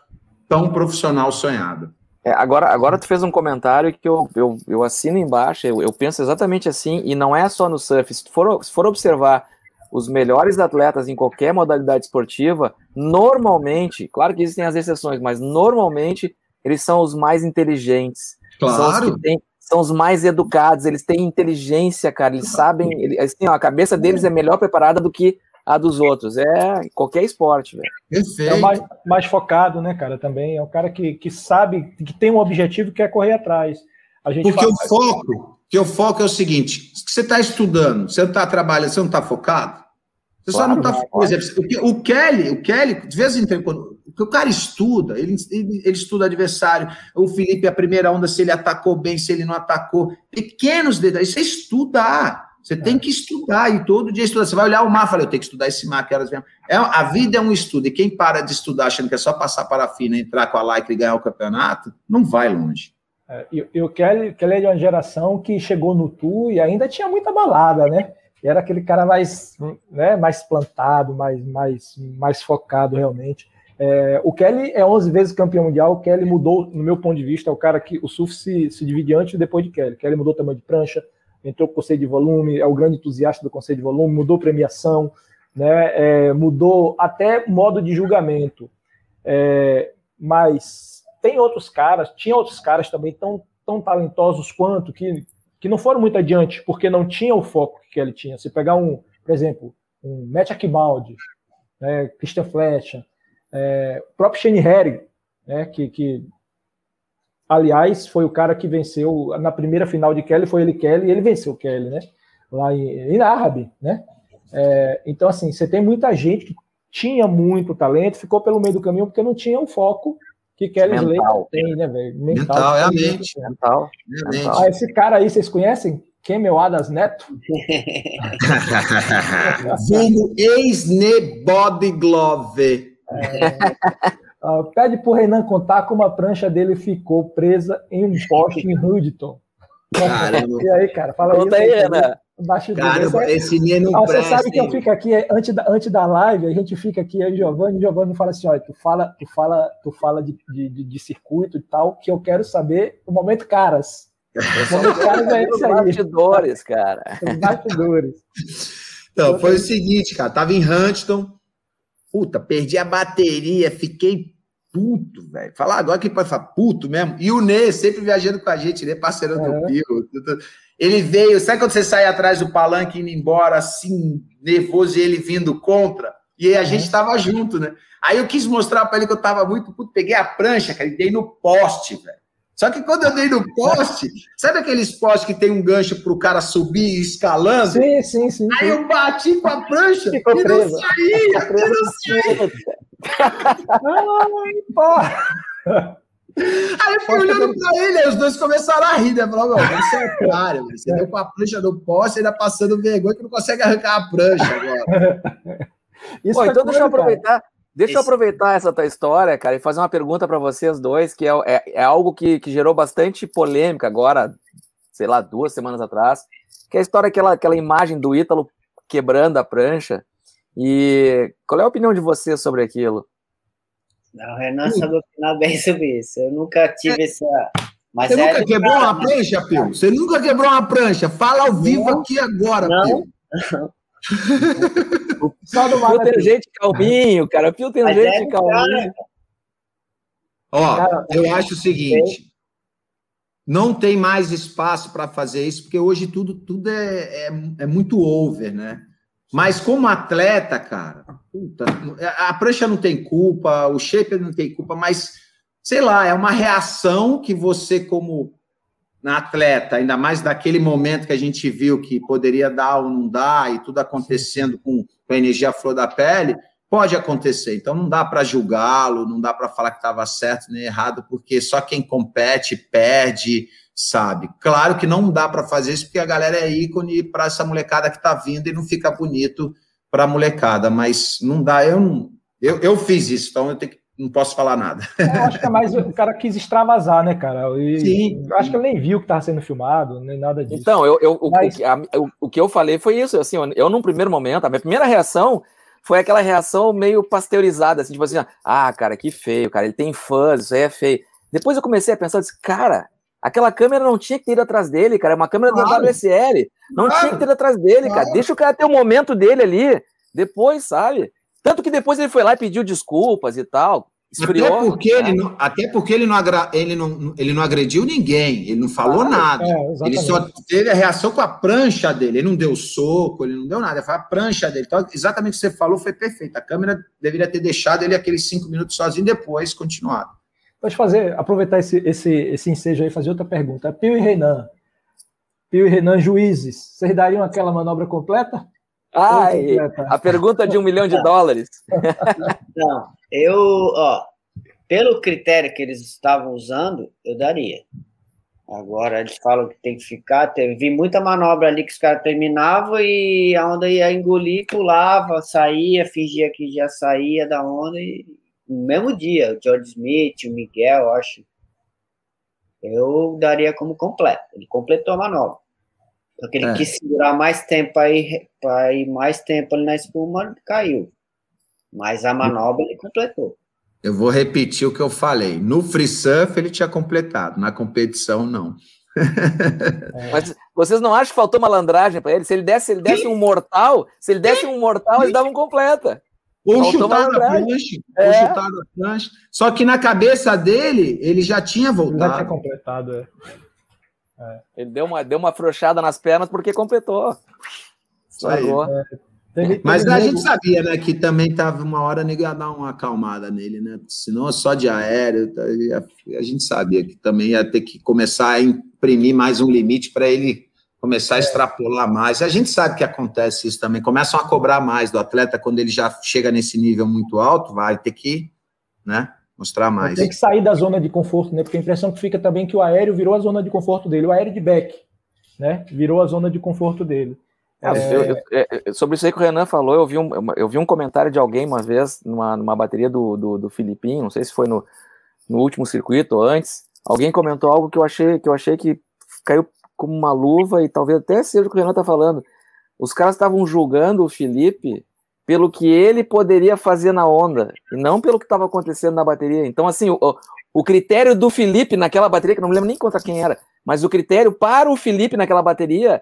tão profissional sonhada. É, agora, agora tu fez um comentário que eu, eu, eu assino embaixo, eu, eu, penso exatamente assim, e não é só no surf. Se for, se for observar os melhores atletas em qualquer modalidade esportiva, normalmente, claro que existem as exceções, mas normalmente eles são os mais inteligentes. Claro. São os que têm, são os mais educados, eles têm inteligência, cara, eles sabem, eles, assim, ó, a cabeça deles é melhor preparada do que a dos outros. É qualquer esporte, velho. Perfeito. É o mais, mais, focado, né, cara, também. É o cara que, que sabe, que tem um objetivo que quer correr atrás. A gente Porque o foco, que o foco é o seguinte, você está estudando, você não está trabalhando, você não está focado, você claro, só não está. Por exemplo, o Kelly, o Kelly, de vez em quando, o cara estuda, ele, ele, ele, estuda adversário. O Felipe, a primeira onda, se ele atacou bem, se ele não atacou. Pequenos detalhes, isso é estudar. Você tem que estudar e todo dia estudar. Você vai olhar o mar e falar, eu tenho que estudar esse mar, que horas vem. É, a vida é um estudo, e quem para de estudar achando que é só passar parafina, entrar com a like e ganhar o campeonato, não vai longe. É, e, e o Kelly, Kelly é de uma geração que chegou no Tu e ainda tinha muita balada, né? E era aquele cara mais, né, mais plantado, mais, mais, mais focado realmente. É, o Kelly é 11 vezes campeão mundial. O Kelly mudou, no meu ponto de vista, é o cara que o surf se, se divide antes e depois de Kelly. Kelly mudou o tamanho de prancha, entrou com o conceito de volume, é o grande entusiasta do conceito de volume, mudou premiação, né, é, mudou até modo de julgamento. É, mas tem outros caras, tinha outros caras também tão, tão talentosos quanto, que, que não foram muito adiante, porque não tinha o foco que ele tinha. Se pegar um, por exemplo, um Matt Akibaldi, né, Christian Flecha, é, o próprio Shane Herring, né, que, que Aliás, foi o cara que venceu na primeira final de Kelly, foi ele Kelly, e ele venceu Kelly, né? Lá em, em Árabe, né? É, então, assim, você tem muita gente que tinha muito talento, ficou pelo meio do caminho porque não tinha um foco que Kelly Slater tem, né, velho? Mental, mental, é a mente. Mental. mental. Ah, esse cara aí, vocês conhecem? Kemel Adas Neto? Vulgo ex-ne body glove. É, Uh, pede pro Renan contar como a prancha dele ficou presa em um poste em Hoodton. Caramba. E aí, cara, fala Conta aí, Renan. Caramba, esse menino não ah, Você sabe que eu fico aqui, antes da, antes da live, a gente fica aqui, aí Giovanni, Giovanni fala assim, olha, tu fala, tu fala, tu fala de, de, de circuito e tal, que eu quero saber o momento caras. O momento caras é esse aí. bastidores, cara. Os bastidores. Então, foi o seguinte, cara, tava em Huntington, Puta, perdi a bateria, fiquei puto, velho. Falar agora que pode falar puto mesmo. E o Ney sempre viajando com a gente, né? Parceiro é. do Pio. Ele veio, sabe quando você sai atrás do palanque indo embora, assim, nervoso, e ele vindo contra? E a gente tava junto, né? Aí eu quis mostrar para ele que eu tava muito puto, peguei a prancha, cara, e dei no poste, velho. Só que quando eu dei no poste, sabe aqueles postes que tem um gancho para o cara subir escalando? Sim, sim, sim. Aí eu bati com a prancha Ficou e preso. não saía, Ficou preso. não saía. porra! Aí eu fui olhando pra ele, aí os dois começaram a rir, né? Falaram, você é otário, você deu com a prancha no poste, ainda passando vergonha que não consegue arrancar a prancha agora. Isso Pô, então deixa eu aproveitar. Cara. Deixa Esse... eu aproveitar essa tua história, cara, e fazer uma pergunta para vocês dois, que é, é, é algo que, que, gerou bastante polêmica agora, sei lá, duas semanas atrás, que é a história, aquela, aquela imagem do Ítalo quebrando a prancha. E qual é a opinião de vocês sobre aquilo? Não, o Renan sabe opinar bem sobre isso. Eu nunca tive essa. Mas Você é nunca quebrou cara, uma prancha, Pio? Você nunca quebrou uma prancha? Fala ao vivo não, aqui agora, não, Pio. Só do Pio tem gente calminho, cara. Pio tem gente é, calminho. Ó, cara, eu acho o seguinte. Não tem mais espaço para fazer isso, porque hoje tudo, tudo é, é, é, muito over, né? Mas como atleta, cara, puta, a prancha não tem culpa, o shaper não tem culpa, mas sei lá, é uma reação que você, como atleta, ainda mais naquele momento que a gente viu que poderia dar ou não dar, e tudo acontecendo com, com a energia flor da pele, pode acontecer. Então não dá para julgá-lo, não dá para falar que estava certo nem errado, porque só quem compete perde, sabe? Claro que não dá para fazer isso, porque a galera é ícone para essa molecada que está vindo e não fica bonito para a molecada, mas não dá, eu. Eu, eu fiz isso, então eu tenho que não posso falar nada. Eu acho que é mais o cara quis extravasar, né, cara? E, Sim. Acho que ele nem viu que estava sendo filmado, nem nada disso. Então, eu, eu, Mas... o, a, o, que eu falei foi isso, assim, eu num primeiro momento, a minha primeira reação foi aquela reação meio pasteurizada, assim, tipo assim, ah, cara, que feio, cara, ele tem fãs, isso aí é feio. Depois eu comecei a pensar, disse, cara, aquela câmera não tinha que ter ido atrás dele, cara, é uma câmera claro. da WSL, não claro. tinha que ter ido atrás dele, claro. cara, deixa o cara ter o momento dele ali, depois, sabe? Tanto que depois ele foi lá e pediu desculpas e tal. Esfriou, até porque, ele não, até porque ele, não agra, ele, não, ele não agrediu ninguém, ele não falou ah, nada. É, ele só teve a reação com a prancha dele. Ele não deu soco, ele não deu nada, foi a prancha dele. Então, exatamente o que você falou foi perfeito. A câmera deveria ter deixado ele aqueles cinco minutos sozinho depois continuado. Pode fazer, aproveitar esse, esse, esse ensejo aí e fazer outra pergunta. Pio e Renan. Pio e Renan, juízes, vocês dariam aquela manobra completa? Ai, a pergunta de um milhão de dólares. Não, eu, ó, pelo critério que eles estavam usando, eu daria. Agora eles falam que tem que ficar. Teve muita manobra ali que os caras terminavam e a onda ia engolir, pulava, saía, fingia que já saía da onda e no mesmo dia, o George Smith, o Miguel, acho. Eu daria como completo. Ele completou a manobra. Porque ele é. quis segurar mais tempo para ir, mais tempo ali na espuma, caiu. Mas a manobra ele completou. Eu vou repetir o que eu falei. No free surf ele tinha completado, na competição não. É. Mas vocês não acham que faltou malandragem para ele? Se ele desse, ele desse um mortal, se ele desse um mortal, eles davam completa. Ou chutar na prancha, é. ou chutar na prancha. Só que na cabeça dele, ele já tinha voltado. Já tinha completado, é. É. Ele deu uma, deu uma frouxada nas pernas porque completou. Isso aí. É. Teve, Mas a gente sabia, né, que também tava uma hora ia dar uma acalmada nele, né? Senão só de aéreo, tá, a gente sabia que também ia ter que começar a imprimir mais um limite para ele começar a é. extrapolar mais. A gente sabe que acontece isso também. Começam a cobrar mais do atleta quando ele já chega nesse nível muito alto, vai ter que, né, mostrar mais. Tem que sair da zona de conforto, né? Porque a impressão que fica também é que o aéreo virou a zona de conforto dele, o aéreo de back, né? Virou a zona de conforto dele. É... Eu, eu, é, sobre isso aí que o Renan falou, eu vi um, eu vi um comentário de alguém uma vez numa, numa bateria do, do, do Filipinho, não sei se foi no, no último circuito ou antes. Alguém comentou algo que eu achei que eu achei que caiu como uma luva e talvez até seja o que o Renan está falando. Os caras estavam julgando o Felipe pelo que ele poderia fazer na onda e não pelo que estava acontecendo na bateria. Então, assim, o, o critério do Felipe naquela bateria, que não me lembro nem contra quem era, mas o critério para o Felipe naquela bateria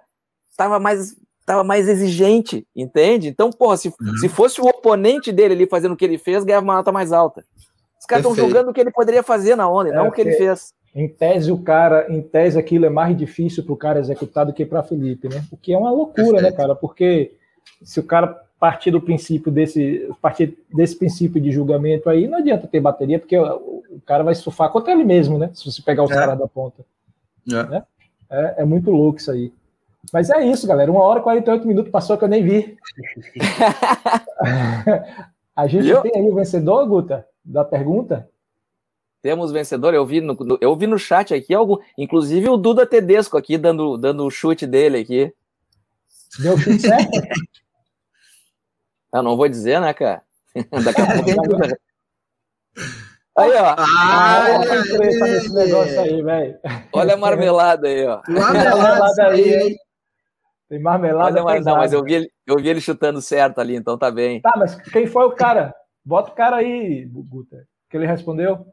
estava mais tava mais exigente, entende? Então, porra, se, uhum. se fosse o oponente dele ali fazendo o que ele fez, ganhava uma nota mais alta. Os caras estão julgando o que ele poderia fazer na onda, é, não o que ele fez. Em tese, o cara, em tese, aquilo é mais difícil para o cara executar do que para Felipe, né? O que é uma loucura, né, cara? Porque se o cara partir do princípio desse, partir desse princípio de julgamento aí, não adianta ter bateria, porque o, o cara vai surfar contra ele mesmo, né? Se você pegar os é. caras da ponta. É. Né? É, é muito louco isso aí. Mas é isso, galera. Uma hora e 48 minutos passou que eu nem vi. a gente Viu? tem aí o vencedor, Guta, da pergunta? Temos vencedor. Eu vi no, eu vi no chat aqui, algum, inclusive o Duda Tedesco aqui dando, dando o chute dele aqui. Deu o chute certo? Eu não vou dizer, né, cara? Daqui a pouco. Aí, ó. Ah, olha negócio aí, velho. Olha a marmelada aí, ó. Marmelada aí, hein? Tem marmelada. Olha, mas, não, mas eu vi, ele, eu vi ele chutando certo ali, então tá bem. Tá, mas quem foi o cara? Bota o cara aí, Guter. Que ele respondeu?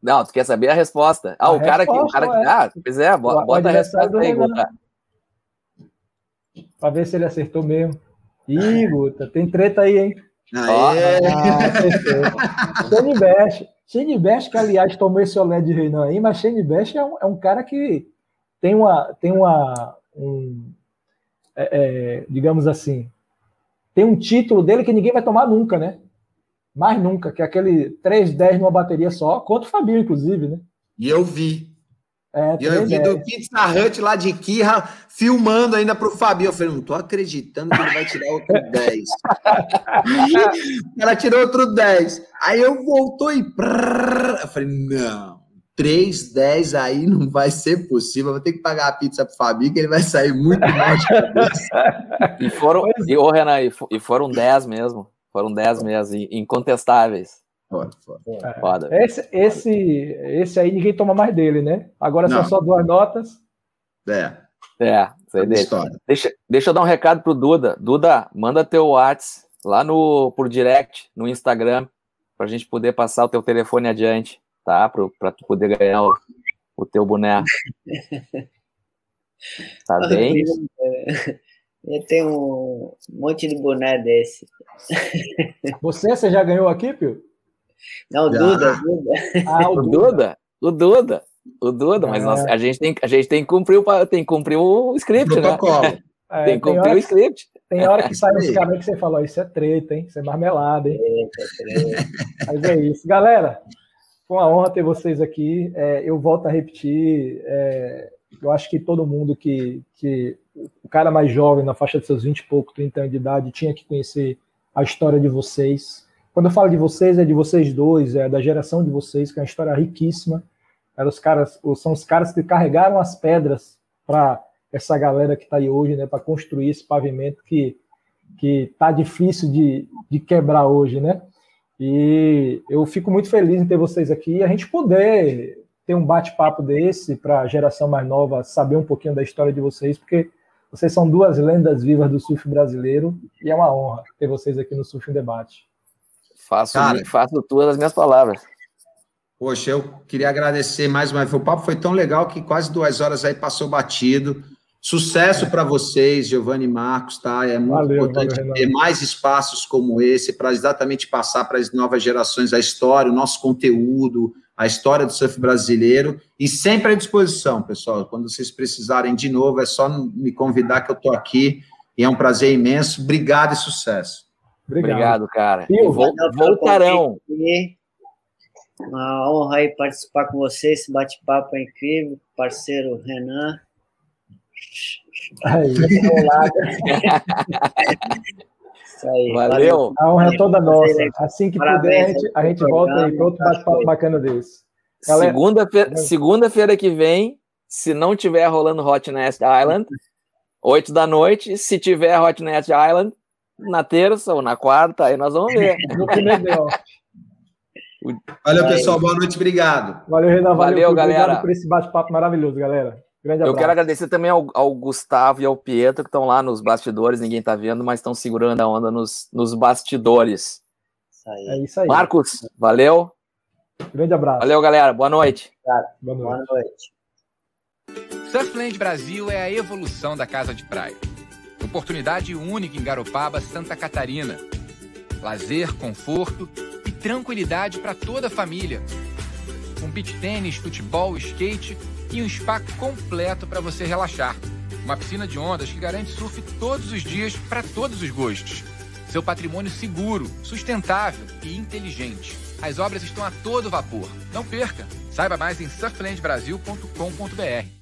Não, tu quer saber a resposta. Ah, a o, cara que, o cara que. É. Ah, pois é, bota, bota a resposta aí, Guta. Pra ver se ele acertou mesmo. Ih, Guta, tem treta aí, hein? Aê. Ah, Shane Bash. Shane Bash, que aliás tomou esse olé de Reinan aí, mas Shane Bash é um, é um cara que tem uma, tem uma, um, é, é, digamos assim, tem um título dele que ninguém vai tomar nunca, né? Mais nunca, que é aquele 3-10 numa bateria só, contra o Fabio, inclusive, né? E eu vi. É, e eu vi do Pizza Hut lá de Kirra filmando ainda para o Fabio. Eu falei, não tô acreditando que ele vai tirar outro 10. Ela tirou outro 10. Aí eu voltou e. Eu falei, não. 3, 10 aí não vai ser possível. Vou ter que pagar a pizza pro Fabi, que ele vai sair muito mal de cabeça. e foram, e, oh, Renan, e foram 10 mesmo. Foram 10 mesmo, incontestáveis. Foda, foda. É. foda esse, esse, esse aí ninguém toma mais dele, né? Agora não. são só duas notas. É. É, isso aí deixa. deixa. Deixa eu dar um recado pro Duda. Duda, manda teu WhatsApp lá no, por direct, no Instagram, pra gente poder passar o teu telefone adiante tá? Para tu poder ganhar o, o teu boné. Tá bem? Eu tenho um monte de boné desse. Você, você já ganhou aqui, Pio? Não, o Duda, Duda. Ah, o, Duda. O Duda. O Duda, mas nós, é. a, gente tem, a gente tem que cumprir o, tem que cumprir o script, né? É, tem que cumprir o script. Tem hora que sai uns caras que você fala, isso é treta, hein? Isso é marmelada, hein? É, é treta. Mas é isso. Galera, foi uma honra ter vocês aqui. É, eu volto a repetir. É, eu acho que todo mundo que, que. O cara mais jovem, na faixa de seus 20 e pouco, 30 anos de idade, tinha que conhecer a história de vocês. Quando eu falo de vocês, é de vocês dois, é da geração de vocês, que é uma história riquíssima. Eram os caras, são os caras que carregaram as pedras para essa galera que está aí hoje, né, para construir esse pavimento que que tá difícil de, de quebrar hoje, né? E eu fico muito feliz em ter vocês aqui e a gente poder ter um bate-papo desse para a geração mais nova saber um pouquinho da história de vocês, porque vocês são duas lendas vivas do surf brasileiro e é uma honra ter vocês aqui no Surf em Debate. Faço, Cara, faço todas as minhas palavras. Poxa, eu queria agradecer mais uma vez. O papo foi tão legal que quase duas horas aí passou batido. Sucesso para vocês, Giovanni e Marcos, tá? É muito valeu, importante valeu, ter mais espaços como esse para exatamente passar para as novas gerações a história, o nosso conteúdo, a história do surf brasileiro e sempre à disposição, pessoal. Quando vocês precisarem de novo, é só me convidar que eu estou aqui e é um prazer imenso. Obrigado e sucesso. Obrigado, Obrigado cara. E voltarão. Uma honra aí participar com vocês, esse bate-papo é incrível, parceiro Renan. Aí, Isso aí, valeu. A honra é toda nossa. Assim que Parabéns, puder, a gente, a gente volta aí para outro bate-papo bacana desse. Segunda-feira segunda que vem, se não tiver rolando Hot Nest Island, 8 da noite. Se tiver Hot Nest Island, na terça ou na quarta, aí nós vamos ver. Valeu, pessoal. Boa noite, obrigado. Valeu, Renan. Valeu, valeu galera. Obrigado por esse bate-papo maravilhoso, galera. Grande eu quero agradecer também ao, ao, Gustavo e ao Pietro, que estão lá nos bastidores, ninguém está vendo, mas estão segurando a onda nos, nos bastidores. Isso aí. É isso aí. Marcos, valeu. Grande abraço. Valeu, galera. Boa noite. Boa noite. Boa noite. Surfland Brasil é a evolução da casa de praia. Oportunidade única em Garopaba, Santa Catarina. Lazer, conforto e tranquilidade para toda a família. Com beach tênis, futebol, skate e um spa completo para você relaxar. Uma piscina de ondas que garante surf todos os dias para todos os gostos. Seu patrimônio seguro, sustentável e inteligente. As obras estão a todo vapor. Não perca! Saiba mais em surflandbrasil.com.br.